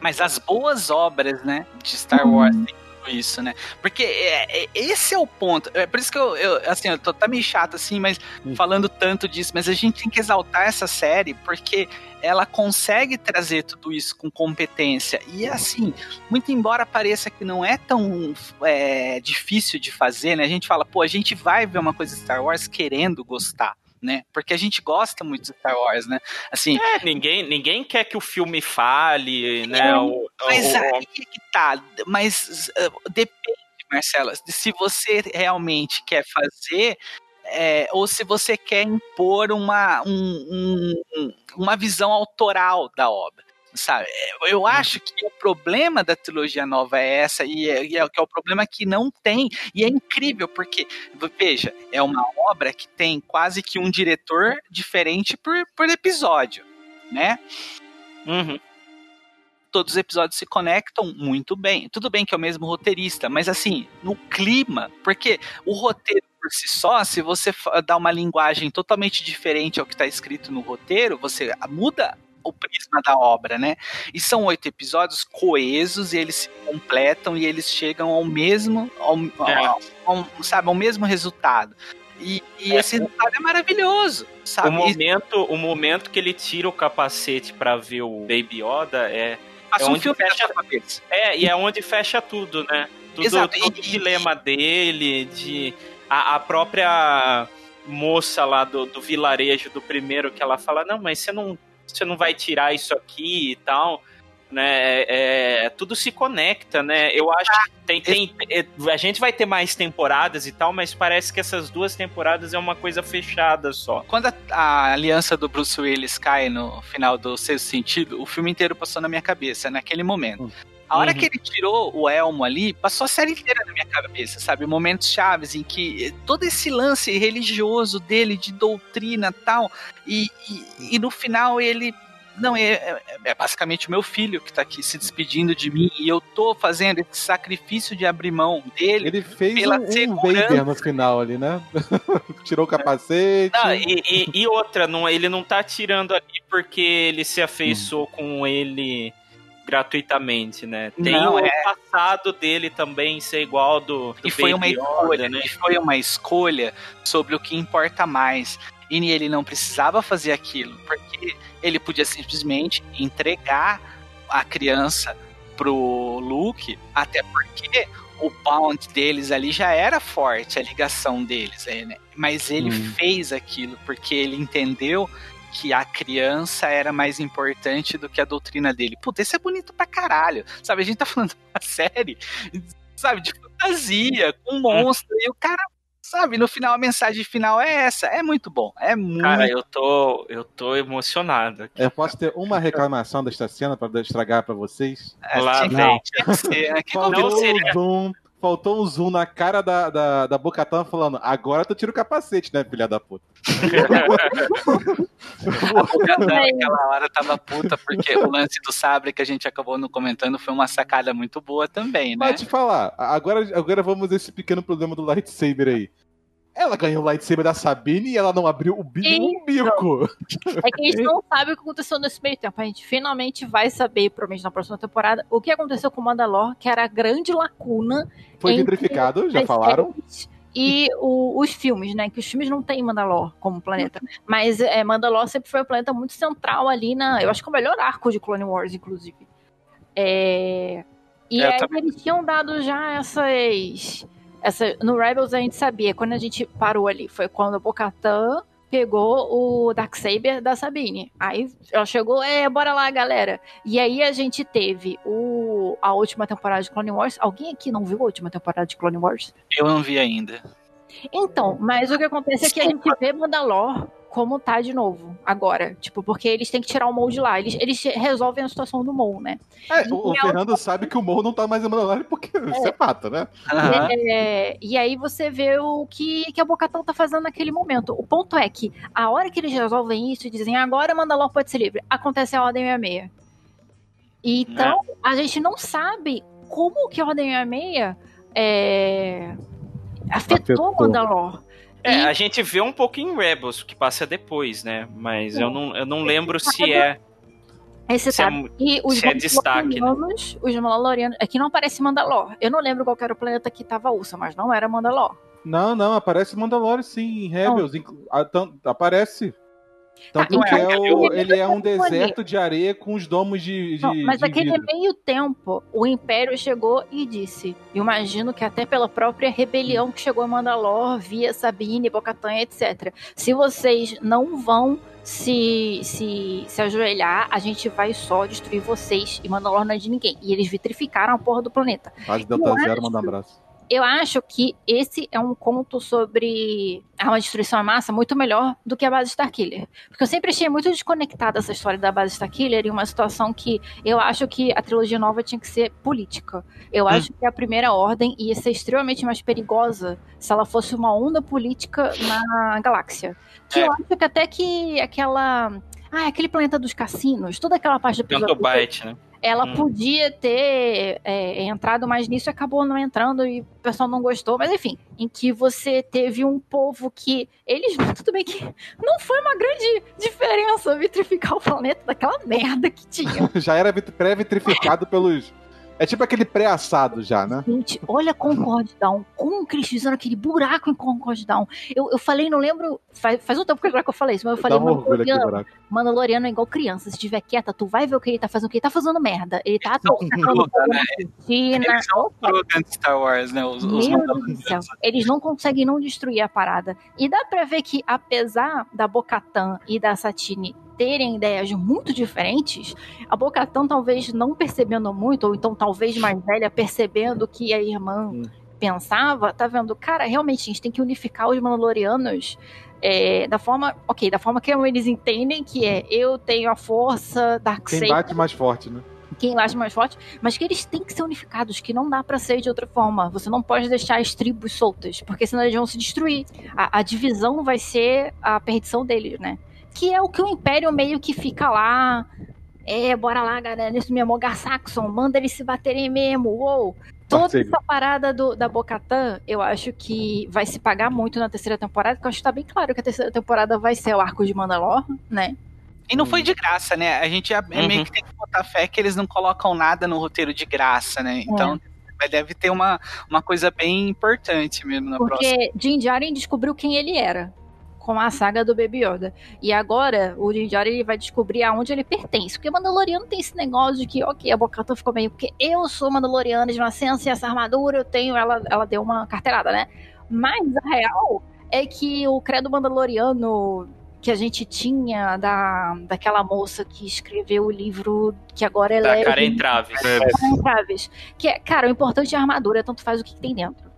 Speaker 5: Mas as boas obras, né, de Star Wars tem tudo isso, né? Porque é, é- esse é o ponto. É por isso que eu, eu, assim, eu tô tá meio chato assim, mas falando tanto disso, mas a gente tem que exaltar essa série porque ela consegue trazer tudo isso com competência. E assim, muito embora pareça que não é tão é, difícil de fazer, né? A gente fala, pô, a gente vai ver uma coisa de Star Wars querendo gostar. Né? Porque a gente gosta muito de Star Wars, né? Assim,
Speaker 2: É, ninguém, ninguém quer que o filme fale, né?
Speaker 5: É,
Speaker 2: o-
Speaker 5: mas
Speaker 2: o-
Speaker 5: aí é que tá. Mas uh, depende, Marcela, de se você realmente quer fazer. é, ou se você quer impor uma, um- um- uma visão autoral da obra. Sabe? Eu- Eu acho que o problema da trilogia nova é essa, e é, e é que é o problema que não tem. E é incrível, porque, veja, é uma obra que tem quase que um diretor diferente por, por episódio, né?
Speaker 2: Uhum.
Speaker 5: todos os episódios se conectam muito bem. Tudo bem que é o mesmo roteirista, mas assim, no clima, porque o roteiro por si só, se você dá uma linguagem totalmente diferente ao que está escrito no roteiro, você muda o prisma da obra, né? E são oito episódios coesos e eles se completam e eles chegam ao mesmo, ao, ao- ao- sabe, ao mesmo resultado. E, e esse resultado é maravilhoso, sabe?
Speaker 2: O momento, o momento que ele tira o capacete pra ver o Baby Yoda é.
Speaker 5: Passa
Speaker 2: é
Speaker 5: um
Speaker 2: onde fecha,
Speaker 5: cabeça.
Speaker 2: É, e é onde fecha tudo, né? Tudo,
Speaker 5: Exato,
Speaker 2: todo o dilema dele, de. A, a própria moça lá do, do vilarejo do primeiro, que ela fala, não, mas você não, você não vai tirar isso aqui e tal. Né, é, é, tudo se conecta, né? Eu acho que tem, tem, é, a gente vai ter mais temporadas e tal, mas parece que essas duas temporadas é uma coisa fechada só.
Speaker 5: Quando a, a aliança do Bruce Willis cai no final do sexto sentido, o filme inteiro passou na minha cabeça, naquele momento. A hora
Speaker 2: Uhum.
Speaker 5: que ele tirou o elmo ali, passou a série inteira na minha cabeça, sabe? Momentos chaves em que eh, todo esse lance religioso dele, de doutrina tal, e, e, e no final ele. Não, é, é- é basicamente o meu filho que tá aqui se despedindo de mim e eu tô fazendo esse sacrifício de abrir mão dele.
Speaker 1: Ele fez
Speaker 5: pela
Speaker 1: um,
Speaker 5: segurança.
Speaker 1: Vader no final ali, né? Tirou o capacete.
Speaker 2: Não, e, e- e outra, não, ele não tá tirando ali porque ele se afeiçoou com ele gratuitamente, né? Tem
Speaker 5: Não,
Speaker 2: o
Speaker 5: é.
Speaker 2: passado dele também ser igual do, do
Speaker 5: E foi uma escolha,
Speaker 2: né?
Speaker 5: e foi uma escolha sobre o que importa mais. E ele não precisava fazer aquilo, porque ele podia simplesmente entregar a criança pro Luke, até porque o bound deles ali já era forte, a ligação deles, é, né? mas ele
Speaker 2: Hum.
Speaker 5: fez aquilo porque ele entendeu que a criança era mais importante do que a doutrina dele. Puta, isso é bonito pra caralho. Sabe, a gente tá falando de uma série, sabe, de fantasia, com monstro, e o cara Sabe, no final a mensagem final é essa. É muito bom. É muito.
Speaker 2: Cara, eu tô, eu tô emocionado.
Speaker 1: Eu posso ter uma reclamação desta cena pra estragar pra vocês?
Speaker 5: É,
Speaker 2: Lá
Speaker 5: tinha-
Speaker 2: vem.
Speaker 5: tinha que ser, né? Que
Speaker 1: Faltou
Speaker 5: não seria-
Speaker 1: um zoom, faltou um zoom na cara da, da, da Bocatan falando, agora tu tira o capacete, né, filha da puta?
Speaker 5: A Bocatã naquela hora tava puta, porque o lance do sabre que a gente acabou não comentando foi uma sacada muito boa também, né?
Speaker 1: Mas te falar, agora, agora vamos a esse pequeno problema do lightsaber aí. Ela ganhou o lightsaber da Sabine e ela não abriu o bi- o umbigo.
Speaker 3: É que a gente não sabe o que aconteceu nesse meio tempo. A gente finalmente vai saber, provavelmente na próxima temporada, o que aconteceu com o Mandalor, que era a grande lacuna.
Speaker 1: Foi vitrificado, já falaram.
Speaker 3: E o- os filmes, né? Que os filmes não têm Mandalor como planeta. Mas é, Mandalor sempre foi um planeta muito central ali na. Eu acho que é o melhor arco de Clone Wars, inclusive. É, E
Speaker 5: É,
Speaker 3: aí
Speaker 5: também-
Speaker 3: eles tinham dado já essas. Essa, no Rebels a gente sabia, quando a gente parou ali, foi quando a Bocatan pegou o Darksaber da Sabine. Aí ela chegou, é, bora lá, galera. E aí a gente teve o, a última temporada de Clone Wars. Alguém aqui não viu a última temporada de Clone Wars?
Speaker 5: Eu não vi ainda.
Speaker 3: Então, mas o que acontece é que a gente vê Mandalor como tá de novo, agora. Tipo, porque eles têm que tirar o Maul de lá. Eles, eles resolvem a situação do Maul, né?
Speaker 1: É, o, o Fernando sabe que o Mo não tá mais em Mandalorian porque é fato, né?
Speaker 3: É, e aí você vê o que, que a Bocatão tá fazendo naquele momento. O ponto é que a hora que eles resolvem isso e dizem agora Mandalor pode ser livre, acontece a Ordem 66. Então, a gente não sabe como que a Ordem 66 é, afetou,
Speaker 2: Afetou.
Speaker 3: Mandalor.
Speaker 2: É, a gente vê um pouco em Rebels, que passa depois, né? Mas eu não, eu não lembro se é.
Speaker 3: Esse
Speaker 2: se é
Speaker 3: tá. E os
Speaker 2: se é destaque, né?
Speaker 3: Os Mandalorianos. Aqui não aparece Mandalor. Eu não lembro qual que era o planeta que tava Ursa, mas não era Mandalor.
Speaker 1: Não, não, aparece Mandalorian sim, em Rebels. Aparece. Tanto
Speaker 3: Tá,
Speaker 1: que
Speaker 3: então,
Speaker 1: é o- ele é um deserto de areia com os domos de, de,
Speaker 3: Não, mas
Speaker 1: de
Speaker 3: aquele
Speaker 1: vidro.
Speaker 3: meio tempo, o Império chegou e disse. Imagino que até pela própria rebelião que chegou a Mandalor, via Sabine, Bocatan, etc. Se vocês não vão se, se, se ajoelhar, a gente vai só destruir vocês. E Mandalor não é de ninguém. E eles vitrificaram a porra do planeta.
Speaker 1: Base Delta Zero, manda um abraço.
Speaker 3: Eu acho que esse é um conto sobre uma destruição em massa muito melhor do que a base Starkiller. Porque eu sempre achei muito desconectada essa história da base Starkiller em uma situação que eu acho que a trilogia nova tinha que ser política. Eu acho que a primeira ordem ia ser extremamente mais perigosa se ela fosse uma onda política na galáxia. Que eu acho que até que aquela. Ah, aquele planeta dos cassinos, toda aquela parte do
Speaker 2: Tanto Byte, né?
Speaker 3: Ela
Speaker 2: Hum.
Speaker 3: podia ter é, entrado mais nisso e acabou não entrando e o pessoal não gostou, mas enfim, em que você teve um povo que eles, tudo bem que não foi uma grande diferença vitrificar o planeta daquela merda que tinha.
Speaker 1: Já era vit- pré-vitrificado pelos. É tipo aquele pré-assado já, né?
Speaker 3: Gente, olha Concord Down, como que eles fizeram aquele buraco em Concord Down. Eu, eu falei, não lembro, faz, faz um tempo que eu falei isso, mas eu falei,
Speaker 1: um
Speaker 3: Mandaloriano. Mandaloriano é igual criança, se estiver quieta, tu vai ver o que ele tá fazendo, o que ele tá fazendo merda. Ele tá tocando
Speaker 5: né?
Speaker 3: China,
Speaker 5: Eles são arrogantes Star Wars, né? Os, os
Speaker 3: Meu Deus do céu. Eles não conseguem não destruir a parada. E dá pra ver que, apesar da Bocatan e da Satine terem ideias muito diferentes, a Bocatan talvez não percebendo muito, ou então talvez mais velha percebendo que a irmã pensava, tá vendo? Cara, realmente a gente tem que unificar os Mandalorianos é, da forma, ok, da forma que eles entendem, que é eu tenho a força,
Speaker 1: Quem
Speaker 3: Darkseid
Speaker 1: bate mais forte, né?
Speaker 3: quem laje mais forte, mas que eles têm que ser unificados, que não dá pra ser de outra forma. Você não pode deixar as tribos soltas, porque senão eles vão se destruir. A, a divisão vai ser a perdição deles, né? Que é o que o Império meio que fica lá. É, bora lá, galera, isso mesmo, Saxon, manda eles se baterem mesmo, uou. Toda
Speaker 1: Parceiro.
Speaker 3: essa parada do, da Bocatã, eu acho que vai se pagar muito na terceira temporada, porque eu acho que tá bem claro que a terceira temporada vai ser o arco de Mandalor, né?
Speaker 5: E não foi de graça, né? A gente é
Speaker 3: Uhum.
Speaker 5: meio que tem que botar fé que eles não colocam nada no roteiro de graça, né? Então deve ter uma, uma coisa bem importante mesmo na próxima.
Speaker 3: Porque Din Djarin descobriu quem ele era com a saga do Baby Yoda. E agora o Din Djarin ele vai descobrir aonde ele pertence. Porque Mandaloriano tem esse negócio de que, ok, a Bocata ficou meio... Porque eu sou Mandaloriana de nascença e essa armadura eu tenho... Ela, ela deu uma carteirada, né? Mas a real é que o credo mandaloriano que a gente tinha da, daquela moça que escreveu o livro que agora ela
Speaker 2: Da
Speaker 3: é...
Speaker 2: Karen Travis.
Speaker 3: Karen Travis. Que é, cara, o importante é a armadura, tanto faz o que, que tem dentro.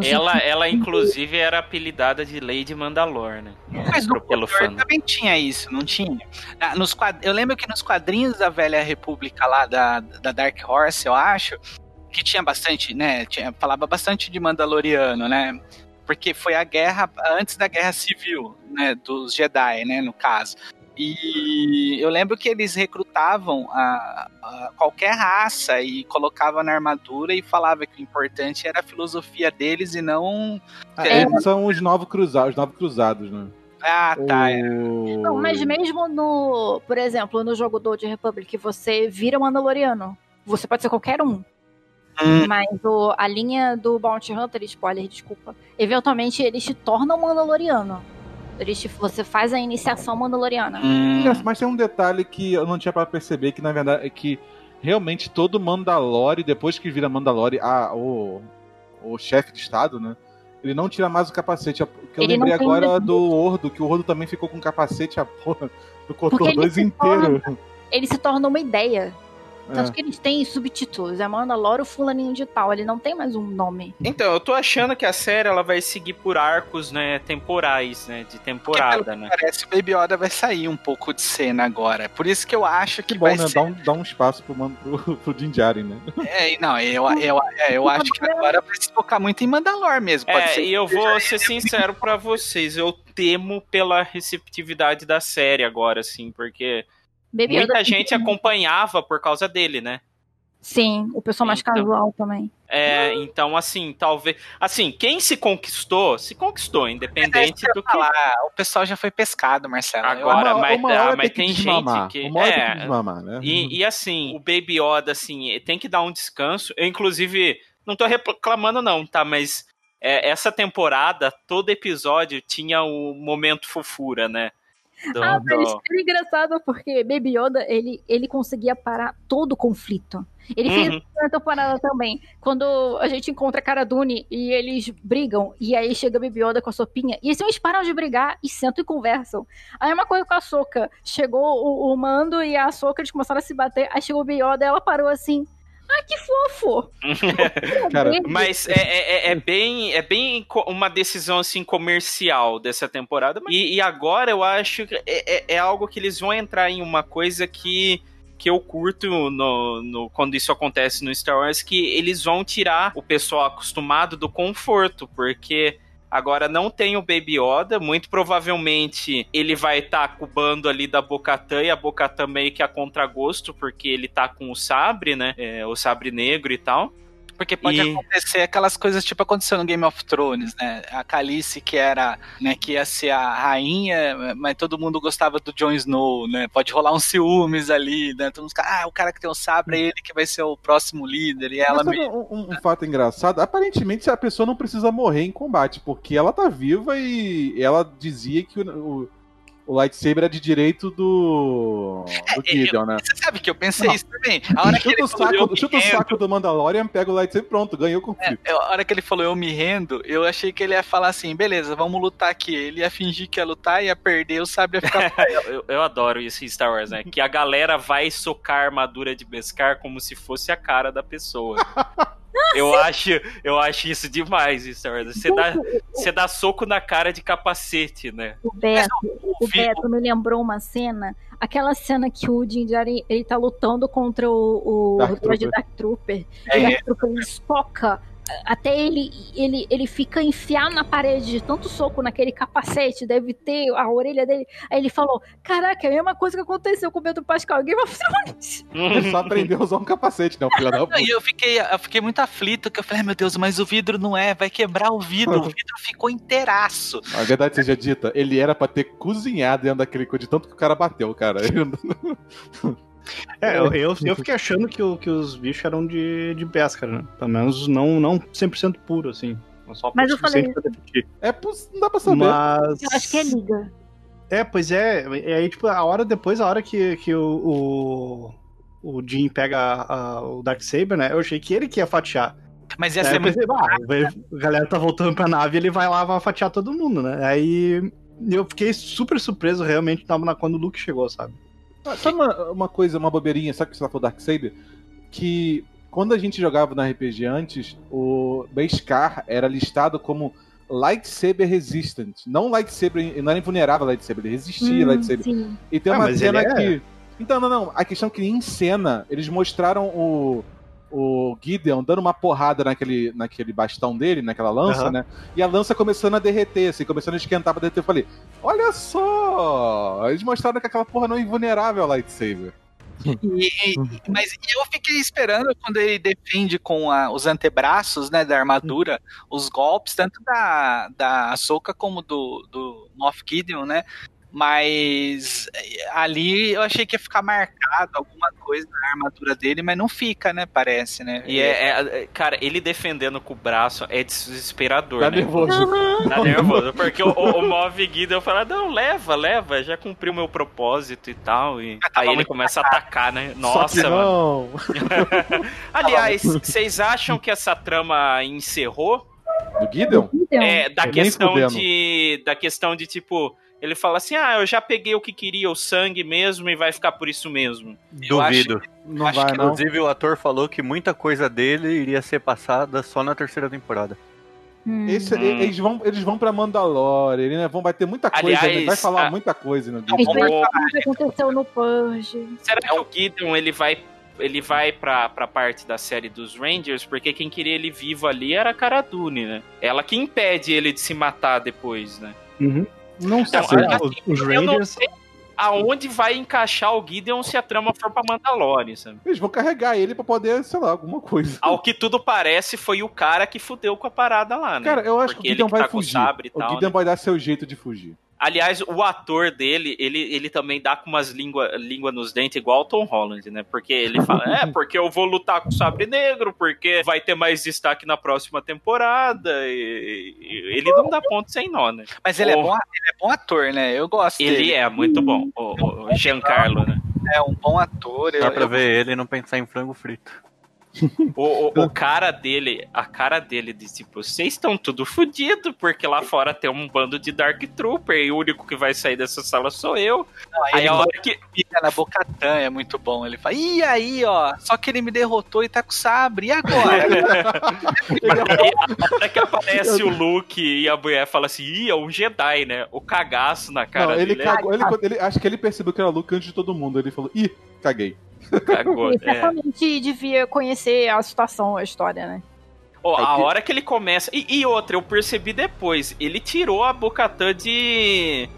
Speaker 2: Ela, ela inclusive, era apelidada de Lady Mandalor, né?
Speaker 5: Mas no
Speaker 2: pelo fã.
Speaker 5: também tinha isso, não tinha? Nos quad... Eu lembro que nos quadrinhos da Velha República lá, da, da Dark Horse, eu acho, que tinha bastante, né? Tinha, falava bastante de Mandaloriano, né? Porque foi a guerra, antes da Guerra Civil, né? Dos Jedi, né? No caso. E eu lembro que eles recrutavam a, a qualquer raça e colocavam na armadura e falava que o importante era a filosofia deles e não.
Speaker 1: Ah, Eles são os novos cruzados, os novos cruzados, né?
Speaker 5: Ah, tá.
Speaker 1: O-
Speaker 3: Não, mas mesmo no, por exemplo, no jogo do Old Republic, você vira Mandaloriano. Você pode ser qualquer um. Mas o- a linha do Bounty Hunter, spoiler, desculpa, eventualmente eles te tornam Mandaloriano. Eles te- você faz a iniciação Mandaloriana.
Speaker 1: Mas- Mas tem um detalhe que eu não tinha para perceber, que na verdade é que realmente todo Mandalore, depois que vira Mandalore, ah, o, o chefe de estado, né? Ele não tira mais o capacete. O que eu
Speaker 3: Ele
Speaker 1: lembrei agora do Ordo, que o Ordo também ficou com o capacete a porra do Cotor
Speaker 3: ele
Speaker 1: 2
Speaker 3: se
Speaker 1: inteiro.
Speaker 3: torna- Ele se torna uma ideia. Tanto
Speaker 1: É.
Speaker 3: que eles têm subtítulos. É Mandaloro Fulaninho de Tal. Ele não tem mais um nome.
Speaker 2: Então, eu tô achando que a série ela vai seguir por arcos, né, temporais, né, de temporada, né?
Speaker 5: Parece que o Baby Yoda vai sair um pouco de cena agora. Por isso que eu acho que,
Speaker 1: Que bom,
Speaker 5: vai
Speaker 1: né?
Speaker 5: ser.
Speaker 1: Dá um, dá um espaço pro, pro, pro Din Djarin, né?
Speaker 5: É, não, eu, eu, é, eu acho que agora vai se focar muito em Mandalor mesmo. Pode
Speaker 2: É,
Speaker 5: ser
Speaker 2: e eu vou ser sincero pra vocês, eu temo pela receptividade da série agora, assim, porque
Speaker 3: Baby
Speaker 2: muita
Speaker 3: Yoda-
Speaker 2: gente acompanhava por causa dele, né?
Speaker 3: Sim, o pessoal mais
Speaker 2: Então.
Speaker 3: casual também.
Speaker 2: É, então, assim, talvez. Assim, quem se conquistou, se conquistou, independente do que.
Speaker 5: falar, o pessoal já foi pescado, Marcelo.
Speaker 2: Agora,
Speaker 1: Uma-
Speaker 2: mas,
Speaker 1: uma hora
Speaker 2: ah,
Speaker 1: tem
Speaker 2: mas
Speaker 1: que
Speaker 2: tem gente que.
Speaker 1: Uma hora tem
Speaker 2: é,
Speaker 1: que desmamar, né?
Speaker 2: E, e assim, o Baby Yoda, assim, tem que dar um descanso. Eu, inclusive, não tô reclamando, não, tá? Mas é, essa temporada, todo episódio tinha o momento fofura, né? Do-
Speaker 3: Ah,
Speaker 2: do-
Speaker 3: mas era engraçado porque Baby Yoda, ele, ele conseguia parar todo o conflito. Ele fez
Speaker 2: Uhum.
Speaker 3: isso na temporada também. Quando a gente encontra a Cara Dune e eles brigam, e aí chega Baby Yoda com a sopinha, e assim, eles param de brigar e sentam e conversam. Aí uma coisa com a Soca. Chegou o, o Mando e a Soca, eles começaram a se bater, aí chegou o Baby Yoda e ela parou assim. Ah, que fofo!
Speaker 1: Cara,
Speaker 2: Mas é, é- é bem, é bem uma decisão assim comercial dessa temporada. E, e agora eu acho que é, é- é algo que eles vão entrar em uma coisa que, que eu curto no, no- quando isso acontece no Star Wars, que eles vão tirar o pessoal acostumado do conforto, porque agora não tem o Baby Yoda, muito provavelmente ele vai estar com o bando ali da Bocatã e a Bocatã meio que a contragosto, porque ele tá com o sabre, né? É, o sabre negro e tal.
Speaker 5: Porque pode
Speaker 2: E-
Speaker 5: acontecer aquelas coisas tipo aconteceu no Game of Thrones, né? A Calice que era, né, que ia ser a rainha, mas todo mundo gostava do Jon Snow, né? Pode rolar uns ciúmes ali, né? Todo mundo fica, ah, o cara que tem o sabre é ele que vai ser o próximo líder e ela
Speaker 1: Mas um, um- um fato engraçado? Aparentemente a pessoa não precisa morrer em combate, porque ela tá viva e ela dizia que o, o- o lightsaber é de direito do, do Gideon, né?
Speaker 5: Você sabe que eu pensei
Speaker 1: Não.
Speaker 5: isso também. A hora que
Speaker 1: Chuta,
Speaker 5: ele
Speaker 1: o
Speaker 5: falou, eu
Speaker 1: saco,
Speaker 5: me
Speaker 1: chuta o
Speaker 5: rendo,
Speaker 1: saco do Mandalorian, pega o lightsaber pronto, ganhou o conflito.
Speaker 5: eu- a hora que ele falou eu me rendo, eu achei que ele ia falar assim, beleza, vamos lutar aqui. Ele ia fingir que ia lutar, ia perder, o sabre ia ficar.
Speaker 2: Eu, eu adoro isso em Star Wars, né? Que a galera vai socar a armadura de Beskar como se fosse a cara da pessoa. Eu acho, eu acho isso demais em Star Wars. Você dá, você dá soco na cara de capacete, né?
Speaker 3: O Beto, o Beto me lembrou uma cena, aquela cena que o Djarin, ele tá lutando contra o, o
Speaker 1: Dark Trooper.
Speaker 3: Dark Trooper.
Speaker 5: É.
Speaker 3: E o Dark Trooper ele soca até ele, ele, ele fica enfiado na parede de tanto soco naquele capacete, deve ter a orelha dele. Aí ele falou: Caraca, é a mesma coisa que aconteceu com o Pedro Pascal, Game of Thrones.
Speaker 1: Ele só aprendeu a usar um capacete, não, filha da puta.
Speaker 5: E eu fiquei, eu fiquei muito aflito, que eu falei, ai meu Deus, mas o vidro não é, vai quebrar o vidro, o vidro ficou inteiraço.
Speaker 1: A verdade seja dita, ele era pra ter cozinhado dentro daquele coisa, de tanto que o cara bateu, cara. Ele não-
Speaker 7: É, eu, eu, eu fiquei achando que, o- que os bichos eram de, de Beskar, né? Pelo menos não, não 100% puro, assim. Só
Speaker 3: Mas eu falei-.
Speaker 1: É, não dá pra saber.
Speaker 7: Mas...
Speaker 3: Eu acho que é liga.
Speaker 7: É, pois é. E aí, tipo, a hora depois, a hora que, que o, o, o Jim pega a- a- o Darksaber, né? Eu achei que ele que ia fatiar.
Speaker 5: Mas ia
Speaker 7: Aí
Speaker 5: ser
Speaker 7: eu
Speaker 5: muito.
Speaker 7: pensei, bah, a galera tá voltando pra nave ele vai lá vai fatiar todo mundo, né? Aí eu fiquei super surpreso realmente na- quando o Luke chegou, sabe?
Speaker 1: Ah, Sabe uma, uma coisa, uma bobeirinha, sabe que você tá falando Darksaber? Que quando a gente jogava no RPG antes, o Beskar era listado como lightsaber resistant. Não lightsaber, não era invulnerável a lightsaber, ele resistia a
Speaker 3: Hum,
Speaker 1: lightsaber.
Speaker 3: sim.
Speaker 1: E tem
Speaker 7: Ah,
Speaker 1: uma cena
Speaker 7: é-
Speaker 1: que. Então, não, não. A questão é que em cena, eles mostraram o, o Gideon dando uma porrada naquele, naquele bastão dele, naquela lança,
Speaker 7: Aham.
Speaker 1: né? E a lança começando a derreter, assim, começando a esquentar pra derreter. Eu falei, olha só! Eles mostraram que aquela porra não é invulnerável ao lightsaber.
Speaker 5: E- e- mas eu fiquei esperando quando ele defende com a- os antebraços, né, da armadura, os golpes, tanto da, da Ahsoka como do, do Moff Gideon, né? Mas eh, ali eu achei que ia ficar marcado alguma coisa na armadura dele, mas não fica, né? Parece, né?
Speaker 2: E é, é- cara, ele defendendo com o braço é desesperador,
Speaker 1: Tá
Speaker 2: né?
Speaker 1: nervoso.
Speaker 2: Tá nervoso, porque o, o, o Move Guido fala, não, leva, leva, já cumpriu meu propósito e tal. E aí ele começa a atacar, né?
Speaker 1: Só que
Speaker 2: Nossa, mano. Aliás, vocês acham que essa trama encerrou?
Speaker 1: Do Gideon?
Speaker 2: É, da
Speaker 1: Nem
Speaker 2: questão de. Da questão de tipo. Ele fala assim: ah, eu já peguei o que queria, o sangue mesmo, e vai ficar por isso mesmo.
Speaker 5: Eu acho-
Speaker 4: Duvido.
Speaker 1: Não
Speaker 5: acho
Speaker 1: vai,
Speaker 5: que-
Speaker 1: não.
Speaker 4: Inclusive, o ator falou que muita coisa dele iria ser passada só na terceira temporada.
Speaker 3: Hum.
Speaker 1: Esse-
Speaker 2: Hum.
Speaker 1: Eles, vão, eles vão pra Mandalore, né, vão, vai ter muita coisa,
Speaker 2: Aliás,
Speaker 1: né, vai falar
Speaker 2: a-
Speaker 1: muita coisa
Speaker 3: que aconteceu no Purge.
Speaker 2: Será que o Gideon ele vai. Ele vai pra, pra parte da série dos Rangers, porque quem queria ele vivo ali era a Cara Dune, né? Ela que impede ele de se matar depois, né?
Speaker 7: Uhum.
Speaker 1: Não sei.
Speaker 2: Então, assim,
Speaker 7: os, os
Speaker 2: eu não
Speaker 7: Rangers.
Speaker 2: sei aonde vai encaixar o Gideon se a trama for pra Mandalore, sabe?
Speaker 1: Eles vão carregar ele pra poder, sei lá, alguma coisa.
Speaker 2: Ao que tudo parece, foi o cara que fudeu com a parada lá, né?
Speaker 1: Cara, eu acho
Speaker 2: Porque
Speaker 1: que o Gideon
Speaker 2: que
Speaker 1: vai
Speaker 2: tá
Speaker 1: fugir.
Speaker 2: e
Speaker 1: o
Speaker 2: tal,
Speaker 1: Gideon
Speaker 2: né?
Speaker 1: vai dar seu jeito de fugir.
Speaker 2: Aliás, o ator dele, ele, ele também dá com umas língua, língua nos dentes, igual o Tom Holland, né? Porque ele fala, é, porque eu vou lutar com o Sabre Negro, porque vai ter mais destaque na próxima temporada. E, e- ele não dá ponto sem nó, né?
Speaker 5: Mas ele é,
Speaker 2: Oh.
Speaker 5: bom, ele é bom ator, né? Eu gosto
Speaker 2: Ele
Speaker 5: dele.
Speaker 2: é muito bom, o, o Giancarlo, né?
Speaker 5: É um bom ator. Eu,
Speaker 4: Dá pra
Speaker 5: eu-
Speaker 4: ver ele e não pensar em frango frito.
Speaker 2: O, o, o cara dele, a cara dele de tipo, vocês estão tudo fudido, porque lá fora tem um bando de Dark Trooper e o único que vai sair dessa sala sou eu.
Speaker 5: Não,
Speaker 2: Aí
Speaker 5: ele
Speaker 2: a hora que.
Speaker 5: fica na Bocatã, é muito bom. Ele fala, e aí, ó, só que ele me derrotou e tá com sabre, e agora?
Speaker 2: Aí, a hora que aparece o Luke e a mulher fala assim, ih, é um Jedi, né? O cagaço na cara
Speaker 1: não, ele
Speaker 2: dele.
Speaker 1: cagou. Ele, ele- acho que ele percebeu que era Luke antes de todo mundo. Ele falou, ih, caguei.
Speaker 2: Cagou.
Speaker 3: Ele
Speaker 2: É.
Speaker 3: certamente devia conhecer a situação, a história, né?
Speaker 2: Ó, a hora que ele começa. E, e outra, eu percebi depois, ele tirou a Bocatã de.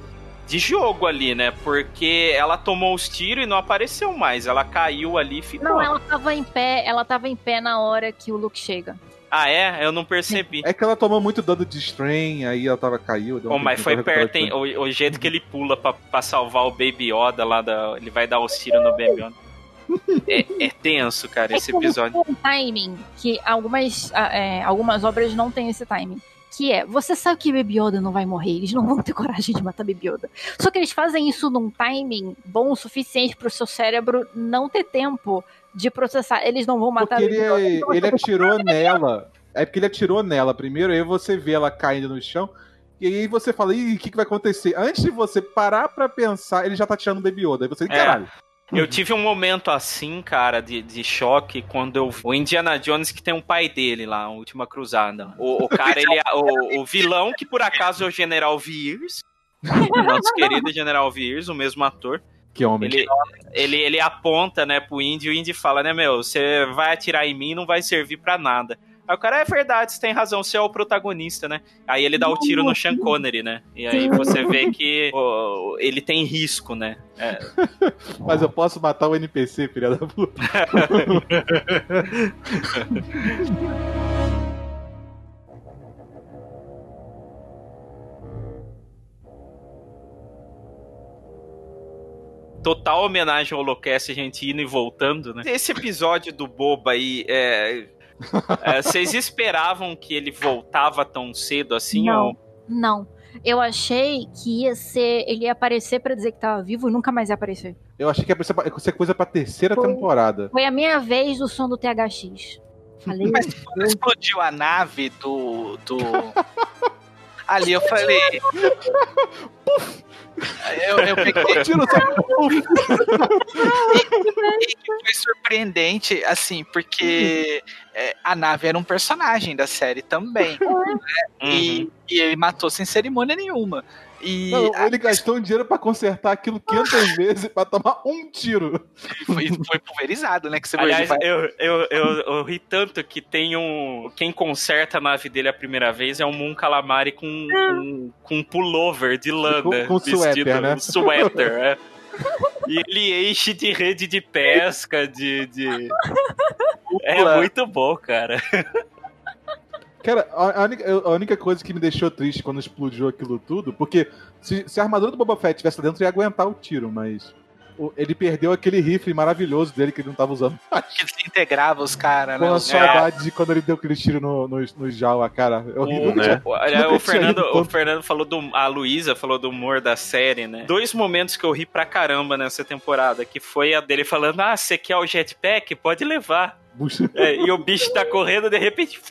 Speaker 2: De jogo ali, né? Porque ela tomou os tiros e não apareceu mais. Ela caiu ali e ficou.
Speaker 3: Não, ela tava em pé, ela tava em pé na hora que o Luke chega.
Speaker 2: Ah, é? Eu não percebi.
Speaker 1: É que ela tomou muito dano de strain, aí ela tava caiu. deu
Speaker 2: Oh, mas foi perto, hein?
Speaker 1: o.
Speaker 2: O, o jeito que ele pula pra, pra salvar o Baby Yoda lá da. Ele vai dar os tiros no Baby Yoda. É, é tenso, cara, esse
Speaker 3: É que
Speaker 2: episódio.
Speaker 3: tem um timing que algumas, ah, é, algumas obras não têm esse timing. Que é, você sabe que Baby Yoda não vai morrer, eles não vão ter coragem de matar Baby Yoda. Só que eles fazem isso num timing bom o suficiente pro seu cérebro não ter tempo de processar. Eles não vão matar
Speaker 1: Porque ele,
Speaker 3: Baby Yoda.
Speaker 1: é-
Speaker 3: então
Speaker 1: ele atirou nela. É porque ele atirou nela primeiro, aí você vê ela caindo no chão. E aí você fala, ih, o que, que vai acontecer? Antes de você parar pra pensar, ele já tá tirando o Baby Yoda. Aí você,
Speaker 2: É.
Speaker 1: caralho.
Speaker 2: Eu tive um momento assim, cara, de, de choque, quando eu vi o Indiana Jones que tem um pai dele lá, a última cruzada. O, o cara, ele é o, o vilão, que por acaso é o General Veers. o nosso querido General Veers, o mesmo ator.
Speaker 1: Que homem.
Speaker 2: Ele, ele, ele aponta, né, pro Indy e o Indy fala, né, meu, você vai atirar em mim não vai servir pra nada. Aí o cara, é verdade, você tem razão, você é o protagonista, né? Aí ele dá o tiro no Sean Connery, né? E aí você vê que ó, ele tem risco, né? É,
Speaker 1: Mas eu posso matar o NPC, filha da puta.
Speaker 2: total homenagem ao Holocast, a gente indo e voltando, né? Esse episódio do Boba aí, é, é, vocês esperavam que ele voltava tão cedo assim?
Speaker 3: Não.
Speaker 2: Ou...
Speaker 3: Não. Eu achei que ia ser. Ele ia aparecer pra dizer que tava vivo e nunca mais ia aparecer.
Speaker 1: Eu achei que ia ser pra- ia ser coisa pra terceira temporada.
Speaker 3: Foi a minha vez do som do THX. Falei,
Speaker 5: Mas quando explodiu a nave do. do... Ali eu falei. eu, eu peguei.
Speaker 1: Tiro
Speaker 5: E foi surpreendente, assim, porque é, a nave era um personagem da série também. né? E, e ele matou sem cerimônia nenhuma. E
Speaker 1: Não, ele gastou um dinheiro pra consertar aquilo 500 vezes pra tomar um tiro.
Speaker 5: foi, foi pulverizado, né? Que você
Speaker 2: Aliás,
Speaker 5: vai-
Speaker 2: eu, eu, eu, eu ri tanto que tem um. Quem conserta a nave dele a primeira vez é um Moon Calamari com, com, com um pullover de lã,
Speaker 1: Com-
Speaker 2: né?
Speaker 1: com suéter, né?
Speaker 2: um suéter, é. E ele enche de rede de pesca, de. de... É muito bom, cara.
Speaker 1: Cara, a, a única, eu- a única coisa que me deixou triste quando explodiu aquilo tudo, porque se, se a armadura do Boba Fett estivesse dentro, ia aguentar o tiro, mas o- ele perdeu aquele rifle maravilhoso dele que ele não tava usando.
Speaker 5: que desintegrava os caras, né?
Speaker 1: Com a
Speaker 5: Os-
Speaker 1: saudade de quando ele deu aquele tiro no, no, no Jawa, cara. É horrível.
Speaker 2: O,
Speaker 1: né?
Speaker 2: o- olha, o Fernando, o Fernando falou do. A Luísa falou do humor da série, né? Dois momentos que eu ri pra caramba nessa temporada, que foi a dele falando: Ah, você quer o jetpack? Pode levar. É, e o bicho tá correndo, de repente.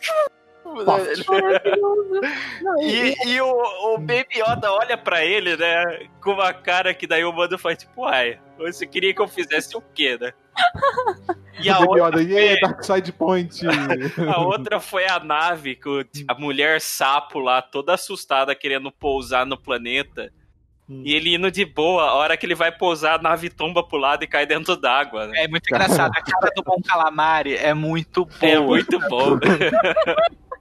Speaker 2: E, e o, o Baby Yoda olha pra ele, né? Com uma cara que daí o mano faz tipo, uai, você queria que eu fizesse o quê, né? E a
Speaker 1: Baby
Speaker 2: outra,
Speaker 1: Yoda, yeah, Dark Side Point.
Speaker 2: a outra foi a nave, com o- a mulher sapo lá, toda assustada, querendo pousar no planeta. E ele indo de boa, a hora que ele vai pousar, a nave tomba pro lado e cai dentro d'água. Né?
Speaker 5: É muito engraçado. A cara do Bom Calamari é muito boa.
Speaker 2: É muito bom.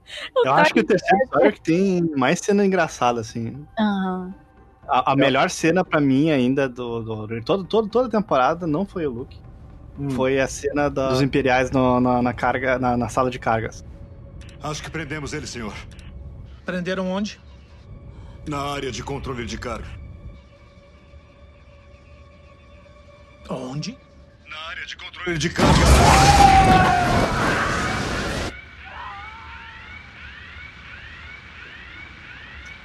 Speaker 7: Eu acho que o terceiro episódio é que tem mais cena engraçada, assim.
Speaker 3: Aham.
Speaker 7: A, a melhor cena pra mim ainda do, do, de todo, todo, toda a temporada não foi o Luke. Foi a cena da- dos Imperiais no- na, na carga, na, na sala de cargas.
Speaker 16: Acho que prendemos ele, senhor.
Speaker 17: Prenderam onde?
Speaker 16: Na área de controle de carga.
Speaker 17: Onde?
Speaker 16: Controle de carga.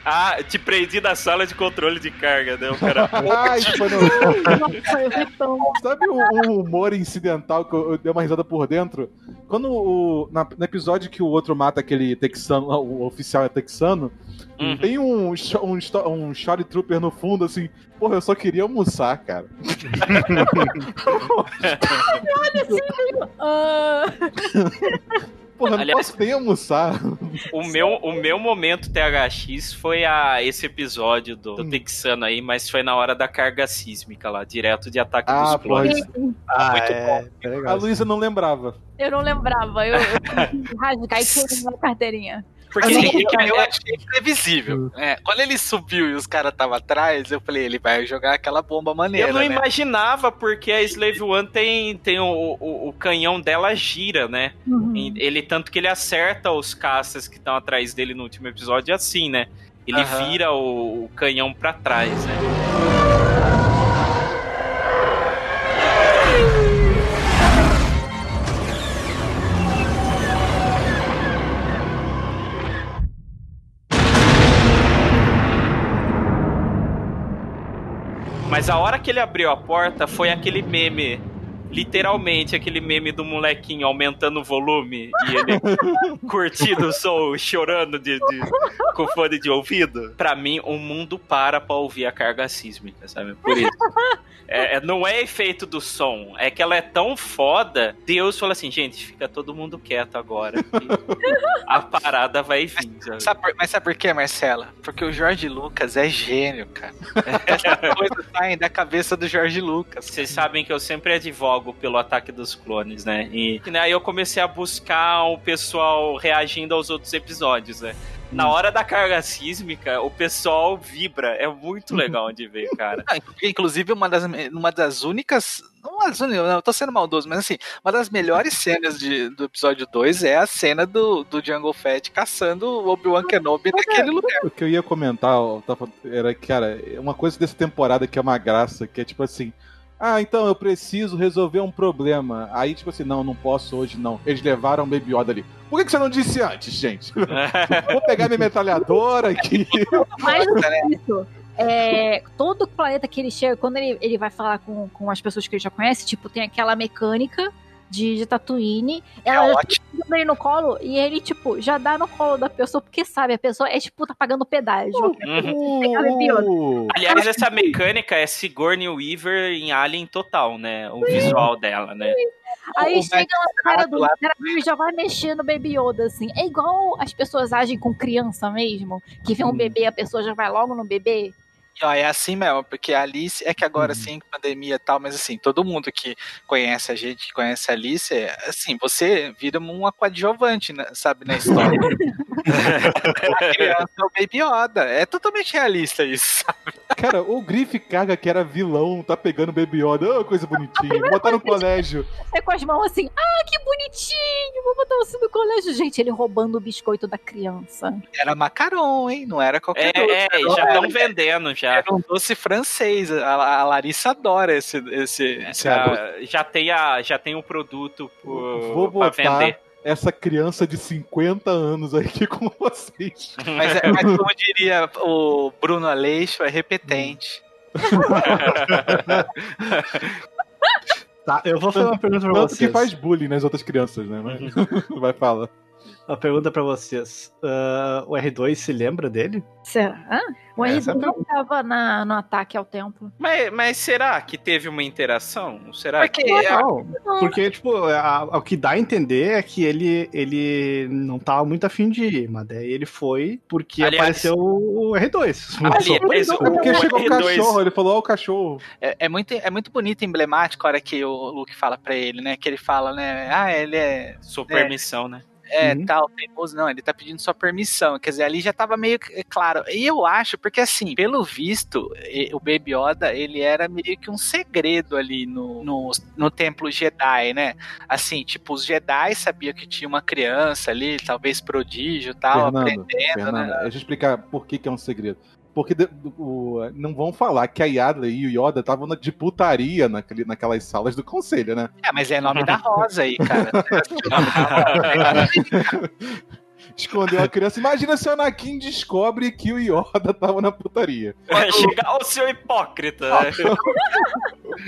Speaker 2: Ah, te prendi na sala de controle de carga, né? O cara.
Speaker 1: Ai, foi no... Sabe um, um humor incidental que eu, eu dei uma risada por dentro? Quando o, na- no episódio que o outro mata aquele texano, o oficial é texano,
Speaker 2: Uhum.
Speaker 1: tem um, um, um Short Trooper no fundo, assim, porra, eu só queria almoçar, cara.
Speaker 3: Olha assim, meio.
Speaker 1: Porra, eu não
Speaker 2: Aliás-
Speaker 1: posso nem almoçar.
Speaker 2: O meu, o meu momento THX foi a, esse episódio do, do Texano aí, mas foi na hora da carga sísmica lá, direto de ataque
Speaker 1: Ah,
Speaker 2: dos clones.
Speaker 7: Ah,
Speaker 2: Muito
Speaker 7: é,
Speaker 2: bom.
Speaker 1: A Luísa não lembrava.
Speaker 3: Eu não lembrava. Eu, eu e queimei minha carteirinha.
Speaker 5: Porque
Speaker 3: Eu não-
Speaker 5: assim, eu, achei previsível. É, quando ele subiu e os caras estavam atrás, eu falei, ele vai jogar aquela bomba maneira.
Speaker 2: Eu não
Speaker 5: né?
Speaker 2: imaginava, porque a Slave One tem, tem o, o, o canhão dela gira, né?
Speaker 3: Uhum.
Speaker 2: Ele tanto que ele acerta os caças que estão atrás dele no último episódio assim, né? Ele
Speaker 5: Aham.
Speaker 2: vira o, o canhão pra trás, né? Mas a hora que ele abriu a porta foi aquele meme. Literalmente, aquele meme do molequinho aumentando o volume e ele curtindo o som, chorando de, de- com fone de ouvido. Pra mim, o mundo para pra ouvir a carga sísmica, sabe? Por isso. É, é- não é efeito do som, é que ela é tão foda. Deus fala assim, gente, fica todo mundo quieto agora. a parada vai vir. sabe?
Speaker 5: Sabe por- mas sabe por quê, Marcela? Porque o Jorge Lucas é gênio, cara. Essas coisas saem da cabeça do Jorge Lucas.
Speaker 2: Vocês sabem que eu sempre advogo pelo ataque dos clones, né? E né, aí eu comecei a buscar o pessoal reagindo aos outros episódios, né? Na hora da carga sísmica, o pessoal vibra. É muito legal de ver, cara.
Speaker 5: Ah, Inclusive, uma das, uma das únicas. Não as únicas, não, eu tô sendo maldoso, mas assim, uma das melhores cenas de- do episódio 2 é a cena do, do Jungle Fett caçando o Obi-Wan Kenobi naquele lugar.
Speaker 1: O que eu ia comentar ó, tava- era, cara, uma coisa dessa temporada que é uma graça, que é tipo assim. Ah, então eu preciso resolver um problema. Aí, tipo assim, não, não posso hoje, não. Eles levaram o Baby Yoda ali. Por que, que você não disse antes, gente? Vou pegar minha metralhadora aqui.
Speaker 3: Mais do que isso. É, todo planeta que ele chega, quando ele, ele vai falar com, com as pessoas que ele já conhece, tipo, tem aquela mecânica de, de Tatooine. Ela já fica ele no colo e ele, tipo, já dá no colo da pessoa, porque sabe, a pessoa é tipo, tá pagando pedágio.
Speaker 2: Uhum.
Speaker 3: Pior.
Speaker 2: Aliás, essa mecânica é Sigourney Weaver em Alien total, né? O visual dela, né?
Speaker 3: Aí
Speaker 2: O
Speaker 3: chega o cara do cara e já vai mexer no Baby Yoda, assim. É igual as pessoas agem com criança mesmo, que vê um bebê, a pessoa já vai logo no bebê.
Speaker 8: E, ó, é assim mesmo, porque a Alice, é que agora sim, pandemia e tal, mas assim, todo mundo que conhece a gente, que conhece a Alice, é, assim, você vira um coadjuvante, né, sabe, na história. a criança é o Baby Yoda, é totalmente realista isso, sabe?
Speaker 1: Cara, o Griff caga que era vilão, tá pegando Baby Yoda, oh, coisa bonitinha, botar no colégio.
Speaker 3: Você com as mãos assim, ah, que bonitinho, vou botar você no colégio. Gente, ele roubando o biscoito da criança.
Speaker 8: Era macaron, hein, não era qualquer
Speaker 2: É,
Speaker 8: doce.
Speaker 2: é, já estão vendendo já.
Speaker 8: Era um doce francês, a, a Larissa adora esse... esse, esse
Speaker 2: Já, já tem a, já tem um produto
Speaker 1: Vou
Speaker 2: por, pra
Speaker 1: botar
Speaker 2: vender.
Speaker 1: Essa criança de 50 anos aqui com vocês.
Speaker 8: Mas, é, mas como diria o Bruno Aleixo, é repetente.
Speaker 7: Tá, eu vou fazer uma pergunta pra
Speaker 1: Tanto
Speaker 7: vocês.
Speaker 1: que faz bullying nas outras crianças, né? Mas... Vai, fala.
Speaker 7: Uma pergunta pra vocês. Ah, o R2 se lembra dele?
Speaker 3: Será? O
Speaker 1: é a
Speaker 3: R2 não tava na, no ataque ao templo.
Speaker 2: Mas, mas será que teve uma interação? Será
Speaker 8: Porque
Speaker 2: que...
Speaker 7: Não, porque, tipo, a- a- o que dá a entender é que ele, ele não tava muito afim de ir, mas daí ele foi porque
Speaker 2: Aliás-
Speaker 7: apareceu o R2.
Speaker 2: Aliás,
Speaker 1: É porque
Speaker 2: o
Speaker 1: chegou o
Speaker 2: R2
Speaker 1: cachorro, ele falou, ó, o cachorro.
Speaker 8: É, é muito, é muito bonito e emblemático a hora que o Luke fala pra ele, né? Que ele fala, né? Ah, ele é.
Speaker 2: Sua permissão, né?
Speaker 8: É,
Speaker 7: Uhum.
Speaker 8: tal, teimoso. Não, ele tá pedindo sua permissão. Quer dizer, ali já tava meio que- claro. E eu acho, porque assim, pelo visto, o Baby Yoda, ele era meio que um segredo ali no, no, no Templo Jedi, né? Assim, tipo, os Jedi sabiam que tinha uma criança ali, talvez prodígio e tal,
Speaker 1: Fernando,
Speaker 8: aprendendo,
Speaker 1: Fernando,
Speaker 8: né?
Speaker 1: deixa eu explicar por que, que é um segredo. Porque de- o- não vão falar que a Yadla e o Yoda estavam na- de putaria naquele, naquelas salas do conselho, né?
Speaker 8: É, mas é nome da Rosa aí, cara.
Speaker 1: Escondeu a criança. Imagina se o Anakin descobre que o Yoda tava na putaria.
Speaker 2: Chegar o seu hipócrita. né?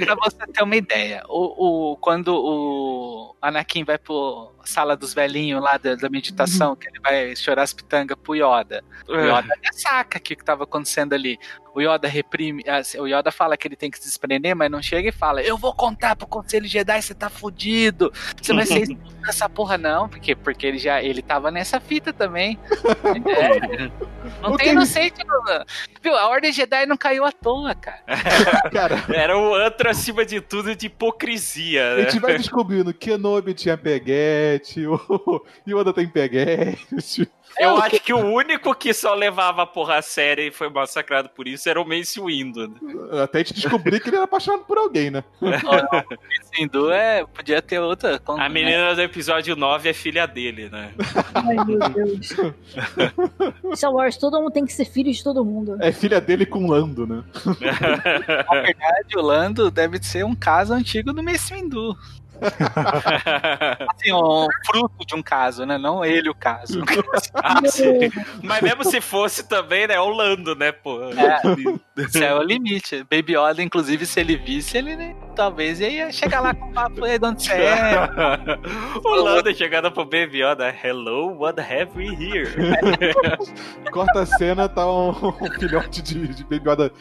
Speaker 8: pra você ter uma ideia, o, o, quando o Anakin vai pro sala dos velhinhos lá da, da meditação, que ele vai chorar as pitangas pro Yoda, o Yoda já saca o que, que tava acontecendo ali. O Yoda reprime, assim, o Yoda fala que ele tem que se desprender, mas não chega e fala: Eu vou contar pro Conselho Jedi, você tá fudido, você vai ser expulso dessa porra, não, porque, porque ele já ele tava nessa fita também. É, não
Speaker 1: O
Speaker 8: tem inocente, não. Viu? A Ordem Jedi não caiu à toa, cara.
Speaker 1: Cara,
Speaker 2: Era o antro acima de tudo de hipocrisia,
Speaker 1: a
Speaker 2: né?
Speaker 1: gente vai descobrindo que Kenobi tinha peguete, o Yoda tem peguete.
Speaker 2: Eu acho que o único que só levava a porra a sério e foi massacrado por isso era o Mace Windu. né?
Speaker 1: Até a gente descobrir que ele era apaixonado por alguém, né?
Speaker 8: Hindu é, podia ter outra.
Speaker 2: A menina do episódio 9 é filha dele, né?
Speaker 3: Ai, meu Deus. Star Wars, todo mundo tem que ser filho de todo mundo.
Speaker 1: É filha dele com Lando, né?
Speaker 8: Na verdade, o Lando deve ser um caso antigo do Mace Windu. assim, um fruto de um caso, né? Não ele o caso.
Speaker 2: Ah. Mas mesmo se fosse também, né? É o Lando, né, pô?
Speaker 8: É, esse é o limite. Baby Yoda, inclusive, se ele visse, ele né, talvez ia chegar lá com o papo aí, de onde você é.
Speaker 2: o Lando chegando pro Baby Yoda, hello, what have we here?
Speaker 1: Corta a cena, tá um, um filhote de, de Baby Yoda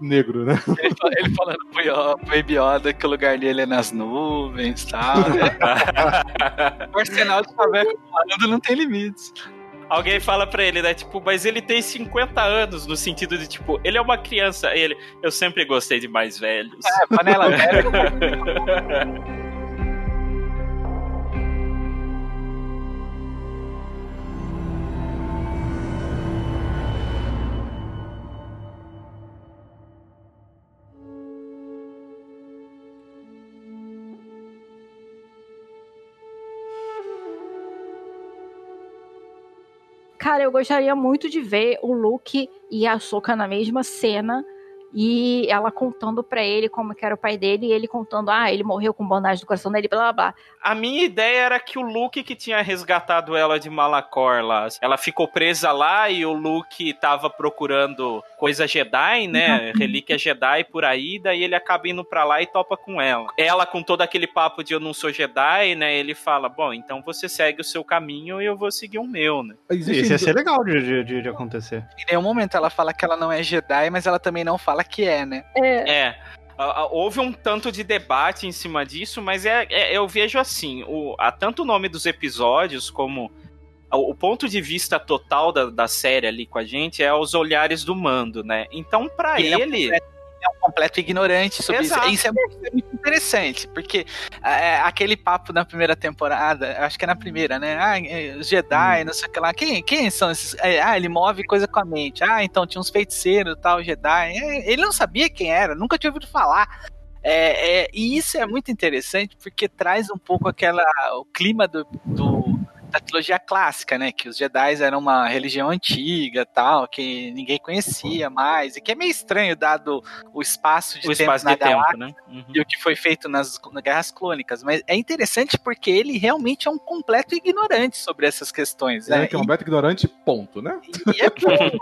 Speaker 1: negro, né?
Speaker 8: Ele, fa- ele falando pro Yo- pro Baby Yoda que o lugar dele é nas nuvens e tal. Né? o arsenal de Chaveco falando não tem limites.
Speaker 2: Alguém fala pra ele, né? Tipo, mas ele tem 50 anos, no sentido de, tipo, ele é uma criança. Ele, eu sempre gostei de mais velhos.
Speaker 8: É, panela velha.
Speaker 3: Cara, eu gostaria muito de ver o Luke e a Soka na mesma cena e ela contando pra ele como que era o pai dele, e ele contando, ah, ele morreu com bondade no coração dele, blá blá blá.
Speaker 2: A minha ideia era que o Luke que tinha resgatado ela de Malacor lá, ela ficou presa lá e o Luke tava procurando coisa Jedi, né? Relíquia Jedi por aí, daí ele acaba indo pra lá e topa com ela. Ela com todo aquele papo de eu não sou Jedi, né? Ele fala, bom, então você segue o seu caminho e eu vou seguir o meu, né?
Speaker 7: Isso ia ser legal de, de- de- de acontecer.
Speaker 5: Em nenhum momento ela fala que ela não é Jedi, mas ela também não fala que é, né?
Speaker 2: É. a- a- Houve um tanto de debate em cima disso, mas é, é- eu vejo assim: o, há tanto o nome dos episódios como o, o ponto de vista total da, da série ali com a gente é os olhares do mando, né? Então, pra
Speaker 5: Ele é
Speaker 2: ele.
Speaker 5: completo- é um completo ignorante sobre
Speaker 2: Exato.
Speaker 5: isso. Isso é muito, é muito interessante, porque é, aquele papo na primeira temporada, acho que é na primeira, né? Ah, é, os Jedi, não sei o que lá. Quem, quem são esses? É, ah, ele move coisa com a mente. Ah, então tinha uns feiticeiros tal, Jedi. É, ele não sabia quem era, nunca tinha ouvido falar. É, é, e isso é muito interessante porque traz um pouco aquela o clima do, do- da trilogia clássica, né? Que os Jedi eram uma religião antiga, tal, que ninguém conhecia mais e que é meio estranho dado o espaço de
Speaker 2: O
Speaker 5: tempo
Speaker 2: espaço
Speaker 5: na
Speaker 2: de tempo,
Speaker 5: galáxia
Speaker 2: né? Uhum.
Speaker 5: e o que foi feito nas, nas guerras clônicas. Mas é interessante porque ele realmente é um completo ignorante sobre essas questões.
Speaker 1: Ele
Speaker 5: Né?
Speaker 1: é que é um completo ignorante, ponto, né?
Speaker 5: E é bom.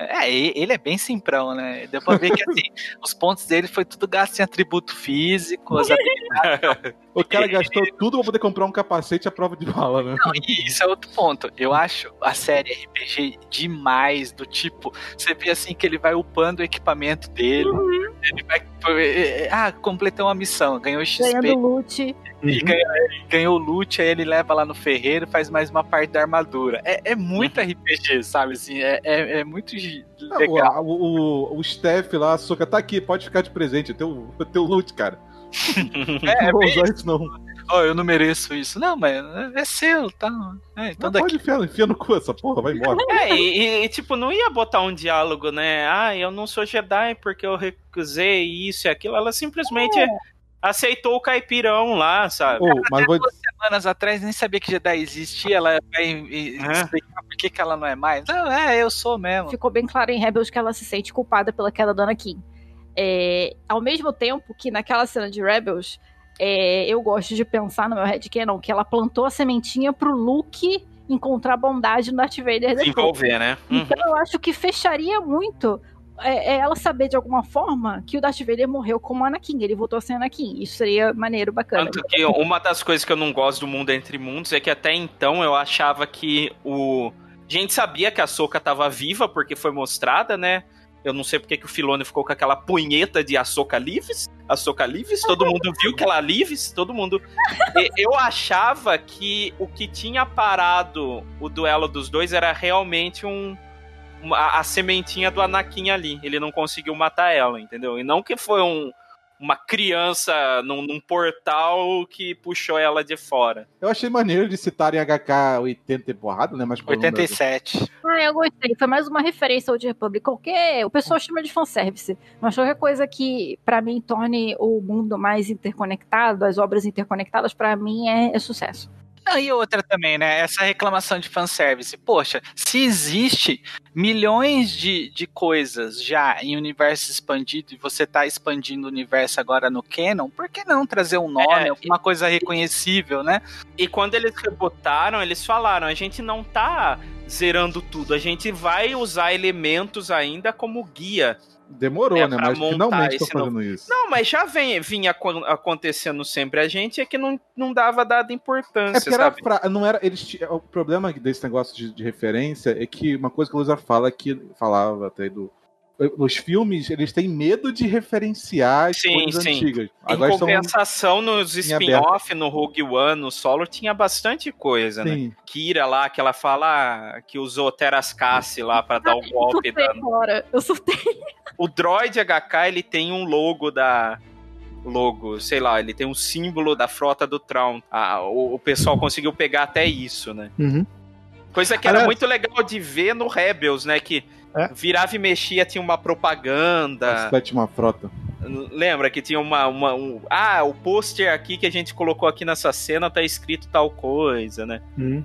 Speaker 5: É, ele é bem simprão, né? Deu pra ver que assim, os pontos dele foi tudo gasto em atributo físico, as habilidades.
Speaker 1: O cara gastou tudo pra poder comprar um capacete à prova de bala, né?
Speaker 5: Não, e isso é outro ponto. Eu acho a série RPG demais, do tipo, você vê assim que ele vai upando o equipamento dele. Ele vai. Ah, completou uma missão, ganhou XP.
Speaker 3: Ganhando loot.
Speaker 5: E ganhou, ganhou loot, aí ele leva lá no ferreiro e faz mais uma parte da armadura. É, é muito RPG, sabe? Assim, é, é, é muito legal.
Speaker 1: O, o, o Steph lá, a Soca, tá aqui, pode ficar de presente, é teu, é teu loot, cara.
Speaker 5: É,
Speaker 1: não vou usar isso, não.
Speaker 5: Oh, eu não mereço isso. Não, mas é seu, tá? É, então
Speaker 1: Não,
Speaker 5: daqui.
Speaker 1: pode enfiar, enfia no cu essa porra, vai embora.
Speaker 2: É, e, e- tipo, não ia botar um diálogo, né? Ah, eu não sou Jedi porque eu recusei isso e aquilo. Ela simplesmente aceitou o caipirão lá, sabe?
Speaker 1: Ô, mas vou...
Speaker 5: Semanas atrás nem sabia que Jedi existia. Ela vai e explicar por que, que ela não é mais. Não, é, eu sou mesmo.
Speaker 3: Ficou bem claro em Rebels que ela se sente culpada pela queda da Anakin. É, ao mesmo tempo que naquela cena de Rebels, é, eu gosto de pensar no meu headcanon que ela plantou a sementinha pro Luke encontrar bondade no Darth Vader depois.
Speaker 2: Desenvolver, né? Uhum.
Speaker 3: Então eu acho que fecharia muito é, é ela saber de alguma forma que o Darth Vader morreu como Anakin, ele voltou a ser Anakin. Isso seria maneiro, bacana.
Speaker 2: Tanto que uma das coisas que eu não gosto do mundo entre mundos é que até então eu achava que o. A gente sabia que a Soca tava viva porque foi mostrada, né? Eu não sei porque que o Filone ficou com aquela punheta de Açoka Lives. Açoka Lives, todo mundo viu que ela Lives, todo mundo. Eu achava que o que tinha parado o duelo dos dois era realmente um. Uma- a sementinha do Anakin ali. Ele não conseguiu matar ela, entendeu? E não que foi um, uma criança num, num portal que puxou ela de fora.
Speaker 1: Eu achei maneiro de citarem HK 80 e porrada, né? Mas qual é o número?
Speaker 5: 87.
Speaker 3: Ah, eu gostei. Foi mais uma referência ao de Republic. Qualquer. O pessoal chama de fanservice. Mas qualquer coisa que, pra mim, torne o mundo mais interconectado, as obras interconectadas, pra mim é, é sucesso.
Speaker 5: Não, e outra também, né? Essa reclamação de fanservice. Poxa, se existe milhões de, de coisas já em universo expandido e você tá expandindo o universo agora no canon, por que não trazer um nome,
Speaker 2: É,
Speaker 5: alguma coisa reconhecível, né?
Speaker 2: E quando eles rebotaram, eles falaram: a gente não tá zerando tudo, a gente vai usar elementos ainda como guia.
Speaker 1: Demorou,
Speaker 2: É,
Speaker 1: né?
Speaker 2: pra
Speaker 1: Mas finalmente tô
Speaker 2: esse
Speaker 1: fazendo
Speaker 2: novo-
Speaker 1: isso.
Speaker 2: Não, mas já vem, vinha acon- acontecendo sempre. A gente é que não, não dava dada
Speaker 1: É
Speaker 2: importância,
Speaker 1: porque era
Speaker 2: sabe?
Speaker 1: fra... não era eles o problema desse negócio de, de referência é que uma coisa que o Luzar fala é que falava até do os filmes eles têm medo de referenciar as
Speaker 2: Sim,
Speaker 1: coisas
Speaker 2: sim.
Speaker 1: antigas.
Speaker 2: Em
Speaker 1: Agora estão
Speaker 2: compensação, nos
Speaker 1: em
Speaker 2: spin-off, no Rogue One, no Solo, tinha bastante coisa,
Speaker 1: Sim.
Speaker 2: né? Kira lá, que ela fala ah, que usou Terascasse lá pra dar o golpe.
Speaker 3: surtei
Speaker 2: Da...
Speaker 3: agora. Eu surtei.
Speaker 2: O Droid HK, ele tem um logo da... Logo, sei lá, ele tem um símbolo da frota do Traum. Ah, o, o pessoal conseguiu pegar até isso, né?
Speaker 7: Uhum.
Speaker 2: Coisa que era
Speaker 7: Aliás-
Speaker 2: muito legal de ver no Rebels, né? Que
Speaker 1: É.
Speaker 2: virava e mexia, tinha uma propaganda.
Speaker 1: a sétima frota.
Speaker 2: Lembra que tinha uma. uma um- ah, o pôster aqui que a gente colocou aqui nessa cena tá escrito tal coisa, né?
Speaker 7: Uhum.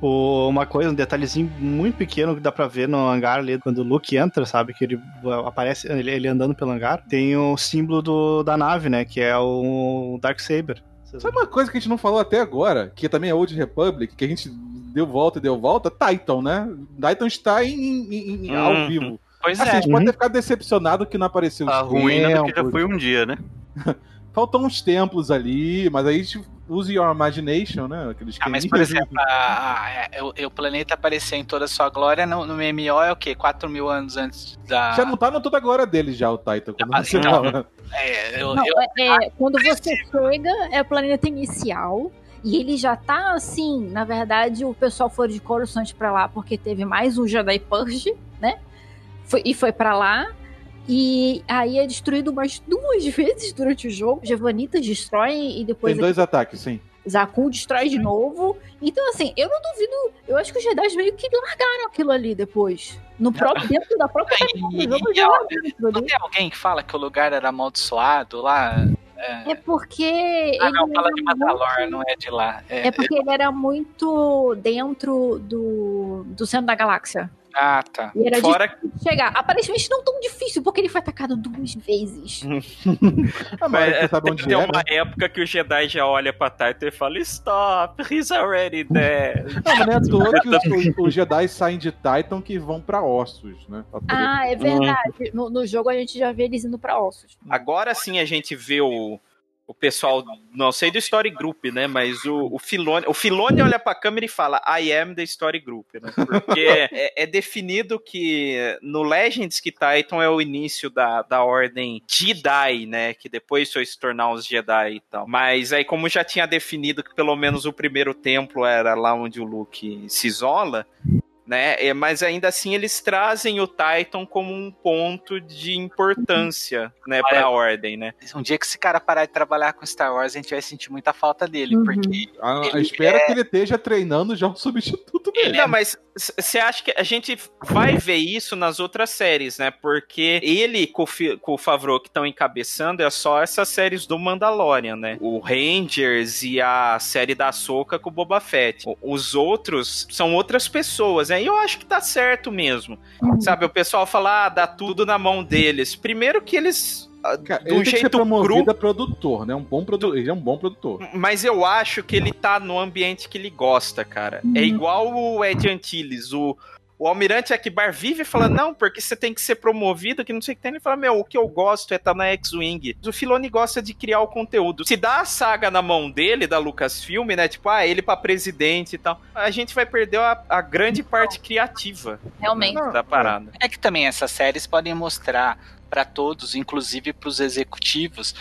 Speaker 7: O- uma coisa, um detalhezinho muito pequeno que dá pra ver no hangar ali, quando o Luke entra, sabe? Que ele aparece, ele, ele andando pelo hangar, tem o símbolo do, da nave, né? Que é o Darksaber.
Speaker 1: Sabe uma coisa que a gente não falou até agora, que também é Old Republic, que a gente deu volta e deu volta? Titan, né? Titan está em, em- em- ao
Speaker 4: Uhum.
Speaker 1: vivo.
Speaker 5: Pois
Speaker 1: Assim,
Speaker 5: é.
Speaker 1: A gente pode ter ficado decepcionado que não apareceu os
Speaker 4: A ruína do que já
Speaker 1: templos.
Speaker 4: foi um dia, né?
Speaker 1: Faltam uns templos ali, mas aí a gente use your imagination, né? Aqueles
Speaker 5: Ah, mas, por exemplo, a- a- é, o, o planeta aparecer em toda a sua glória no, no MMO é o quê? 4 mil anos antes da.
Speaker 1: Já não tá no toda a glória dele já, o Titan. Quando
Speaker 5: Ah,
Speaker 1: você
Speaker 5: não. É, eu,
Speaker 3: Não,
Speaker 5: eu-
Speaker 3: é- é, quando você chega, é o planeta inicial. E ele já tá assim, na verdade, o pessoal foi de Coruscant pra lá porque teve mais um Jedi Purge, né? Foi- e foi pra lá. E aí é destruído umas duas vezes durante o jogo. Javanitas destroem e depois
Speaker 1: Tem dois ataques, sim.
Speaker 3: Zaku destrói de novo. Então, assim, eu não duvido. Eu acho que os Jedi meio que largaram aquilo ali depois. No próprio, dentro da própria
Speaker 5: e- e- não tem alguém que fala que o lugar era amaldiçoado lá? É,
Speaker 3: É porque.
Speaker 5: ah, não, fala de Mandalor,
Speaker 3: muito-
Speaker 5: não é de lá. É,
Speaker 3: É porque ele era muito dentro do, do centro da galáxia.
Speaker 5: Ah, tá.
Speaker 3: E era
Speaker 2: Fora-
Speaker 3: difícil chegar. Aparentemente não tão difícil, porque ele foi atacado duas vezes.
Speaker 1: Ah, mas
Speaker 2: é,
Speaker 1: sabe onde
Speaker 2: tem
Speaker 1: é,
Speaker 2: uma
Speaker 1: né?
Speaker 2: época que o Jedi já olha pra Titan e fala: Stop, he's already there.
Speaker 1: Não, mas não é à toa que os, os- os Jedi saem de Titan que vão pra ossos, né? Pra poder-
Speaker 3: Ah, é verdade. No, no jogo a gente já vê eles indo pra ossos.
Speaker 2: Agora sim a gente vê o, o pessoal, não sei do Story Group, né? Mas o, o Filone. O Filone olha pra câmera e fala: I am the Story Group, né? Porque é, é definido que no Legends que Titan é o início da, da ordem Jedi, né? Que depois foi se tornar os Jedi e tal. Mas aí, como já tinha definido que pelo menos o primeiro templo era lá onde o Luke se isola. Né? É, Mas ainda assim eles trazem o Titan como um ponto de importância, né, para a ordem, né?
Speaker 5: Um dia que esse cara parar de trabalhar com Star Wars, a gente vai sentir muita falta dele,
Speaker 3: Uhum.
Speaker 5: porque ele
Speaker 1: espero
Speaker 5: é-
Speaker 1: que ele esteja treinando já um substituto dele.
Speaker 2: Não, mas você acha que a gente vai ver isso nas outras séries, né? Porque ele com o, Fi- com o Favreau que estão encabeçando é só essas séries do Mandalorian, né? O Rangers e a série da Soca com o Boba Fett. Os outros são outras pessoas, né? E eu acho que tá certo mesmo. Sabe, o pessoal fala, ah, dá tudo na mão deles. Primeiro que eles. ah,
Speaker 1: Cara,
Speaker 2: de
Speaker 1: ele
Speaker 2: um
Speaker 1: tem que ser
Speaker 2: jeito
Speaker 1: promovido
Speaker 2: cru,
Speaker 1: a produtor, né? Um bom produ... Ele é um bom produtor.
Speaker 2: mas eu acho que ele tá no ambiente que ele gosta, cara. É igual o Ed Antilles, o, o Almirante Akbar vive falando, não, porque você tem que ser promovido, que não sei o que tem. Ele fala, meu, o que eu gosto é estar na X-Wing. O Filoni gosta de criar o conteúdo. Se dá a saga na mão dele, da Lucasfilm, né, tipo, ah, ele pra presidente e tal, a gente vai perder a, a grande parte criativa
Speaker 3: Realmente.
Speaker 2: da parada.
Speaker 5: É que também essas séries podem mostrar pra todos, inclusive pros executivos,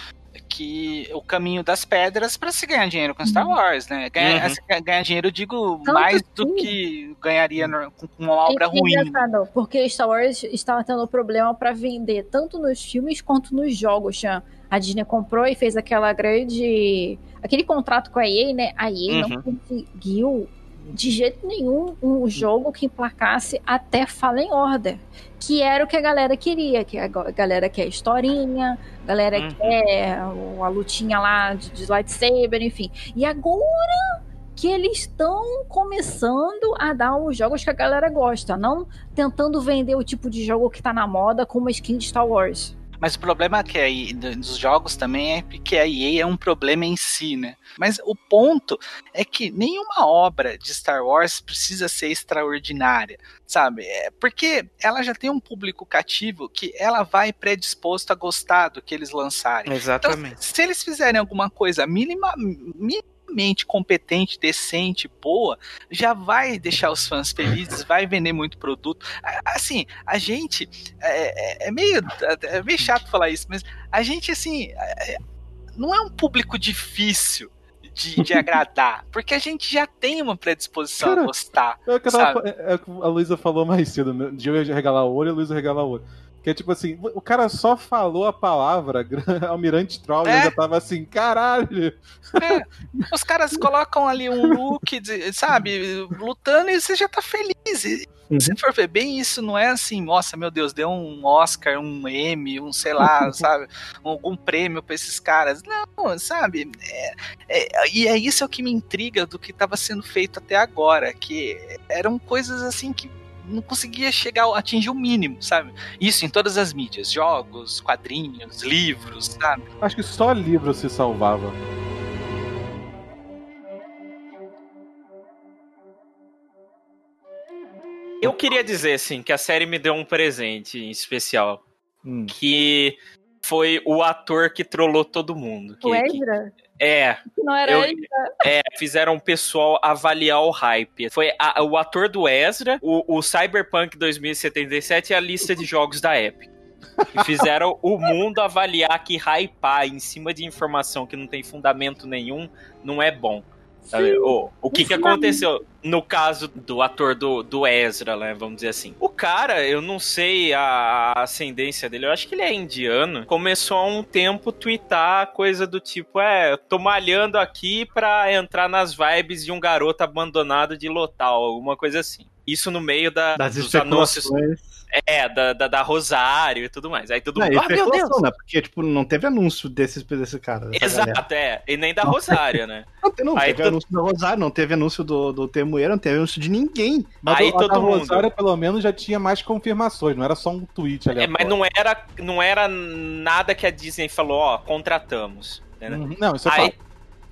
Speaker 5: que o caminho das pedras pra se ganhar dinheiro com Star Wars, né? Ganhar,
Speaker 2: Uhum.
Speaker 5: ganhar dinheiro, eu digo,
Speaker 3: Tanto
Speaker 5: mais do
Speaker 3: que-
Speaker 5: ganharia no- com uma obra
Speaker 3: É
Speaker 5: ruim.
Speaker 3: engraçado, porque Star Wars estava tendo problema pra vender tanto nos filmes quanto nos jogos. Tinha- A Disney comprou e fez aquela grande. aquele contrato com a EA, né? A EA não
Speaker 2: Uhum.
Speaker 3: conseguiu de jeito nenhum um jogo que emplacasse até Fallen Order. Que era o que a galera queria, que a ga- galera quer historinha, a galera
Speaker 2: Uhum.
Speaker 3: quer a lutinha lá de, de lightsaber, enfim. E agora que eles estão começando a dar os jogos que a galera gosta, não tentando vender o tipo de jogo que tá na moda com uma skin de Star Wars.
Speaker 5: Mas o problema é que aí, dos jogos também é que a EA é um problema em si, né? Mas o ponto é que nenhuma obra de Star Wars precisa ser extraordinária, sabe? É porque ela já tem um público cativo que ela vai predisposto a gostar do que eles lançarem.
Speaker 2: Exatamente.
Speaker 5: Então, se eles fizerem alguma coisa minima, minimamente competente, decente, boa, já vai deixar os fãs felizes, vai vender muito produto. Assim, a gente é, é- é meio, é meio chato falar isso, mas a gente assim é- não é um público difícil. De, de agradar, porque a gente já tem uma predisposição
Speaker 1: Cara,
Speaker 5: a gostar.
Speaker 1: É o que tava é- é o que a Luísa falou mais cedo, né? de eu regalar o olho e a Luísa regalar o olho. Que é tipo assim, o cara só falou a palavra Almirante Troll e
Speaker 5: É.
Speaker 1: eu já tava assim, caralho.
Speaker 5: É, os caras colocam ali um look, de- sabe, lutando e você já tá feliz. E
Speaker 7: Uhum.
Speaker 5: Se for ver bem, isso não é assim, nossa, meu Deus, deu um Oscar, um Emmy, um sei lá, sabe, algum prêmio pra esses caras. Não, sabe, é- é- e é isso é o que me intriga do que tava sendo feito até agora, que eram coisas assim que não conseguia chegar, atingir o mínimo, sabe? Isso em todas as mídias, jogos, quadrinhos, livros, sabe?
Speaker 1: Acho que só livro se salvava.
Speaker 2: Eu queria dizer, assim, que a série me deu um presente em especial. Que foi o ator que trollou todo mundo. Que,
Speaker 3: O
Speaker 2: que-
Speaker 3: Ezra?
Speaker 2: É.
Speaker 3: Não era
Speaker 2: Eu-. É, fizeram o pessoal avaliar o hype. Foi a- o ator do Ezra, o, o Cyberpunk 2077 e a lista de jogos da Epic. E fizeram o mundo avaliar que hypar em cima de informação que não tem fundamento nenhum não é bom. Sabe? O, o que, que aconteceu no caso do ator do, do Ezra, né? Vamos dizer assim. O cara, eu não sei a, ascendência dele, eu acho que ele é indiano. Começou há um tempo tweetar coisa do tipo: é, eu tô malhando aqui pra entrar nas vibes de um garoto abandonado de Lotal, alguma coisa assim. Isso no meio da,
Speaker 7: Das
Speaker 2: dos anúncios. É, da, da, da Rosário e tudo mais. Aí todo mundo, ah, meu Deus!
Speaker 7: né? Porque, tipo, não teve anúncio desse, desse cara. dessa galera.
Speaker 2: Exato, é. E nem da Rosário, né?
Speaker 7: Não, não
Speaker 2: Aí
Speaker 7: teve
Speaker 2: tu-
Speaker 7: anúncio do Rosário, não teve anúncio do, do não teve anúncio de ninguém.
Speaker 1: Mas
Speaker 2: Aí
Speaker 1: a da
Speaker 2: todo mundo-
Speaker 1: Rosário, pelo menos, já tinha mais confirmações, não era só um tweet ali.
Speaker 2: É, mas não era, não era nada que a Disney falou, ó, contratamos. entendeu?
Speaker 1: Uhum. Não, isso é
Speaker 2: Aí
Speaker 1: fato.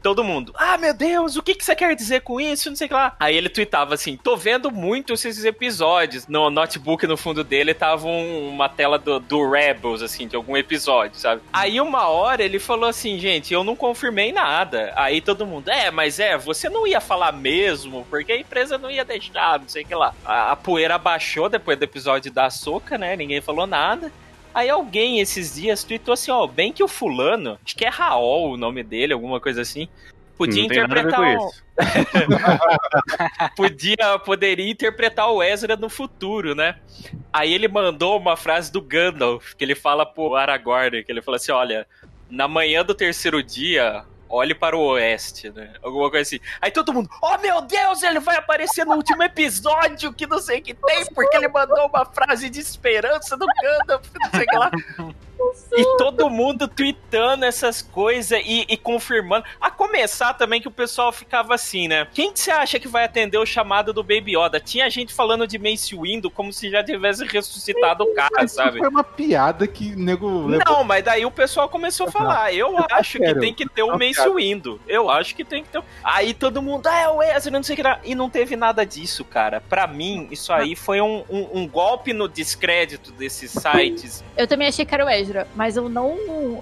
Speaker 2: Todo mundo, ah, meu Deus, o que, que você quer dizer com isso? Não sei o que lá. Aí ele tweetava assim: tô vendo muito esses episódios. No notebook no fundo dele tava um- uma tela do, do Rebels, assim, de algum episódio, sabe? Aí uma hora ele falou assim: gente, eu não confirmei nada. Aí todo mundo, é, mas é, você não ia falar mesmo, porque a empresa não ia deixar, não sei o que lá. A, a poeira baixou depois do episódio da Soca, né? Ninguém falou nada. Aí alguém esses dias tweetou assim, ó, bem que o fulano, acho que é Raul o nome dele, alguma coisa assim, podia
Speaker 4: Não
Speaker 2: interpretar o...
Speaker 4: isso.
Speaker 2: podia, poderia interpretar o Ezra no futuro, né? Aí ele mandou uma frase do Gandalf, que ele fala pro Aragorn, que ele fala assim, olha, na manhã do terceiro dia, olhe para o oeste, né? Alguma coisa assim. Aí todo mundo, oh meu Deus, ele vai aparecer no último episódio, que não sei o que tem, porque ele mandou uma frase de esperança do Gandalf, não sei o que lá. E todo mundo tweetando essas coisas e, e confirmando. A começar também que o pessoal ficava assim, né? Quem que você acha que vai atender o chamado do Baby Yoda? Tinha gente falando de Mace Windu como se já tivesse ressuscitado o cara, sabe?
Speaker 1: foi uma piada que nego levou.
Speaker 2: Não, mas daí o pessoal começou a falar. Eu acho que tem que ter o
Speaker 1: Não,
Speaker 2: Mace. Windu. Eu acho que tem que ter. o- Aí todo mundo, ah, é o Ezra, não sei o que lá. E não teve nada disso, cara. Pra mim, isso aí foi um, um- um golpe no descrédito desses sites.
Speaker 3: Eu também achei que era o Ezra, mas eu não.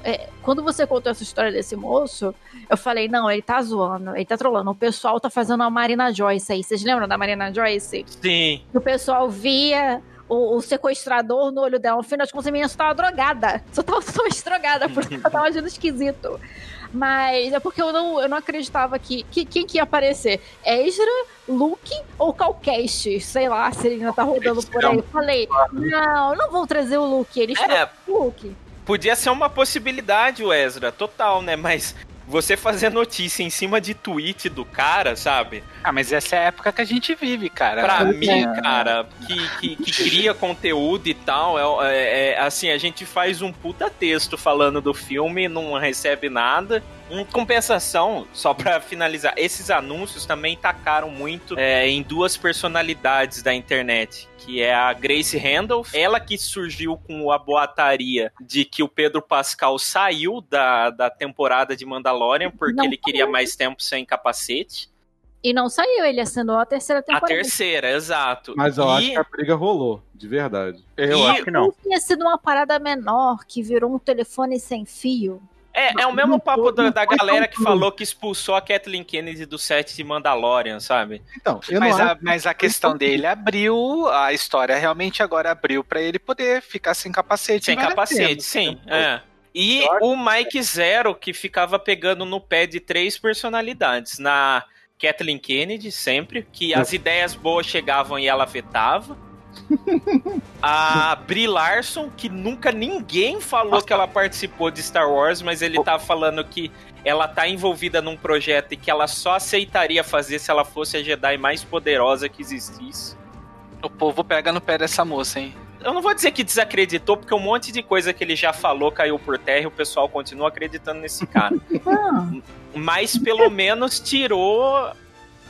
Speaker 3: é, quando você contou essa história desse moço, eu falei, não, ele tá zoando, ele tá trolando. O pessoal tá fazendo a Marina Joyce aí. Vocês lembram da Marina Joyce?
Speaker 2: Sim.
Speaker 3: O pessoal via o, o sequestrador no olho dela. No final de contas, a menina só tava drogada. Só tava totalmente drogada, porque ela tava agindo esquisito. Mas é porque eu não, eu não acreditava que, que. Quem que ia aparecer? Ezra, Luke ou Calcast? Sei lá, se ele ainda tá rodando por aí. Eu falei, não, não vão trazer o Luke. Eles
Speaker 2: É.
Speaker 3: o Luke.
Speaker 2: Podia ser uma possibilidade, o Ezra, total, né? Mas você fazer notícia em cima de tweet do cara, sabe?
Speaker 5: Ah, mas essa é a época que a gente vive, cara.
Speaker 2: Pra
Speaker 5: É.
Speaker 2: mim, cara, que, que, que cria conteúdo e tal, é, é- é, assim, a gente faz um puta texto falando do filme, não recebe nada. Em compensação, só pra finalizar, esses anúncios também tacaram muito é, em duas personalidades da internet, que é a Grace Randolph, ela que surgiu com a boataria de que o Pedro Pascal saiu da, da temporada de Mandalorian porque
Speaker 3: Não
Speaker 2: ele queria mais tempo sem capacete.
Speaker 3: E não saiu, ele assinou a terceira
Speaker 2: A
Speaker 3: temporada.
Speaker 2: terceira, exato.
Speaker 1: Mas eu
Speaker 2: E-
Speaker 1: acho que a briga rolou, de verdade.
Speaker 2: Eu E- acho que não.
Speaker 3: Não tinha sido uma parada menor que virou um telefone sem fio.
Speaker 2: É, é o mesmo papo da, da galera que falou que expulsou a Kathleen Kennedy do set de Mandalorian, sabe?
Speaker 1: Então,
Speaker 5: mas, a, mas a questão dele abriu, a história realmente agora abriu pra ele poder ficar sem capacete.
Speaker 2: Sem capacete,
Speaker 5: pena.
Speaker 2: sim. É. E o Mike Zero, que ficava pegando no pé de três personalidades. Na Kathleen Kennedy, sempre, que as ideias boas chegavam e ela vetava. A Brie Larson, que nunca ninguém falou que ela participou de Star Wars, mas ele tá falando que ela tá envolvida num projeto e que ela só aceitaria fazer se ela fosse a Jedi mais poderosa que existisse.
Speaker 5: O povo pega no pé dessa moça, hein?
Speaker 2: Eu não vou dizer que desacreditou, porque um monte de coisa que ele já falou caiu por terra e o pessoal continua acreditando nesse cara. Mas pelo menos tirou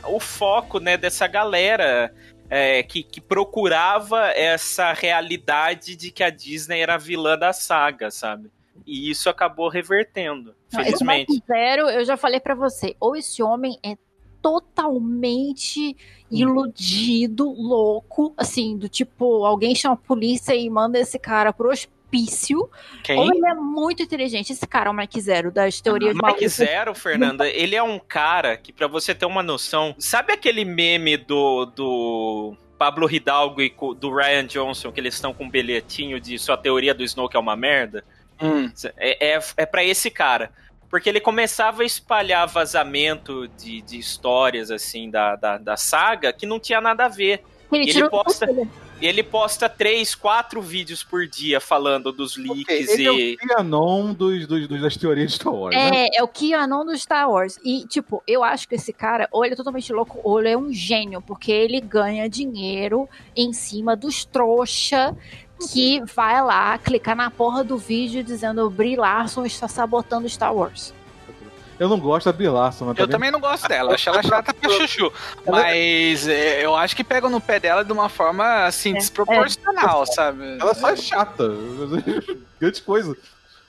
Speaker 2: o foco, né, dessa galera é, que, que procurava essa realidade de que a Disney era a vilã da saga, sabe? E isso acabou revertendo,
Speaker 3: Não,
Speaker 2: felizmente.
Speaker 3: Zero, eu já falei pra você, ou esse homem é totalmente iludido, louco, assim, do tipo, alguém chama a polícia e manda esse cara pro hospício,
Speaker 2: Quem?
Speaker 3: ou ele é muito inteligente, esse cara, o Mike Zero, das teorias
Speaker 2: Mike
Speaker 3: malucas.
Speaker 2: Zero, Fernanda, ele é um cara que, pra você ter uma noção, sabe aquele meme do, do Pablo Hidalgo e co- do Ryan Johnson, que eles estão com um bilhetinho de sua teoria do Snoke é uma merda? É, é, é para esse cara. Porque ele começava a espalhar vazamento de, de histórias, assim, da, da, da saga que não tinha nada a ver.
Speaker 3: Ele
Speaker 2: ele posta,
Speaker 3: tudo.
Speaker 2: E ele posta três, quatro vídeos por dia falando dos leaks
Speaker 1: Ele é
Speaker 2: e...
Speaker 1: o Trianon dos, dos, dos- das teorias de Star Wars, né?
Speaker 3: É, é o QAnon do Star Wars. E, tipo, eu acho que esse cara, ou ele é totalmente louco, ou ele é um gênio, porque ele ganha dinheiro em cima dos trouxa que vai lá clicar na porra do vídeo dizendo Brie Larson está sabotando Star Wars.
Speaker 1: Eu não gosto da Brie Larson, mas
Speaker 5: Eu também não gosto dela, acho ela chata pra chuchu. Mas é, eu acho que pegam no pé dela de uma forma, assim, desproporcional, sabe?
Speaker 1: Ela só é chata. Grande coisa.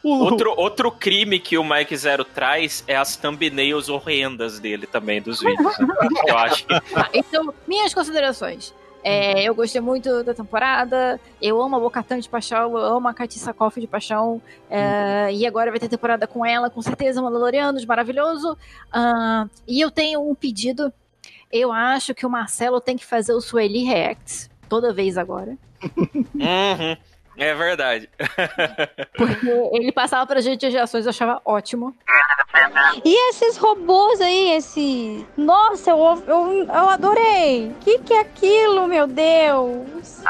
Speaker 2: Outro, outro crime que o Mike Zero traz é as thumbnails horrendas dele também, dos vídeos. né? Eu acho que
Speaker 3: Tá, então, minhas considerações. É, eu gostei muito da temporada. Eu amo a Bocatan de paixão. Eu amo a Katy Sakoff de paixão. é, E agora vai ter temporada com ela, com certeza. Mandalorianos, maravilhoso. Ah, e eu tenho um pedido. Eu acho que o Marcelo tem que fazer o Sueli Reacts toda vez agora.
Speaker 2: Uhum, é verdade.
Speaker 3: Porque ele passava pra gente as reações, eu achava ótimo.
Speaker 18: E esses robôs aí, esse. Nossa, eu, eu, eu adorei! O que, que é aquilo, meu Deus?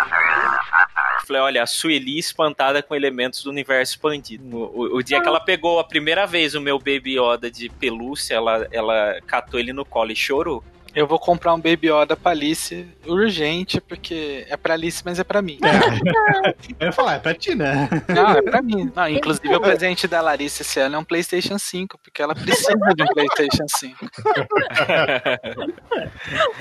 Speaker 2: Falei, olha, a Sueli espantada com elementos do universo expandido. O, o- o dia que ela pegou a primeira vez o meu Baby Yoda de pelúcia, ela, ela catou ele no colo e chorou.
Speaker 5: Eu vou comprar um Baby Yoda pra Alice urgente, porque é pra Alice, mas é pra mim.
Speaker 7: Eu ia falar, é pra ti, né?
Speaker 5: Não, é pra mim. Não, inclusive, o presente da Larissa esse ano é um PlayStation 5, porque ela precisa de um PlayStation 5.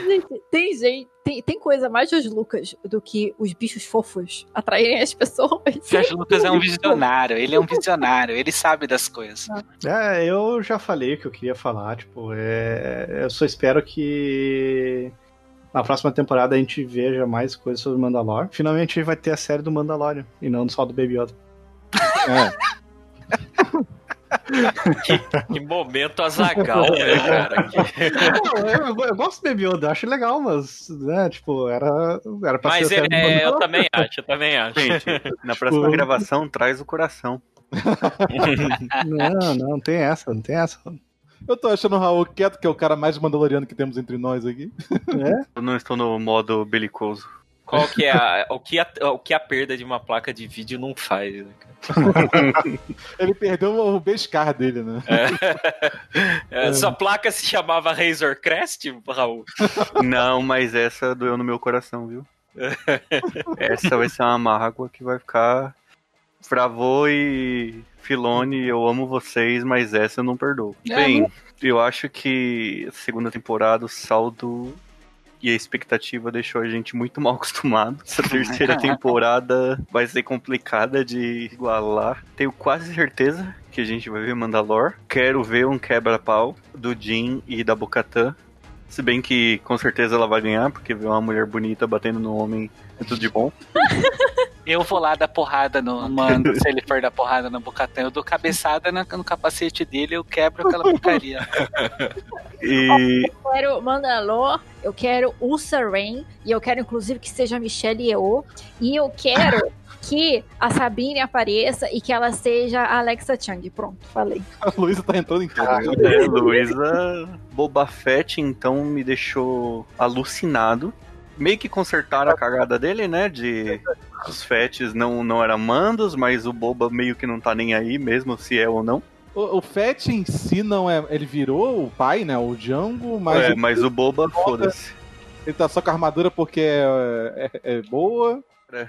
Speaker 3: Gente, tem gente, tem, tem coisa mais dos Lucas do que os bichos fofos atraírem as pessoas.
Speaker 5: George Lucas é um visionário, ele é um visionário, ele sabe das coisas.
Speaker 7: É, eu já falei o que eu queria falar, tipo, é, eu só espero que na próxima temporada a gente veja mais coisas sobre Mandalor. Finalmente vai ter a série do Mandalorian e não só do Baby Yoda.
Speaker 2: Que momento azagal, né, cara?
Speaker 7: Não, eu, eu- eu gosto do Baby Yoda, eu acho legal, mas, né, tipo, era, era pra
Speaker 2: Mas
Speaker 7: ser do
Speaker 2: é, é, eu também acho, eu também acho.
Speaker 4: Gente, na próxima
Speaker 7: Tipo-
Speaker 4: gravação, traz o coração.
Speaker 7: Não, não, não tem essa, não tem essa.
Speaker 1: Eu tô achando o Raul quieto, que é o cara mais mandaloriano que temos entre nós aqui.
Speaker 7: É?
Speaker 4: Eu não estou no modo belicoso.
Speaker 2: Qual que é a, o, que a, o que a perda de uma placa de vídeo não faz, né, cara?
Speaker 1: Ele perdeu o Beskar dele, né?
Speaker 2: É, Sua placa se chamava Razor Crest, Raul?
Speaker 4: Não, mas essa doeu no meu coração, viu? Essa vai ser uma mágoa que vai ficar. Fravô e Filone, eu amo vocês, mas essa eu não perdoo.
Speaker 5: É,
Speaker 4: Bem, eu acho que a segunda temporada, o saldo e a expectativa deixou a gente muito mal acostumado. Essa terceira temporada vai ser complicada de igualar. Tenho quase certeza que a gente vai ver Mandalor. Quero ver um quebra-pau do Jin e da Bocatã. Se bem que com certeza ela vai ganhar, porque ver uma mulher bonita batendo no homem é tudo de bom.
Speaker 5: Eu vou lá dar porrada no mando, se ele for dar porrada no Bocatã. Eu dou cabeçada na- no capacete dele, eu quebro aquela porcaria.
Speaker 4: E
Speaker 3: Eu quero Mandalor, eu quero Ursa Rain, e eu quero inclusive que seja a Michelle Yeoh, e eu quero que a Sabine apareça e que ela seja a Alexa Chung. Pronto, falei.
Speaker 1: A Luísa tá entrando em tudo.
Speaker 4: É, Luísa Boba Fett, então, me deixou alucinado. meio que consertaram a cagada dele, né? De os fetes não, não eram mandos, mas o Boba meio que não tá nem aí, mesmo se é ou não.
Speaker 1: O, o Fett em si não é. Ele virou o pai, né? O Django, mas.
Speaker 4: é,
Speaker 1: o-
Speaker 4: mas o Boba, foda-se.
Speaker 1: Ele tá só com a armadura porque é, é- é boa.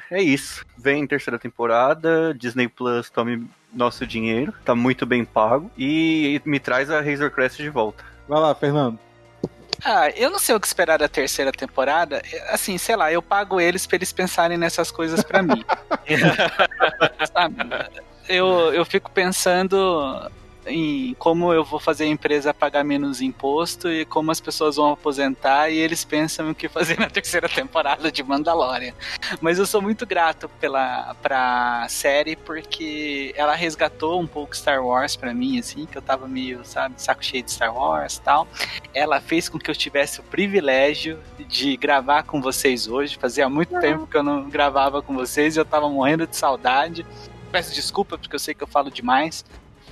Speaker 4: É isso. Vem terceira temporada, Disney Plus tome nosso dinheiro, tá muito bem pago. E me traz a Razor Crest de volta.
Speaker 1: Vai lá, Fernando.
Speaker 5: Ah, eu não sei o que esperar da terceira temporada. Assim, sei lá, eu pago eles pra eles pensarem nessas coisas pra mim. Sabe? Eu, eu fico pensando em como eu vou fazer a empresa pagar menos imposto e como as pessoas vão aposentar e eles pensam o que fazer na terceira temporada de Mandalorian. Mas eu sou muito grato pela pra série porque ela resgatou um pouco Star Wars pra mim, assim, que eu tava meio, sabe, saco cheio de Star Wars e tal. Ela fez com que eu tivesse o privilégio de gravar com vocês hoje. Fazia muito tempo que eu não gravava com vocês e eu tava morrendo de saudade. Peço desculpa porque eu sei que eu falo demais.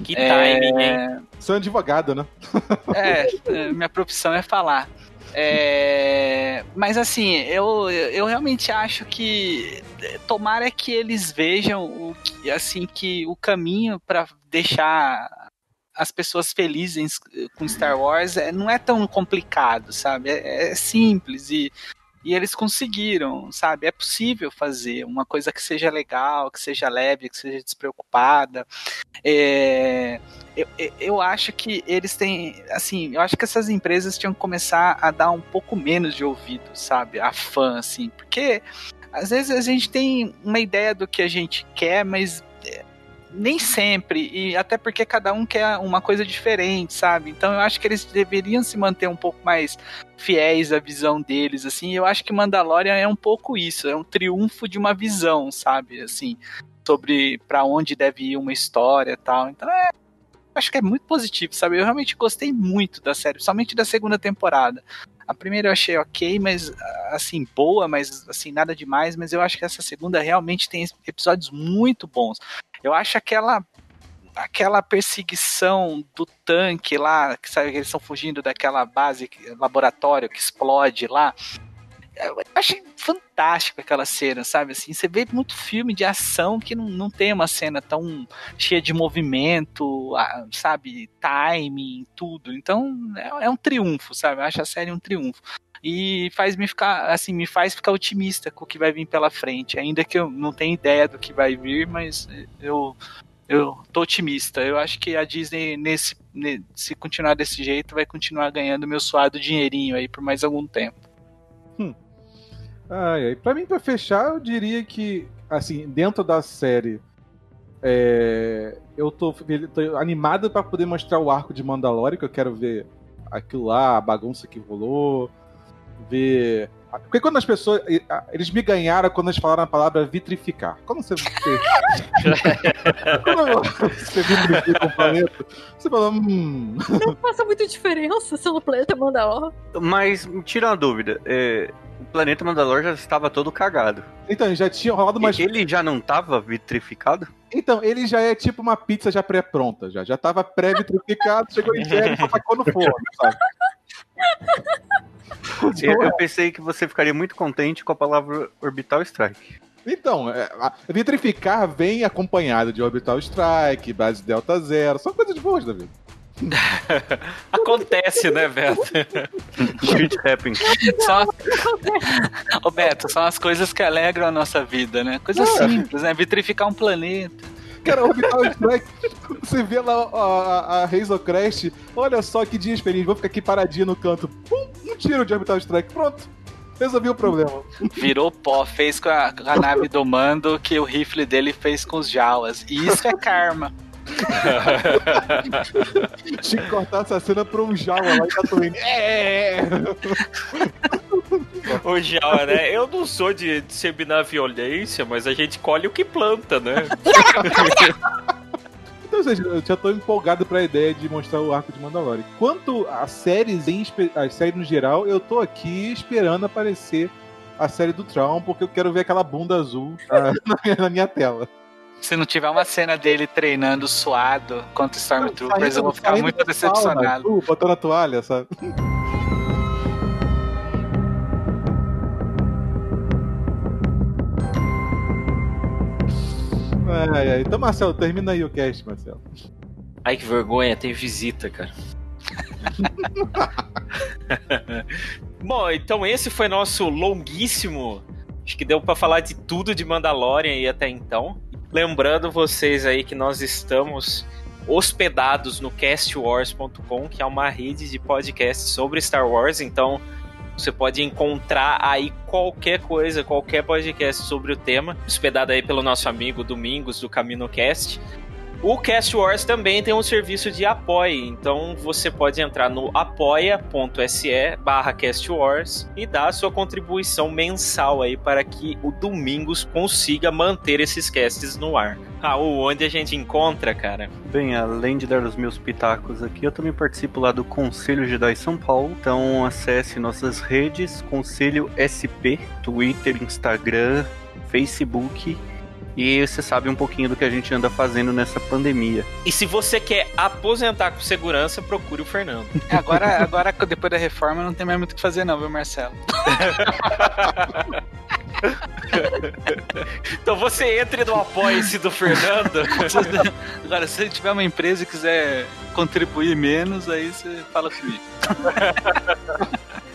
Speaker 2: Que timing, hein?
Speaker 1: Sou advogado, né?
Speaker 5: É, é, minha profissão é falar. É, mas assim, eu, eu realmente acho que tomara que eles vejam o que, assim que o caminho para deixar as pessoas felizes com Star Wars é, não é tão complicado, sabe? É, é simples e e eles conseguiram, sabe? É possível fazer uma coisa que seja legal, que seja leve, que seja despreocupada. É, eu, eu- acho que eles têm, assim, eu acho que essas empresas tinham que começar a dar um pouco menos de ouvido, sabe? A fã, assim, porque às vezes a gente tem uma ideia do que a gente quer, mas nem sempre, e até porque cada um quer uma coisa diferente, sabe? Então eu acho que eles deveriam se manter um pouco mais fiéis à visão deles, assim. Eu acho que Mandalorian é um pouco isso, é um triunfo de uma visão, sabe? Assim, sobre para onde deve ir uma história tal. Então é acho que é muito positivo, sabe? Eu realmente gostei muito da série, somente da segunda temporada. A primeira eu achei ok, mas assim, boa, mas assim, nada demais, mas eu acho que essa segunda realmente tem episódios muito bons. Eu acho aquela aquela perseguição do tanque lá, que sabe que eles estão fugindo daquela base, laboratório que explode lá. Eu achei fantástico aquela cena, sabe? Assim, você vê muito filme de ação que não, não tem uma cena tão cheia de movimento, sabe? Timing, tudo. Então é, é um triunfo, sabe? Eu acho a série um triunfo. E faz me ficar, assim, me faz ficar otimista com o que vai vir pela frente. Ainda que eu não tenha ideia do que vai vir, mas eu, eu tô otimista. Eu acho que a Disney, nesse, ne- se continuar desse jeito, vai continuar ganhando meu suado dinheirinho aí por mais algum tempo.
Speaker 1: Ai, ai. Pra mim, pra fechar, eu diria que, assim, dentro da série, é, eu tô, tô animado pra poder mostrar o arco de Mandalorian, que eu quero ver aquilo lá, a bagunça que rolou, ver. Porque quando as pessoas. Eles me ganharam quando eles falaram a palavra vitrificar. Quando você. quando você vitrifica o planeta, você fala. Hum.
Speaker 3: Não faça muita diferença se no planeta Mandalor.
Speaker 4: Mas, tira uma dúvida, é, o planeta Mandalor já estava todo cagado.
Speaker 1: Então, já tinha rolado umas.
Speaker 4: Ele já não estava vitrificado?
Speaker 1: Então, ele já é tipo uma pizza já pré-pronta, já. Já tava pré-vitrificado, chegou em pé e só tacou no forno, sabe?
Speaker 4: Eu, eu pensei que você ficaria muito contente com a palavra Orbital Strike.
Speaker 1: Então, é, vitrificar vem acompanhado de Orbital Strike, base Delta Zero, são coisas boas da vida.
Speaker 2: Acontece, né, Beto?
Speaker 4: Shit happens.
Speaker 5: Só... Ô Beto, são as coisas que alegram a nossa vida, né? Coisas
Speaker 1: É.
Speaker 5: simples, né? Vitrificar um planeta.
Speaker 1: Cara, Orbital Strike, você vê lá a, a, a Hazel Crest, olha só que dia feliz, vou ficar aqui paradinha no canto. Pum, um tiro de Orbital Strike, pronto. Resolvi o problema.
Speaker 5: Virou pó, fez com a, com a nave do mando que o rifle dele fez com os Jawas. E isso é karma.
Speaker 1: Tinha que cortar essa cena pra um Jawa lá em Tatooine. É!
Speaker 2: Ô, Jawa, né? Eu não sou de disseminar violência, mas a gente colhe o que planta, né?
Speaker 1: Então, ou seja, eu já tô empolgado pra ideia de mostrar o arco de Mandalorian. Quanto às séries em as séries no geral, eu tô aqui esperando aparecer a série do Traum, porque eu quero ver aquela bunda azul ah, na, minha, na minha tela
Speaker 5: se não tiver uma cena dele treinando suado contra Stormtroopers, eu vou ficar muito decepcionado.
Speaker 1: Uh, botou na toalha, sabe? ai, ai. Então, Marcelo, termina aí o cast, Marcelo.
Speaker 2: Ai, que vergonha, tem visita, cara. Bom, então esse foi nosso longuíssimo. Acho que deu para falar de tudo de Mandalorian aí até então. Lembrando vocês aí que nós estamos hospedados no castwars.com, que é uma rede de podcasts sobre Star Wars, então você pode encontrar aí qualquer coisa, qualquer podcast sobre o tema, hospedado aí pelo nosso amigo Domingos do Camino Cast. O Cast Wars também tem um serviço de apoio, então você pode entrar no apoia.se barra e dar a sua contribuição mensal aí para que o Domingos consiga manter esses casts no ar. Raul, onde a gente encontra, cara?
Speaker 4: Bem, além de dar os meus pitacos aqui, eu também participo lá do Conselho Jedi São Paulo. Então acesse nossas redes, Conselho SP, Twitter, Instagram, Facebook e você sabe um pouquinho do que a gente anda fazendo nessa pandemia.
Speaker 2: E se você quer aposentar com segurança, procure o Fernando.
Speaker 5: É, Agora, agora, depois da reforma, não tem mais muito o que fazer, não, viu, Marcelo?
Speaker 2: então você entre no apoia-se do Fernando.
Speaker 5: Agora, se tiver uma empresa e quiser contribuir menos, aí você fala comigo.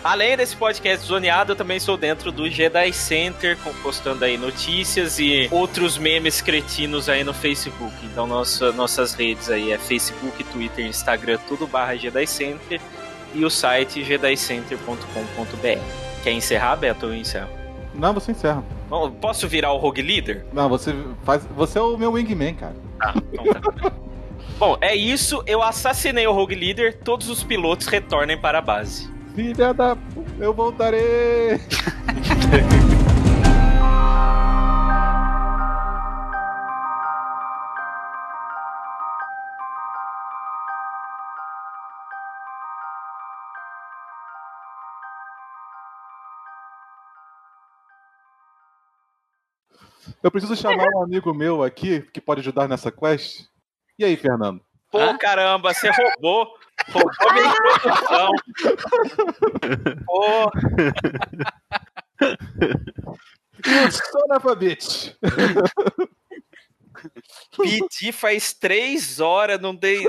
Speaker 2: Além desse podcast zoneado, eu também sou dentro do Jedi Center, postando aí notícias e outros memes cretinos aí no Facebook. Então nossa, nossas redes aí é Facebook, Twitter, Instagram, tudo barra Jedi Center e o site jedicenter.com.br. Quer encerrar, Beto? Eu encerro.
Speaker 1: Não, você encerra.
Speaker 2: Bom, Posso virar o Rogue Leader?
Speaker 1: Não, você faz. Você é o meu wingman, cara.
Speaker 2: Bom, é isso. Eu assassinei o Rogue Leader. Todos os pilotos retornem para a base.
Speaker 1: Filha da. Eu voltarei! Eu preciso chamar um amigo meu aqui que pode ajudar nessa quest. E aí, Fernando?
Speaker 2: Pô, caramba, você roubou. Roubou minha introdução. Pô.
Speaker 1: You son of a bitch!
Speaker 2: Pedi faz três horas, não dei.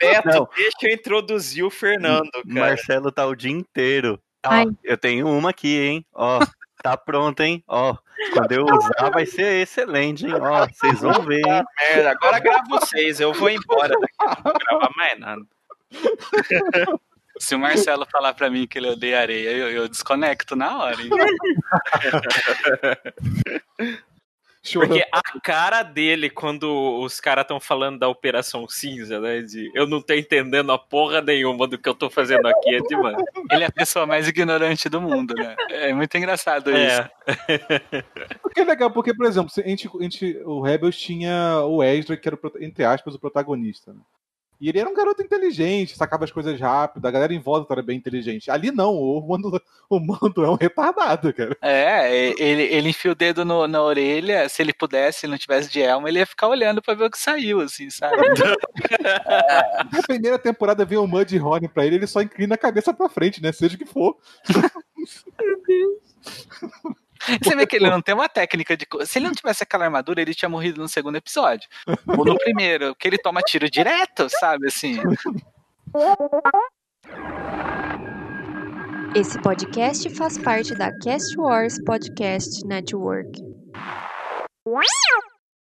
Speaker 2: Beto,
Speaker 4: Não.
Speaker 2: deixa eu introduzir o Fernando, cara.
Speaker 4: Marcelo tá o dia inteiro. Eu tenho uma aqui, hein? Ó, tá pronta, hein? Ó, quando eu usar vai ser excelente, hein? Ó, vocês vão ver, hein?
Speaker 2: Merda, agora gravo vocês, eu vou embora daqui, não vou gravar mais nada.
Speaker 5: Se o Marcelo falar pra mim que ele odeia areia, eu, eu desconecto na hora, hein?
Speaker 2: Porque a cara dele, quando os caras estão falando da Operação Cinza, né? De eu não tô entendendo a porra nenhuma do que eu tô fazendo aqui, é demais.
Speaker 5: Ele é a pessoa mais ignorante do mundo, né? É muito engraçado isso.
Speaker 2: É.
Speaker 1: Porque é legal, porque, por exemplo, se a gente, a gente, o Rebels tinha o Ezra, que era, entre aspas, o protagonista. Né? E ele era um garoto inteligente, sacava as coisas rápido, a galera em volta era bem inteligente. Ali não, o mando, o mando é um retardado, cara.
Speaker 5: É, e- ele, ele enfia o dedo no- na orelha, se ele pudesse, se ele não tivesse de elmo, ele ia ficar olhando pra ver o que saiu, assim, sabe?
Speaker 1: Na primeira temporada veio o Mud Horn pra ele, ele só inclina a cabeça pra frente, né? Seja o que for.
Speaker 5: Você vê que ele não tem uma técnica de. Se ele não tivesse aquela armadura, ele tinha morrido no segundo episódio. Ou no primeiro, que ele toma tiro direto, sabe, assim.
Speaker 19: Esse podcast faz parte da Cast Wars Podcast Network.